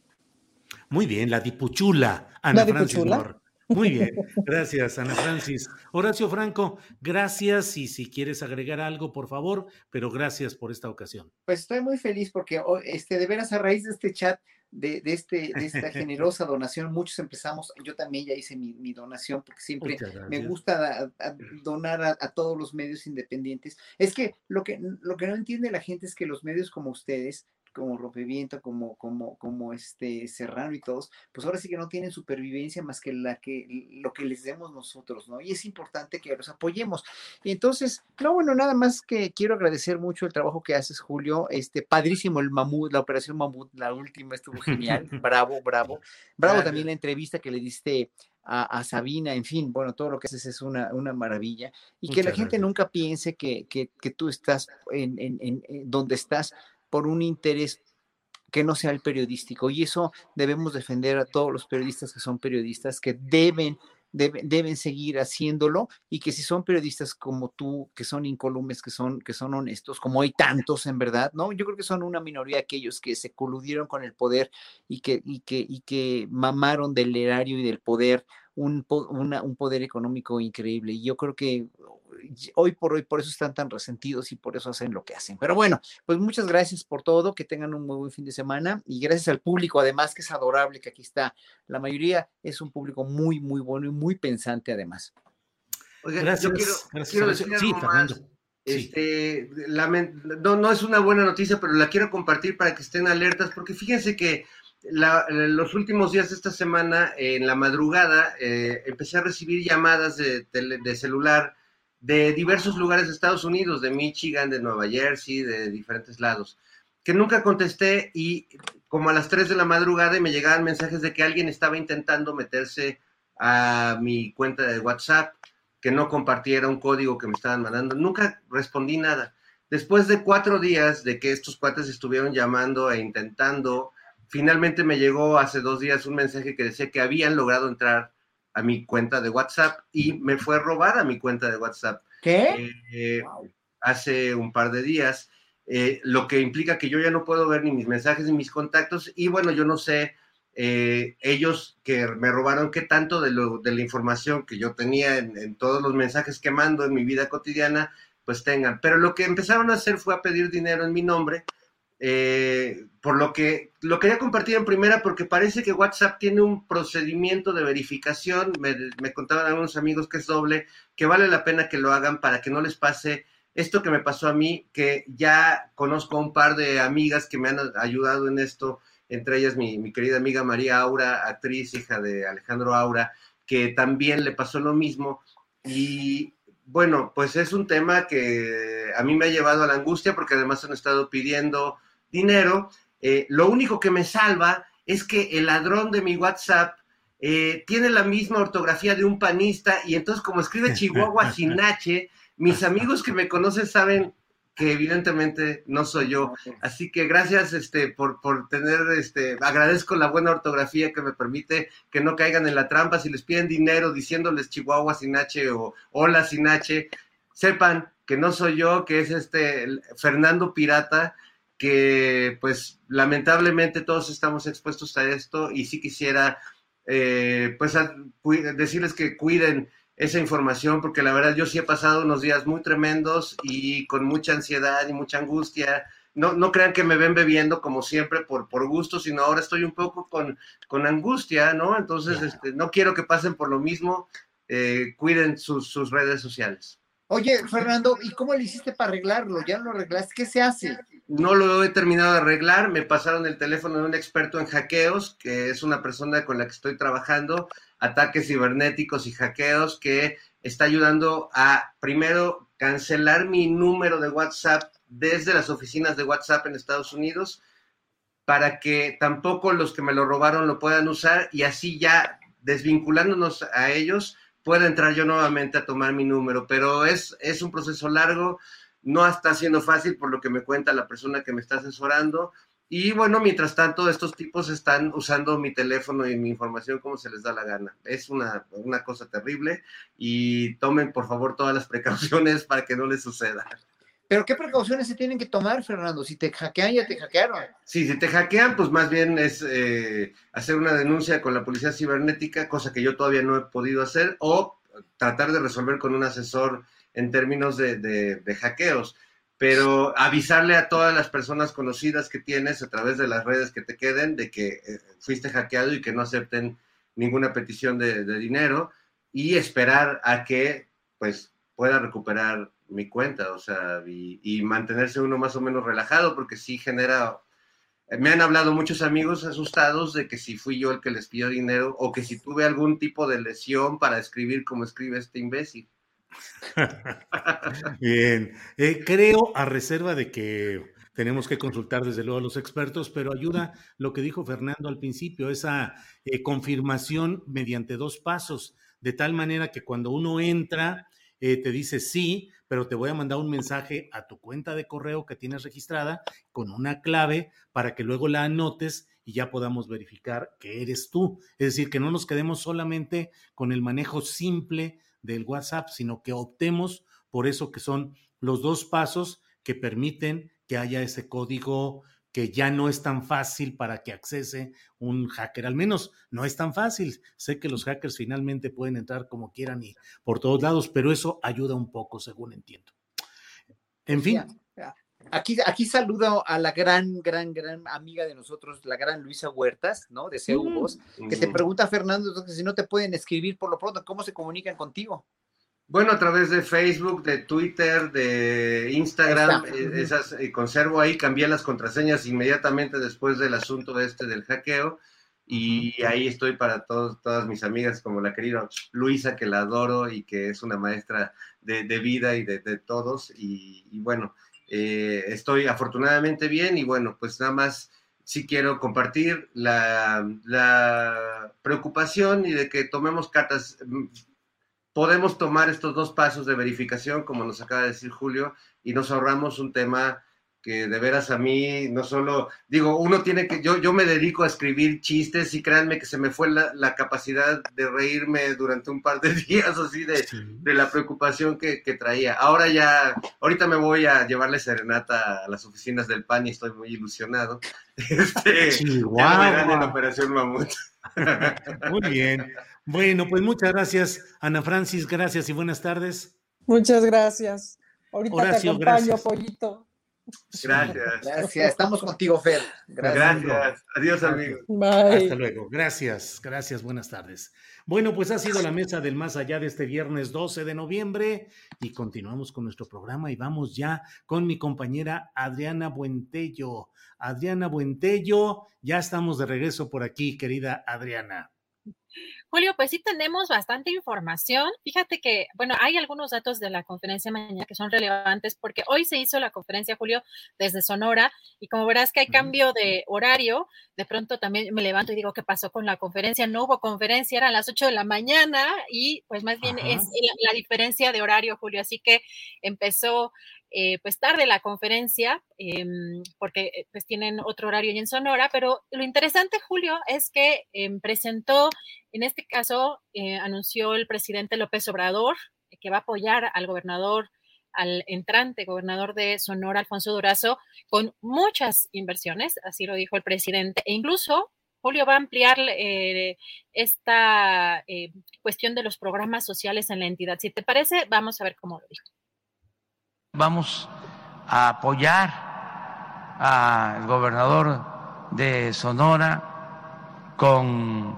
Muy bien, la dipuchula, Ana ¿La Francis dipuchula? Moore. Muy bien, gracias, Ana Francis. Horacio Franco, gracias y si quieres agregar algo, por favor, pero gracias por esta ocasión. Pues estoy muy feliz porque oh, este, de veras a raíz de este chat, de, de este, de esta generosa donación, muchos empezamos, yo también ya hice mi, mi donación porque siempre me gusta a- donar a, a todos los medios independientes. Es que lo, que lo que no entiende la gente es que los medios como ustedes, como Rompeviento, como, como, como este Serrano y todos, pues ahora sí que no tienen supervivencia más que la que lo que les demos nosotros, ¿no? Y es importante que los apoyemos. Y entonces, no, bueno, nada más que quiero agradecer mucho el trabajo que haces, Julio. Este, padrísimo el mamut, la operación mamut, la última estuvo genial. bravo, bravo. Bravo Gracias. también la entrevista que le diste a, a Sabina, en fin, bueno, todo lo que haces es una, una maravilla. Y que la gente gracias. nunca piense que, que, que tú estás en, en- en donde estás por un interés que no sea el periodístico. Y eso debemos defender a todos los periodistas que son periodistas, que deben, deben, seguir haciéndolo y que si son periodistas como tú, que son incólumes, que son, que son honestos, como hay tantos en verdad, ¿no? Yo creo que son una minoría aquellos que se coludieron con el poder y que, y que, y que mamaron del erario y del poder un, un poder económico increíble. Y yo creo que hoy por hoy, por eso están tan resentidos y por eso hacen lo que hacen. Pero bueno, pues muchas gracias por todo, que tengan un muy buen fin de semana y gracias al público, además, que es adorable, que aquí está. La mayoría es un público muy, muy bueno y muy pensante, además. Oiga, Gracias, yo quiero, gracias, quiero decir Sí, algo Fernando. más. Este, no, no es una buena noticia, pero la quiero compartir para que estén alertas, porque fíjense que la- los últimos días de esta semana, en la madrugada, eh, empecé a recibir llamadas de, tele- de celular de diversos lugares de Estados Unidos, de Michigan, de Nueva Jersey, de diferentes lados, que nunca contesté y como a las 3 de la madrugada me llegaban mensajes de que alguien estaba intentando meterse a mi cuenta de WhatsApp, que no compartiera un código que me estaban mandando. Nunca respondí nada. Después de cuatro días de que estos cuates estuvieron llamando e intentando, finalmente me llegó hace dos días un mensaje que decía que habían logrado entrar a mi cuenta de WhatsApp y me fue robada mi cuenta de WhatsApp. ¿Qué? Eh, hace un par de días, eh, lo que implica que yo ya no puedo ver ni mis mensajes ni mis contactos y bueno, yo no sé eh, ellos que me robaron qué tanto de, lo, de la información que yo tenía en, en todos los mensajes que mando en mi vida cotidiana, pues tengan. Pero lo que empezaron a hacer fue a pedir dinero en mi nombre, eh, por lo que lo quería compartir en primera porque parece que WhatsApp tiene un procedimiento de verificación, me, contaban algunos amigos que es doble, que vale la pena que lo hagan para que no les pase esto que me pasó a mí, que ya conozco a un par de amigas que me han ayudado en esto, entre ellas mi, mi querida amiga María Aura, actriz, hija de Alejandro Aura, que también le pasó lo mismo. Y bueno, pues es un tema que a mí me ha llevado a la angustia porque además han estado pidiendo dinero. Eh, lo único que me salva es que el ladrón de mi WhatsApp eh, tiene la misma ortografía de un panista y entonces como escribe Chihuahua sin H, mis amigos que me conocen saben que evidentemente no soy yo. Así que gracias este, por, por tener, este, agradezco la buena ortografía que me permite que no caigan en la trampa. Si les piden dinero diciéndoles Chihuahua sin H o Hola sin H, sepan que no soy yo, que es este Fernando Pirata, que pues lamentablemente todos estamos expuestos a esto y sí quisiera eh, pues a- decirles que cuiden esa información, porque la verdad yo sí he pasado unos días muy tremendos y con mucha ansiedad y mucha angustia. No, no crean que me ven bebiendo como siempre por, por gusto, sino ahora estoy un poco con, con angustia, ¿no? Entonces, este, no quiero que pasen por lo mismo. Eh, cuiden sus, sus redes sociales. Oye, Fernando, ¿y cómo le hiciste para arreglarlo? ¿Ya lo arreglaste? ¿Qué se hace? No lo he terminado de arreglar. Me pasaron el teléfono de un experto en hackeos, que es una persona con la que estoy trabajando, ataques cibernéticos y hackeos, que está ayudando a, primero, cancelar mi número de WhatsApp desde las oficinas de WhatsApp en Estados Unidos, para que tampoco los que me lo robaron lo puedan usar y así ya desvinculándonos a ellos, pueda entrar yo nuevamente a tomar mi número. Pero es, es un proceso largo no está siendo fácil por lo que me cuenta la persona que me está asesorando. Y bueno, mientras tanto, estos tipos están usando mi teléfono y mi información como se les da la gana. Es una, una cosa terrible y tomen por favor todas las precauciones para que no les suceda. Pero ¿qué precauciones se tienen que tomar, Fernando? Si te hackean, ya te hackearon. Sí, si te hackean, pues más bien es eh, hacer una denuncia con la policía cibernética, cosa que yo todavía no he podido hacer, o tratar de resolver con un asesor en términos de, hackeos, pero avisarle a todas las personas conocidas que tienes a través de las redes que te queden de que eh, fuiste hackeado y que no acepten ninguna petición de, dinero y esperar a que pues pueda recuperar mi cuenta, o sea, y, mantenerse uno más o menos relajado, porque sí genera, me han hablado muchos amigos asustados de que si fui yo el que les pidió dinero o que si tuve algún tipo de lesión para escribir como escribe este imbécil. Bien, eh, creo a reserva de que tenemos que consultar desde luego a los expertos, pero ayuda lo que dijo Fernando al principio, esa eh, confirmación mediante dos pasos, de tal manera que cuando uno entra, eh, te dice sí, pero te voy a mandar un mensaje a tu cuenta de correo que tienes registrada con una clave para que luego la anotes y ya podamos verificar que eres tú. Es decir, que no nos quedemos solamente con el manejo simple del WhatsApp, sino que optemos por eso que son los dos pasos que permiten que haya ese código que ya no es tan fácil para que accese un hacker, al menos no es tan fácil. Sé que los hackers finalmente pueden entrar como quieran y por todos lados, pero eso ayuda un poco, según entiendo. En fin. Aquí, aquí saludo a la gran, gran, gran amiga de nosotros, la gran Luisa Huertas, ¿no? De CEUBOS, que te pregunta, Fernando, si no te pueden escribir por lo pronto, ¿cómo se comunican contigo? Bueno, a través de Facebook, de Twitter, de Instagram, eh, esas eh, conservo ahí, cambié las contraseñas inmediatamente después del asunto este del hackeo y ahí estoy para todos, todas mis amigas, como la querida Luisa, que la adoro y que es una maestra de, vida y de, todos. y, bueno, eh, estoy afortunadamente bien y bueno, pues nada más sí quiero compartir la, preocupación y de que tomemos cartas. Podemos tomar estos dos pasos de verificación, como nos acaba de decir Julio, y nos ahorramos un tema que de veras a mí no solo, digo, uno tiene que, yo, yo me dedico a escribir chistes y créanme que se me fue la, capacidad de reírme durante un par de días así de, de la preocupación que, traía. Ahora ya, ahorita me voy a llevarle serenata a las oficinas del PAN y estoy muy ilusionado. Este, sí, wow, la Operación Mamut. Muy bien. Bueno, pues muchas gracias, Ana Francis, gracias y buenas tardes. Muchas gracias. Ahorita te acompaño, pollito. Gracias. Gracias. Estamos contigo, Fer. Gracias. Adiós, amigo. Hasta luego. Gracias. Gracias. Buenas tardes. Bueno, pues ha sido la mesa del más allá de este viernes 12 de noviembre y continuamos con nuestro programa y vamos ya con mi compañera Adriana Buentello. Adriana Buentello, ya estamos de regreso por aquí, querida Adriana. Julio, pues sí tenemos bastante información. Fíjate que, bueno, hay algunos datos de la conferencia mañana que son relevantes porque hoy se hizo la conferencia, Julio, desde Sonora y como verás que hay cambio de horario, de pronto también me levanto y digo, ¿qué pasó con la conferencia? No hubo conferencia, eran las 8 de la mañana y pues más bien es la, la diferencia de horario, Julio. Así que empezó eh, pues tarde la conferencia, em, porque eh, pues tienen otro horario en Sonora, pero lo interesante, Julio, es que em, presentó, en este caso, eh, anunció el presidente López Obrador que va a apoyar al gobernador al entrante gobernador de Sonora, Alfonso Durazo, con muchas inversiones, así lo dijo el presidente, e incluso Julio va a ampliar esta cuestión de los programas sociales en la entidad. Si te parece, vamos a ver cómo lo dijo. Vamos a apoyar al gobernador de Sonora con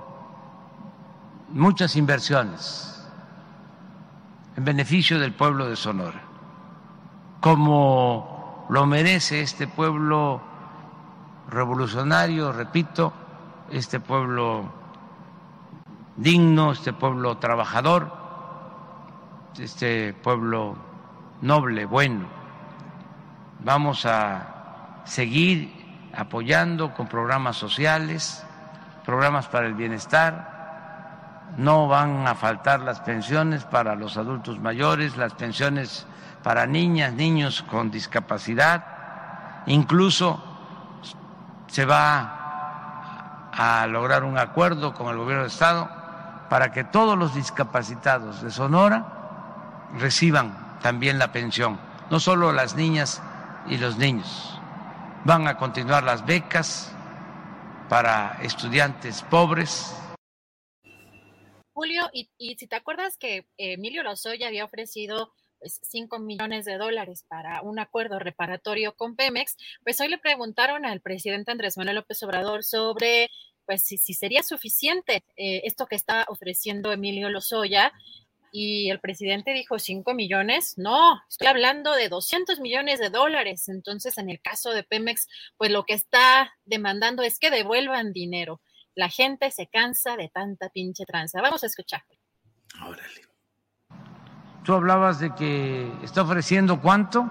muchas inversiones en en beneficio del pueblo de Sonora, como lo merece este pueblo revolucionario, repito, este pueblo digno, este pueblo trabajador, este pueblo noble, bueno. Vamos a seguir apoyando con programas sociales, programas para el bienestar. No van a faltar las pensiones para los adultos mayores, las pensiones para niñas, niños con discapacidad. Incluso se va a lograr un acuerdo con el gobierno de Estado para que todos los discapacitados de Sonora reciban también la pensión, no solo las niñas y los niños. Van a continuar las becas para estudiantes pobres. Julio, y, si te acuerdas que Emilio Lozoya había ofrecido 5 pues, millones de dólares para un acuerdo reparatorio con Pemex, pues hoy le preguntaron al presidente Andrés Manuel López Obrador sobre pues si, sería suficiente eh, esto que está ofreciendo Emilio Lozoya y el presidente dijo 5 millones, no, estoy hablando de 200 millones de dólares. Entonces, en el caso de Pemex, pues lo que está demandando es que devuelvan dinero. La gente se cansa de tanta pinche tranza. Vamos a escuchar. Órale. Tú hablabas de que está ofreciendo cuánto?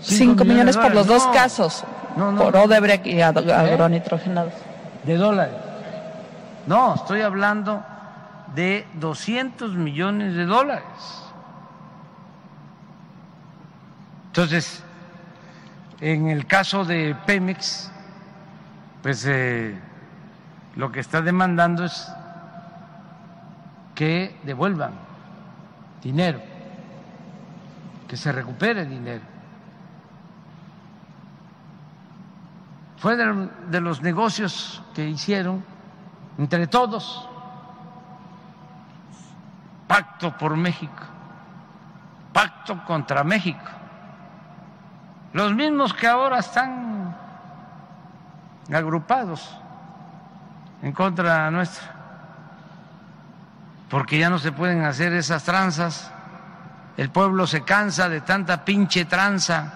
5 millones, por los dos casos, por Odebrecht y agronitrogenados. De dólares. No, estoy hablando de 200 millones de dólares. Entonces, en el caso de Pemex, pues eh, lo que está demandando es que devuelvan dinero, que se recupere dinero. Fue de, de los negocios que hicieron entre todos, pacto por México, pacto contra México. Los mismos que ahora están agrupados en contra nuestra, porque ya no se pueden hacer esas tranzas, el pueblo se cansa de tanta pinche tranza.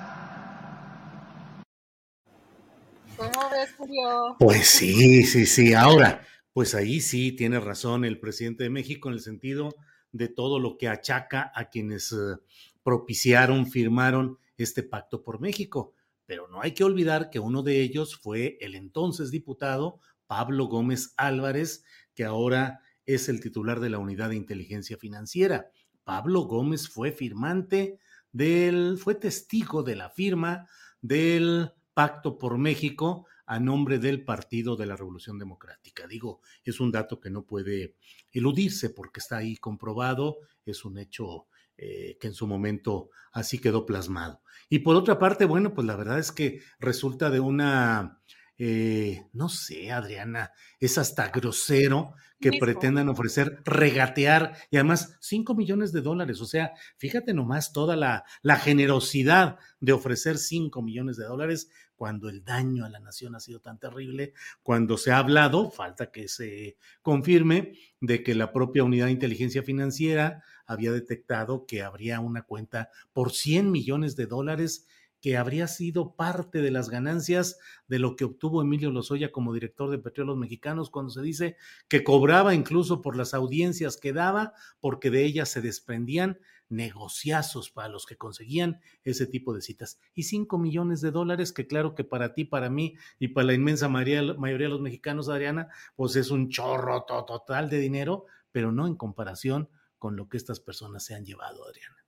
¿Cómo ves, Julio? Pues sí, sí, sí. Ahora, pues ahí sí tiene razón el presidente de México en el sentido de todo lo que achaca a quienes eh, propiciaron, firmaron este pacto por México. Pero no hay que olvidar que uno de ellos fue el entonces diputado Pablo Gómez Álvarez, que ahora es el titular de la Unidad de Inteligencia Financiera. Pablo Gómez fue firmante del, fue testigo de la firma del Pacto por México a nombre del Partido de la Revolución Democrática. Digo, es un dato que no puede eludirse porque está ahí comprobado, es un hecho eh, que en su momento así quedó plasmado. Y por otra parte, bueno, pues la verdad es que resulta de una eh, no sé, Adriana, es hasta grosero que pretendan ofrecer regatear y además 5 millones de dólares. O sea, fíjate nomás toda la, la generosidad de ofrecer 5 millones de dólares cuando el daño a la nación ha sido tan terrible, cuando se ha hablado, falta que se confirme, de que la propia unidad de inteligencia financiera había detectado que habría una cuenta por 100 millones de dólares que habría sido parte de las ganancias de lo que obtuvo Emilio Lozoya como director de Petróleos Mexicanos, cuando se dice que cobraba incluso por las audiencias que daba, porque de ellas se desprendían negociazos para los que conseguían ese tipo de citas. Y cinco millones de dólares, que claro que para ti, para mí y para la inmensa mayoría, mayoría de los mexicanos, Adriana, pues es un chorro total de dinero, pero no en comparación con lo que estas personas se han llevado, Adriana.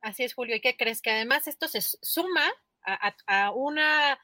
Así es, Julio. ¿Y qué crees? Que además esto se suma a, una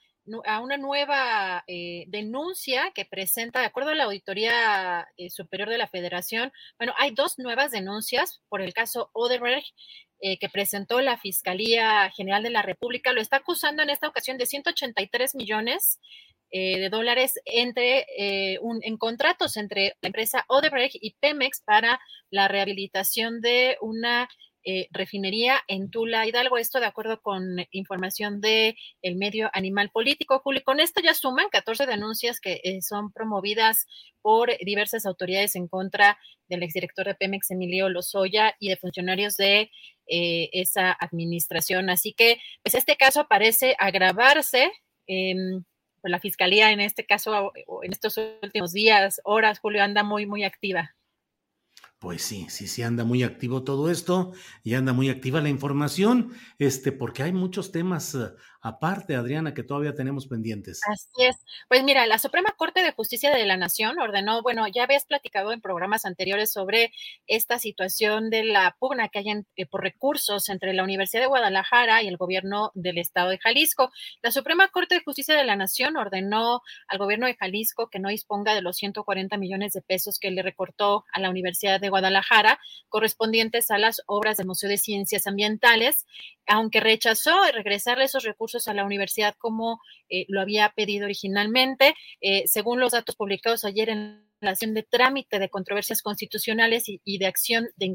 a una nueva eh, denuncia que presenta, de acuerdo a la Auditoría eh, Superior de la Federación, bueno, hay dos nuevas denuncias por el caso Odebrecht eh, que presentó la Fiscalía General de la República. Lo está acusando en esta ocasión de 183 millones de dólares entre en contratos entre la empresa Odebrecht y Pemex para la rehabilitación de una eh, refinería en Tula Hidalgo. Esto de acuerdo con información de el medio Animal Político. Julio, con esto ya suman 14 denuncias que eh, son promovidas por diversas autoridades en contra del exdirector de Pemex, Emilio Lozoya, y de funcionarios de eh, esa administración. Así que, pues este caso parece agravarse. Em, pues la fiscalía en este caso, en estos últimos días, horas, Julio, anda muy, muy activa. Pues sí, sí, sí anda muy activo todo esto y anda muy activa la información, este, porque hay muchos temas eh, aparte, Adriana, que todavía tenemos pendientes. Así es. Pues mira, la Suprema Corte de Justicia de la Nación ordenó, bueno, ya habías platicado en programas anteriores sobre esta situación de la pugna que hay eh, por recursos entre la Universidad de Guadalajara y el gobierno del estado de Jalisco. La Suprema Corte de Justicia de la Nación ordenó al gobierno de Jalisco que no disponga de los 140 millones de pesos que le recortó a la Universidad de Guadalajara correspondientes a las obras del Museo de Ciencias Ambientales, aunque rechazó regresarle esos recursos a la universidad como eh, lo había pedido originalmente. Eh, según los datos publicados ayer en la acción de trámite de controversias constitucionales y, de acción de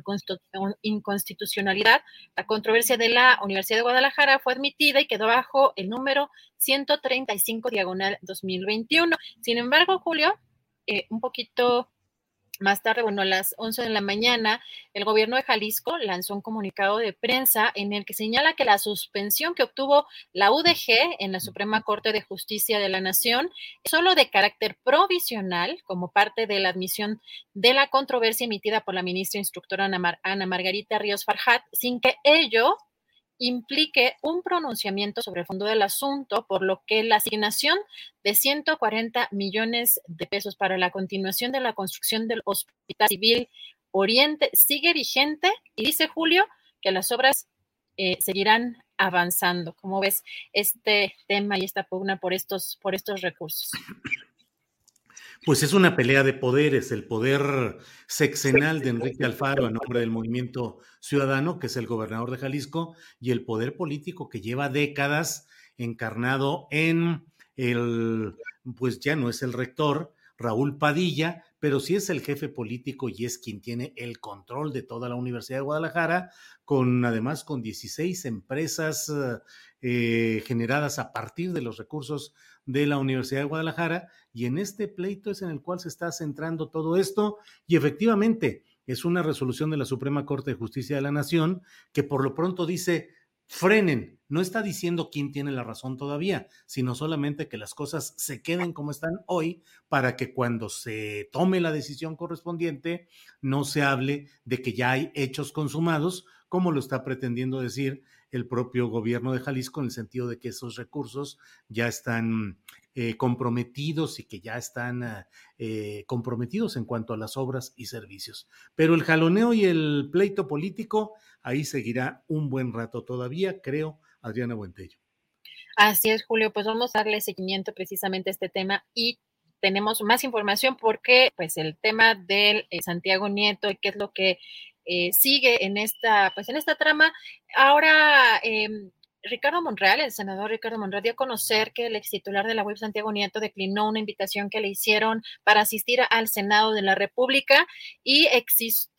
inconstitucionalidad, la controversia de la Universidad de Guadalajara fue admitida y quedó bajo el número 135 diagonal 2021. Sin embargo, Julio, eh, un poquito más tarde, bueno, a las 11 de la mañana, el gobierno de Jalisco lanzó un comunicado de prensa en el que señala que la suspensión que obtuvo la UDG en la Suprema Corte de Justicia de la Nación es solo de carácter provisional como parte de la admisión de la controversia emitida por la ministra instructora Ana, Margarita Ríos Farjat, sin que ello implique un pronunciamiento sobre el fondo del asunto, por lo que la asignación de 140 millones de pesos para la continuación de la construcción del Hospital Civil Oriente sigue vigente y dice Julio que las obras eh, seguirán avanzando. ¿Cómo ves este tema y esta pugna por estos, por estos recursos? Pues es una pelea de poderes, el poder sexenal de Enrique Alfaro en nombre del movimiento ciudadano, que es el gobernador de Jalisco, y el poder político que lleva décadas encarnado en el, pues ya no es el rector, Raúl Padilla, pero sí es el jefe político y es quien tiene el control de toda la Universidad de Guadalajara, con además con 16 empresas eh, generadas a partir de los recursos de la Universidad de Guadalajara y en este pleito es en el cual se está centrando todo esto y efectivamente es una resolución de la Suprema Corte de Justicia de la Nación que por lo pronto dice frenen, no está diciendo quién tiene la razón todavía, sino solamente que las cosas se queden como están hoy para que cuando se tome la decisión correspondiente no se hable de que ya hay hechos consumados, como lo está pretendiendo decir el propio gobierno de Jalisco en el sentido de que esos recursos ya están eh, comprometidos y que ya están ah, eh, comprometidos en cuanto a las obras y servicios. Pero el jaloneo y el pleito político, ahí seguirá un buen rato todavía, creo, Adriana Buentello. Así es, Julio, pues vamos a darle seguimiento precisamente a este tema y tenemos más información porque pues el tema del eh, Santiago Nieto y qué es lo que eh, sigue en esta, pues en esta trama. Ahora, em, Ricardo Monreal, el senador Ricardo Monreal, dio a conocer que el ex titular de la web Santiago Nieto declinó una invitación que le hicieron para asistir al Senado de la República y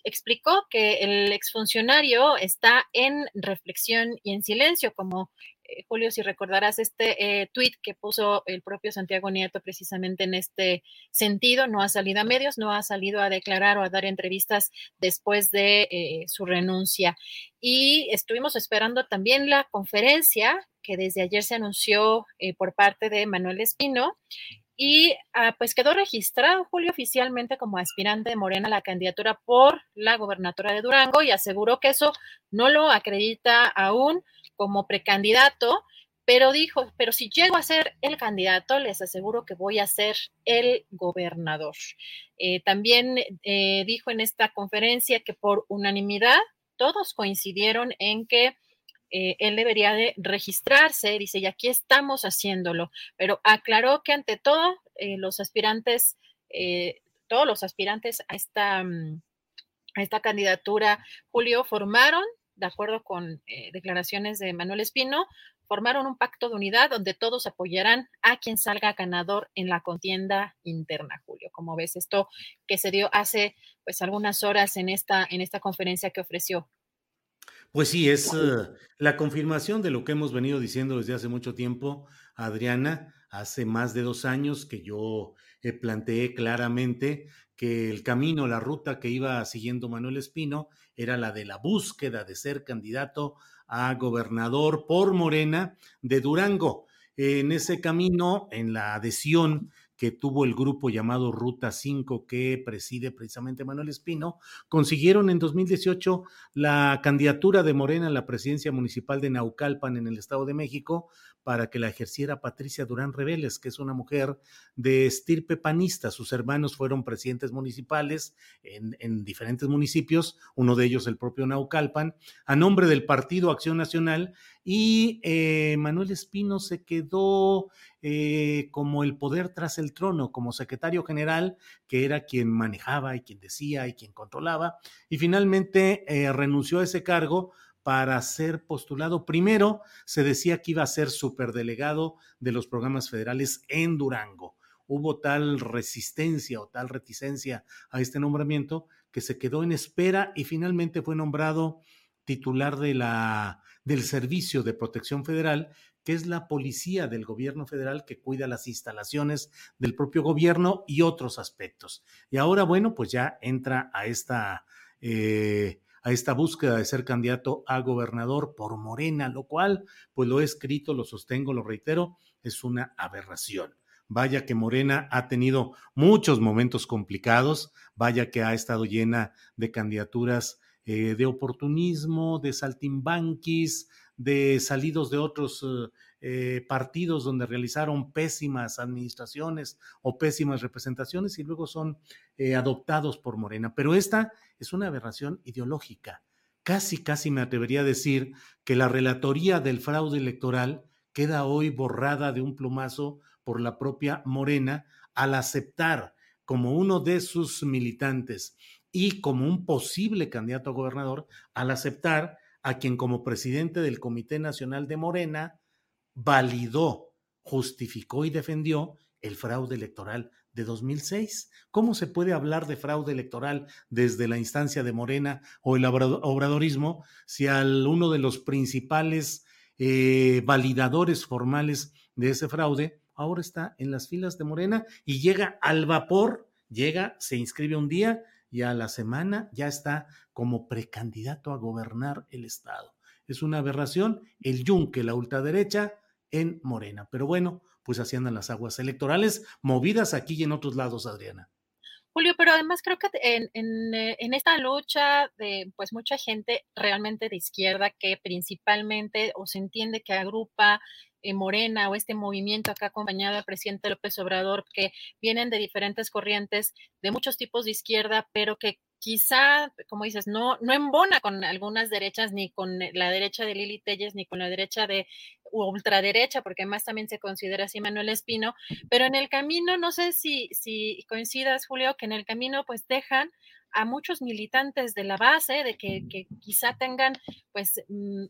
explicó que el exfuncionario está en reflexión y en silencio, como eh, Julio, si recordarás este eh, tweet que puso el propio Santiago Nieto precisamente en este sentido, no ha salido a medios, no ha salido a declarar o a dar entrevistas después de eh, su renuncia. Y estuvimos esperando también la conferencia que desde ayer se anunció por parte de Manuel Espino y ah, pues quedó registrado Julio oficialmente como aspirante de Morena a la candidatura por la gobernatura de Durango y aseguró que eso no lo acredita aún como precandidato, pero dijo, pero si llego a ser el candidato, les aseguro que voy a ser el gobernador. Eh, también eh, dijo en esta conferencia que por unanimidad todos coincidieron en que eh, él debería de registrarse, dice, y aquí estamos haciéndolo, pero aclaró que ante todo los aspirantes, todos los aspirantes a esta, mm, a esta candidatura, Julio, formaron de acuerdo con eh, declaraciones de Manuel Espino, formaron un pacto de unidad donde todos apoyarán a quien salga ganador en la contienda interna, Julio. Como ves, esto que se dio hace pues algunas horas en esta, en esta conferencia que ofreció Pues sí, es uh, la confirmación de lo que hemos venido diciendo desde hace mucho tiempo, Adriana, hace más de dos años que yo eh, planteé claramente que el camino, la ruta que iba siguiendo Manuel Espino era la de la búsqueda de ser candidato a gobernador por Morena de Durango. En ese camino, en la adhesión que tuvo el grupo llamado Ruta 5 que preside precisamente Manuel Espino, consiguieron en 2018 la candidatura de Morena a la presidencia municipal de Naucalpan en el Estado de México para que la ejerciera Patricia Durán Reveles, que es una mujer de estirpe panista. Sus hermanos fueron presidentes municipales en, en diferentes municipios, uno de ellos el propio Naucalpan, a nombre del Partido Acción Nacional, y eh, Manuel Espino se quedó eh, como el poder tras el trono, como secretario general, que era quien manejaba y quien decía y quien controlaba, y finalmente eh, renunció a ese cargo para ser postulado. Primero se decía que iba a ser superdelegado de los programas federales en Durango. Hubo tal resistencia o tal reticencia a este nombramiento que se quedó en espera y finalmente fue nombrado titular de la, del Servicio de Protección Federal, que es la policía del gobierno federal que cuida las instalaciones del propio gobierno y otros aspectos. Y ahora, bueno, pues ya entra a esta eh, a esta búsqueda de ser candidato a gobernador por Morena, lo cual, pues lo he escrito, lo sostengo, lo reitero, es una aberración. Vaya que Morena ha tenido muchos momentos complicados, vaya que ha estado llena de candidaturas eh, de oportunismo, de saltimbanquis, de salidos de otros eh, partidos donde realizaron pésimas administraciones o pésimas representaciones y luego son eh, adoptados por Morena. Pero esta es una aberración ideológica. Casi, casi me atrevería a decir que la relatoría del fraude electoral queda hoy borrada de un plumazo por la propia Morena al aceptar como uno de sus militantes y como un posible candidato a gobernador, al aceptar a quien como presidente del Comité Nacional de Morena validó, justificó y defendió el fraude electoral de 2006. ¿Cómo se puede hablar de fraude electoral desde la instancia de Morena o el obradorismo si al uno de los principales eh, validadores formales de ese fraude ahora está en las filas de Morena y llega al vapor, llega, se inscribe un día y a la semana ya está como precandidato a gobernar el Estado. Es una aberración el yunque, la ultraderecha, en Morena. Pero bueno, pues así andan las aguas electorales movidas aquí y en otros lados, Adriana. Julio, pero además creo que en, eh, en, esta lucha de pues mucha gente realmente de izquierda que principalmente o se entiende que agrupa eh, Morena o este movimiento acá acompañado al presidente López Obrador que vienen de diferentes corrientes de muchos tipos de izquierda, pero que quizá, como dices, no, no embona con algunas derechas, ni con la derecha de Lili Telles, ni con la derecha de ultraderecha, porque además también se considera así Manuel Espino, pero en el camino, no sé si, si coincidas, Julio, que en el camino pues dejan a muchos militantes de la base, de que, quizá tengan pues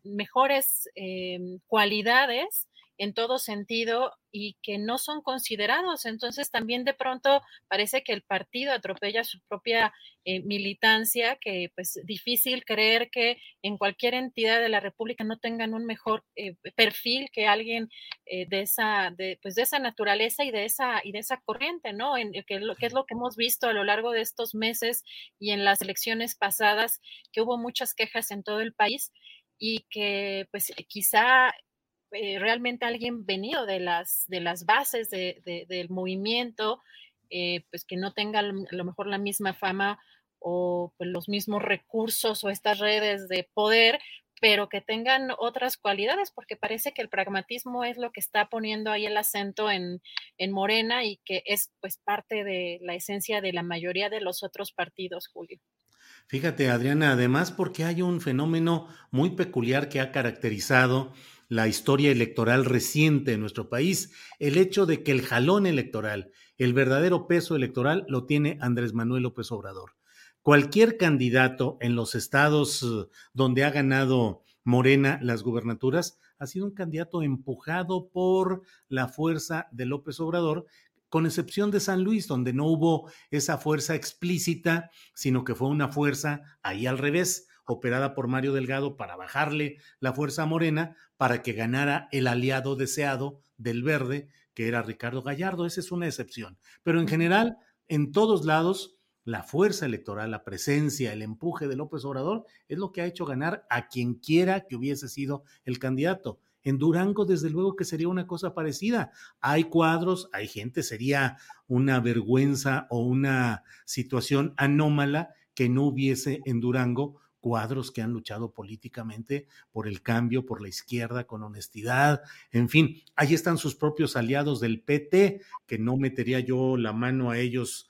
mejores eh, cualidades en todo sentido y que no son considerados. Entonces también de pronto parece que el partido atropella su propia eh, militancia, que pues difícil creer que en cualquier entidad de la República no tengan un mejor eh, perfil que alguien eh, de esa de, pues de esa naturaleza y de esa y de esa corriente, ¿no? En, lo, que es lo que hemos visto a lo largo de estos meses y en las elecciones pasadas que hubo muchas quejas en todo el país y que pues quizá eh, realmente alguien venido de las, de las bases del movimiento, eh, pues que no tenga a lo mejor la misma fama o pues, los mismos recursos o estas redes de poder, pero que tengan otras cualidades, porque parece que el pragmatismo es lo que está poniendo ahí el acento en, en Morena y que es pues parte de la esencia de la mayoría de los otros partidos, Julio. Fíjate, Adriana, además porque hay un fenómeno muy peculiar que ha caracterizado la historia electoral reciente en nuestro país, el hecho de que el jalón electoral, el verdadero peso electoral, lo tiene Andrés Manuel López Obrador. Cualquier candidato en los estados eh, donde ha ganado Morena las gubernaturas ha sido un candidato empujado por la fuerza de López Obrador, con excepción de San Luis, donde no hubo esa fuerza explícita, sino que fue una fuerza ahí al revés, operada por Mario Delgado para bajarle la fuerza a Morena para que ganara el aliado deseado del verde, que era Ricardo Gallardo. Esa es una excepción. Pero en general, en todos lados, la fuerza electoral, la presencia, el empuje de López Obrador es lo que ha hecho ganar a quien quiera que hubiese sido el candidato. En Durango, desde luego que sería una cosa parecida. Hay cuadros, hay gente, sería una vergüenza o una situación anómala que no hubiese en Durango cuadros que han luchado políticamente por el cambio, por la izquierda, con honestidad, en fin, ahí están sus propios aliados del PT, que no metería yo la mano a ellos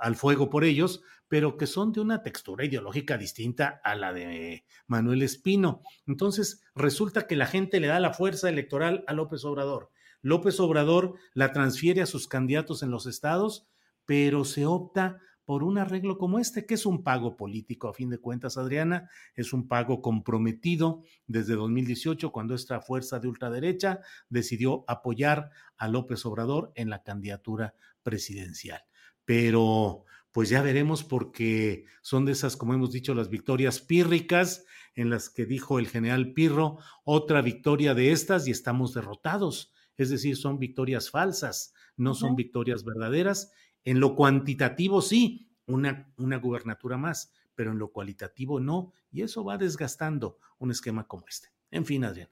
al fuego por ellos, pero que son de una textura ideológica distinta a la de Manuel Espino. Entonces, resulta que la gente le da la fuerza electoral a López Obrador. López Obrador la transfiere a sus candidatos en los estados, pero se opta por un arreglo como este, que es un pago político, a fin de cuentas, Adriana, es un pago comprometido desde 2018, cuando esta fuerza de ultraderecha decidió apoyar a López Obrador en la candidatura presidencial. Pero pues ya veremos porque son de esas, como hemos dicho, las victorias pírricas en las que dijo el general Pirro, otra victoria de estas y estamos derrotados. Es decir, son victorias falsas, no son victorias verdaderas en lo cuantitativo sí, una, una gubernatura más, pero en lo cualitativo no, y eso va desgastando un esquema como este. En fin, Adrián.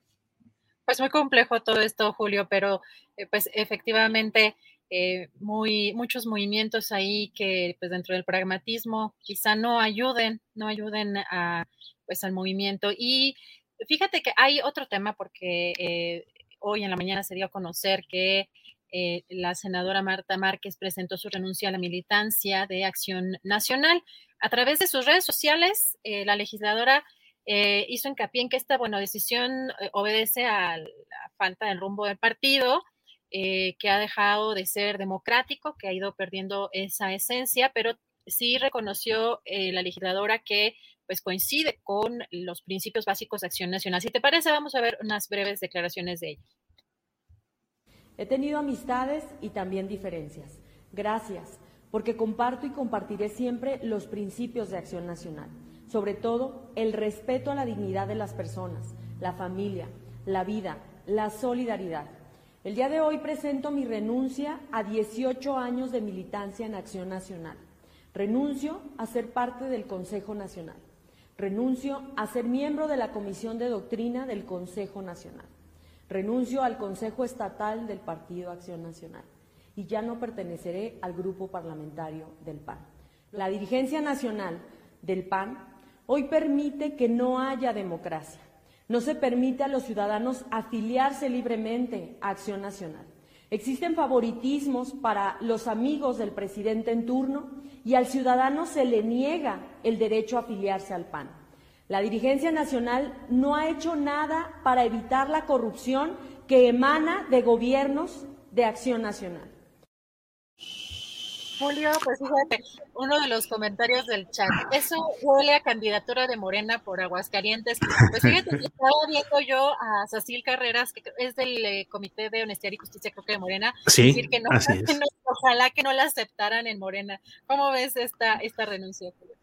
Pues muy complejo todo esto, Julio, pero eh, pues efectivamente eh, muy, muchos movimientos ahí que pues dentro del pragmatismo quizá no ayuden, no ayuden a, pues al movimiento. Y fíjate que hay otro tema porque eh, hoy en la mañana se dio a conocer que eh, la senadora Marta Márquez presentó su renuncia a la militancia de Acción Nacional. A través de sus redes sociales, eh, la legisladora eh, hizo hincapié en que esta buena decisión obedece a la falta del rumbo del partido, que ha dejado de ser democrático, que ha ido perdiendo esa esencia, pero sí reconoció la legisladora que pues coincide con los principios básicos de Acción Nacional. Si te parece, vamos a ver unas breves declaraciones de ella. He tenido amistades y también diferencias. Gracias, porque comparto y compartiré siempre los principios de acción nacional, sobre todo el respeto a la dignidad de las personas, la familia, la vida, la solidaridad. El día de hoy presento mi renuncia a 18 años de militancia en Acción Nacional. Renuncio a ser parte del Consejo Nacional. Renuncio a ser miembro de la Comisión de Doctrina del Consejo Nacional. Renuncio al Consejo Estatal del Partido Acción Nacional y ya no perteneceré al grupo parlamentario del PAN. La dirigencia nacional del PAN hoy permite que no haya democracia. No se permite a los ciudadanos afiliarse libremente a Acción Nacional. Existen favoritismos para los amigos del presidente en turno y al ciudadano se le niega el derecho a afiliarse al PAN. La dirigencia nacional no ha hecho nada para evitar la corrupción que emana de gobiernos de acción nacional. Julio, pues fíjate, uno de los comentarios del chat, eso huele a candidatura de Morena por Aguascalientes. Pues fíjate, estaba viendo yo a Cecil Carreras, que es del eh, Comité de Honestidad y Justicia, creo que de Morena, decir que no, ojalá que no la aceptaran en Morena. ¿Cómo ves esta, esta renuncia, Julio?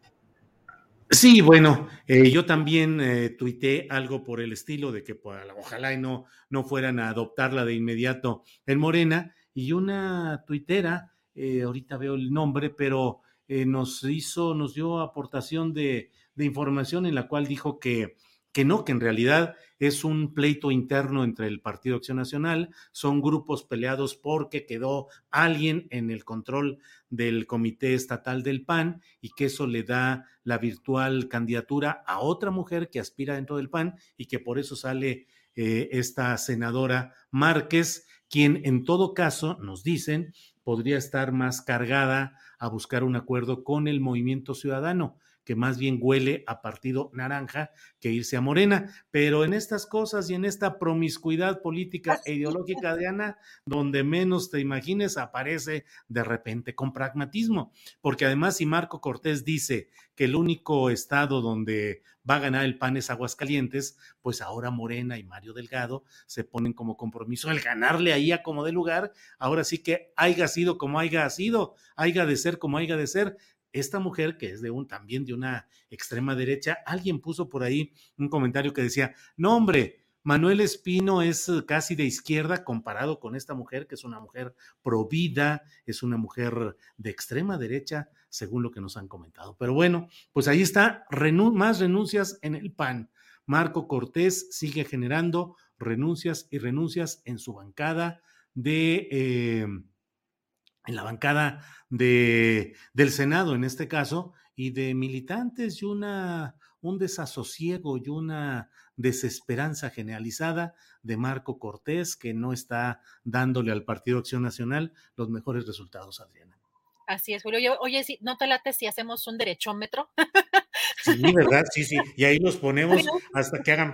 Sí, bueno, eh, yo también eh, tuité algo por el estilo de que pues, ojalá y no, no fueran a adoptarla de inmediato en Morena. Y una tuitera, eh, ahorita veo el nombre, pero eh, nos hizo, nos dio aportación de, de información en la cual dijo que que no, que en realidad es un pleito interno entre el Partido Acción Nacional, son grupos peleados porque quedó alguien en el control del Comité Estatal del PAN y que eso le da la virtual candidatura a otra mujer que aspira dentro del PAN y que por eso sale eh, esta senadora Márquez, quien en todo caso, nos dicen, podría estar más cargada a buscar un acuerdo con el movimiento ciudadano que más bien huele a partido naranja que irse a morena. Pero en estas cosas y en esta promiscuidad política e ideológica de Ana, donde menos te imagines, aparece de repente con pragmatismo. Porque además, si Marco Cortés dice que el único estado donde va a ganar el PAN es Aguascalientes, pues ahora Morena y Mario Delgado se ponen como compromiso el ganarle ahí a como de lugar. Ahora sí que haya sido como haya sido, haya de ser como haya de ser. Esta mujer, que es de un también de una extrema derecha, alguien puso por ahí un comentario que decía: No, hombre, Manuel Espino es eh, casi de izquierda comparado con esta mujer, que es una mujer provida, es una mujer de extrema derecha, según lo que nos han comentado. Pero bueno, pues ahí está, más renuncias en el PAN. Marco Cortés sigue generando renuncias y renuncias en su bancada de... Eh, en la bancada de, del Senado en este caso, y de militantes y una, un desasosiego y una desesperanza generalizada de Marco Cortés, que no está dándole al Partido Acción Nacional los mejores resultados, Adriana. Así es, Julio. oye, ¿no te late si hacemos un derechómetro? Sí, ¿verdad? Sí, sí. Y ahí los ponemos hasta que hagan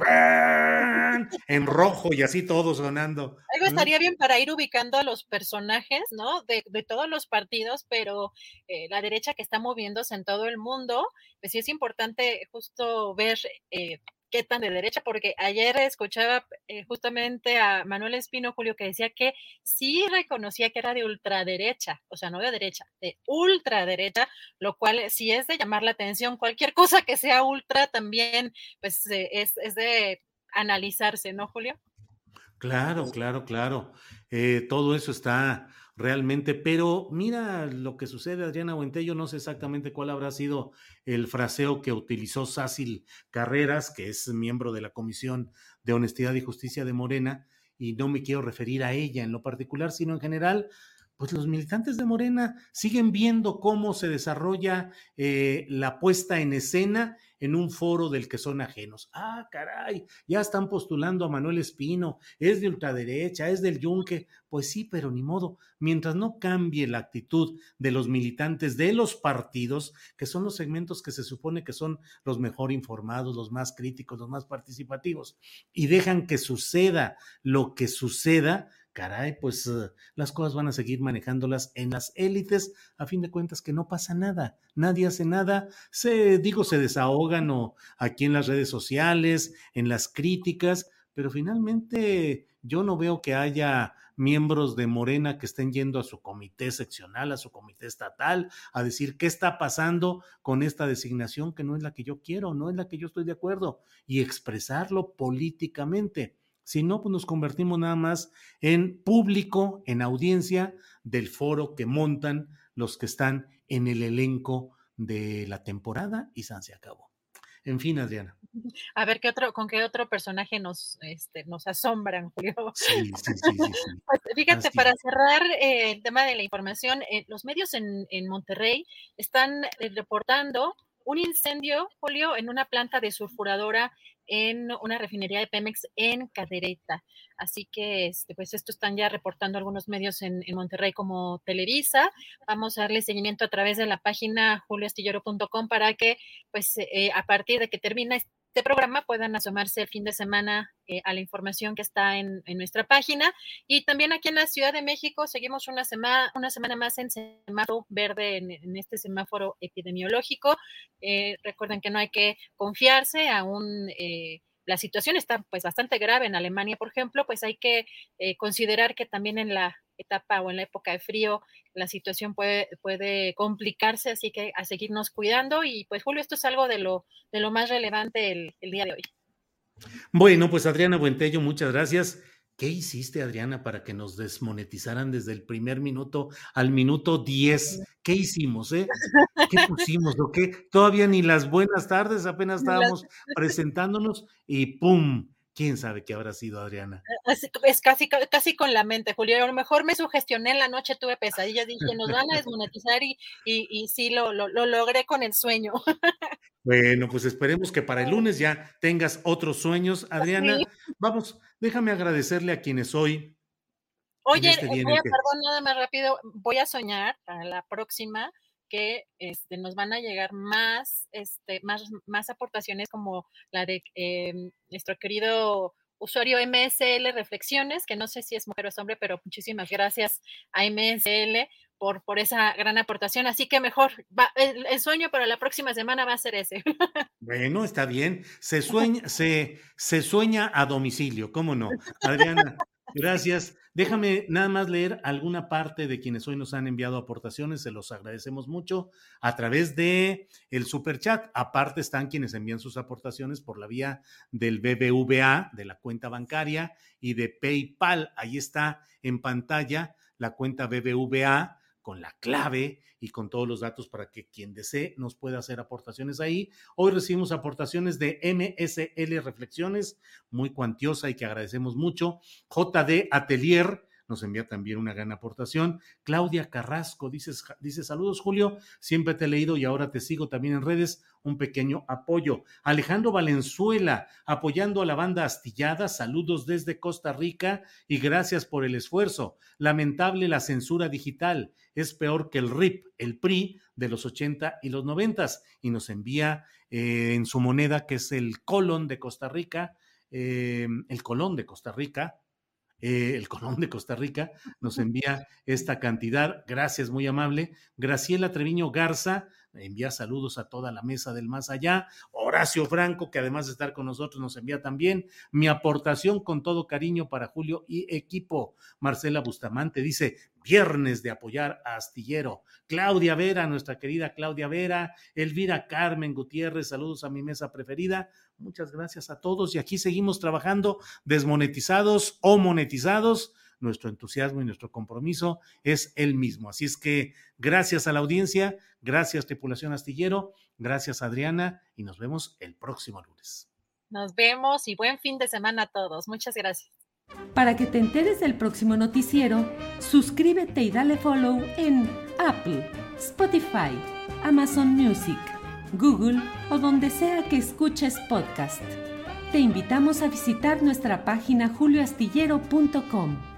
en rojo y así todos sonando. Algo estaría bien para ir ubicando a los personajes, ¿no? De, todos los partidos, pero eh, la derecha que está moviéndose en todo el mundo, pues sí es importante justo ver eh, qué tan de derecha, porque ayer escuchaba eh, justamente a Manuel Espino Julio que decía que sí reconocía que era de ultraderecha, o sea, no de derecha, de ultraderecha, lo cual sí es de llamar la atención. Cualquier cosa que sea ultra también, pues eh, es, es, de analizarse, ¿no, Julio? Claro, claro, claro. Eh, todo eso está realmente, pero mira lo que sucede, Adriana Buentello, no sé exactamente cuál habrá sido el fraseo que utilizó Sácil Carreras, que es miembro de la Comisión de Honestidad y Justicia de Morena, y no me quiero referir a ella en lo particular, sino en general, pues los militantes de Morena siguen viendo cómo se desarrolla eh, la puesta en escena en un foro del que son ajenos. Ah, caray, ya están postulando a Manuel Espino, es de ultraderecha, es del yunque. Pues sí, pero ni modo, mientras no cambie la actitud de los militantes de los partidos, que son los segmentos que se supone que son los mejor informados, los más críticos, los más participativos, y dejan que suceda lo que suceda, caray, pues eh, las cosas van a seguir manejándolas en las élites, a fin de cuentas que no pasa nada, nadie hace nada, se, digo, se desahogan o aquí en las redes sociales, en las críticas, pero finalmente yo no veo que haya miembros de Morena que estén yendo a su comité seccional, a su comité estatal, a decir qué está pasando con esta designación que no es la que yo quiero, no es la que yo estoy de acuerdo, y expresarlo políticamente. Si no, pues nos convertimos nada más en público, en audiencia del foro que montan los que están en el elenco de la temporada y San se acabó. En fin, Adriana. A ver qué otro, con qué otro personaje nos, este, nos asombran, Julio. Sí, sí, sí, pues, fíjate, para cerrar eh, el tema de la información, eh, los medios en, en Monterrey están eh, reportando un incendio, Julio, en una planta de sulfuradora en una refinería de Pemex en Cadereyta. Así que, este, pues, esto están ya reportando algunos medios en, Monterrey como Televisa. Vamos a darle seguimiento a través de la página julioastillero.com para que, pues, eh, a partir de que termine este programa puedan asomarse el fin de semana eh, a la información que está en, nuestra página. Y también aquí en la Ciudad de México seguimos una semana, una semana más en semáforo verde, en, este semáforo epidemiológico. Eh, recuerden que no hay que confiarse, aún eh, la situación está pues bastante grave en Alemania, por ejemplo, pues hay que considerar que también en la etapa o en la época de frío la situación puede, puede complicarse, así que a seguirnos cuidando y pues Julio, esto es algo de lo, de lo más relevante el, el día de hoy. Bueno, pues Adriana Buentello, muchas gracias. ¿Qué hiciste, Adriana, para que nos desmonetizaran desde el primer minuto al minuto 10? ¿Qué hicimos, eh? ¿Qué pusimos? ¿O qué? Todavía ni las buenas tardes, apenas estábamos presentándonos y ¡pum! Quién sabe qué habrá sido Adriana. Es, casi, casi con la mente, Julio. A lo mejor me sugestioné en la noche, tuve pesadillas, dije, nos van a desmonetizar y, y, sí lo, lo, logré con el sueño. Bueno, pues esperemos que para el lunes ya tengas otros sueños, Adriana. Vamos, déjame agradecerle a quienes hoy. Oye, este perdón, nada más rápido, voy a soñar para la próxima que este, nos van a llegar más, este, más, más aportaciones como la de em, nuestro querido usuario MSL Reflexiones, que no sé si es mujer o es hombre, pero muchísimas gracias a MSL por, por esa gran aportación. Así que mejor, el, sueño para la próxima semana va a ser ese. Bueno, está bien. Se sueña, se, se sueña a domicilio, ¿cómo no? Adriana, gracias. Déjame nada más leer alguna parte de quienes hoy nos han enviado aportaciones, se los agradecemos mucho a través de el superchat. Aparte están quienes envían sus aportaciones por la vía del BBVA, de la cuenta bancaria y de PayPal. Ahí está en pantalla la cuenta BBVA con la clave y con todos los datos para que quien desee nos pueda hacer aportaciones ahí. Hoy recibimos aportaciones de MSL Reflexiones, muy cuantiosa y que agradecemos mucho. JD Atelier, nos envía también una gran aportación. Claudia Carrasco dice, dice saludos Julio, siempre te he leído y ahora te sigo también en redes, un pequeño apoyo. Alejandro Valenzuela, apoyando a la banda astillada, saludos desde Costa Rica y gracias por el esfuerzo. Lamentable la censura digital, es peor que el RIP, el PRI de los 80 y los 90 y nos envía eh, en su moneda que es el colón de Costa Rica, eh, el colón de Costa Rica, eh, el Colón de Costa Rica nos envía esta cantidad. Gracias, muy amable. Graciela Treviño Garza envía saludos a toda la mesa del más allá. Horacio Franco, que además de estar con nosotros, nos envía también mi aportación con todo cariño para Julio y equipo. Marcela Bustamante dice, viernes de apoyar a Astillero. Claudia Vera, nuestra querida Claudia Vera, Elvira Carmen Gutiérrez, saludos a mi mesa preferida. Muchas gracias a todos y aquí seguimos trabajando desmonetizados o monetizados nuestro entusiasmo y nuestro compromiso es el mismo. Así es que gracias a la audiencia, gracias tripulación astillero, gracias Adriana y nos vemos el próximo lunes. Nos vemos y buen fin de semana a todos. Muchas gracias. Para que te enteres del próximo noticiero, suscríbete y dale follow en Apple, Spotify, Amazon Music, Google o donde sea que escuches podcast. Te invitamos a visitar nuestra página julioastillero.com.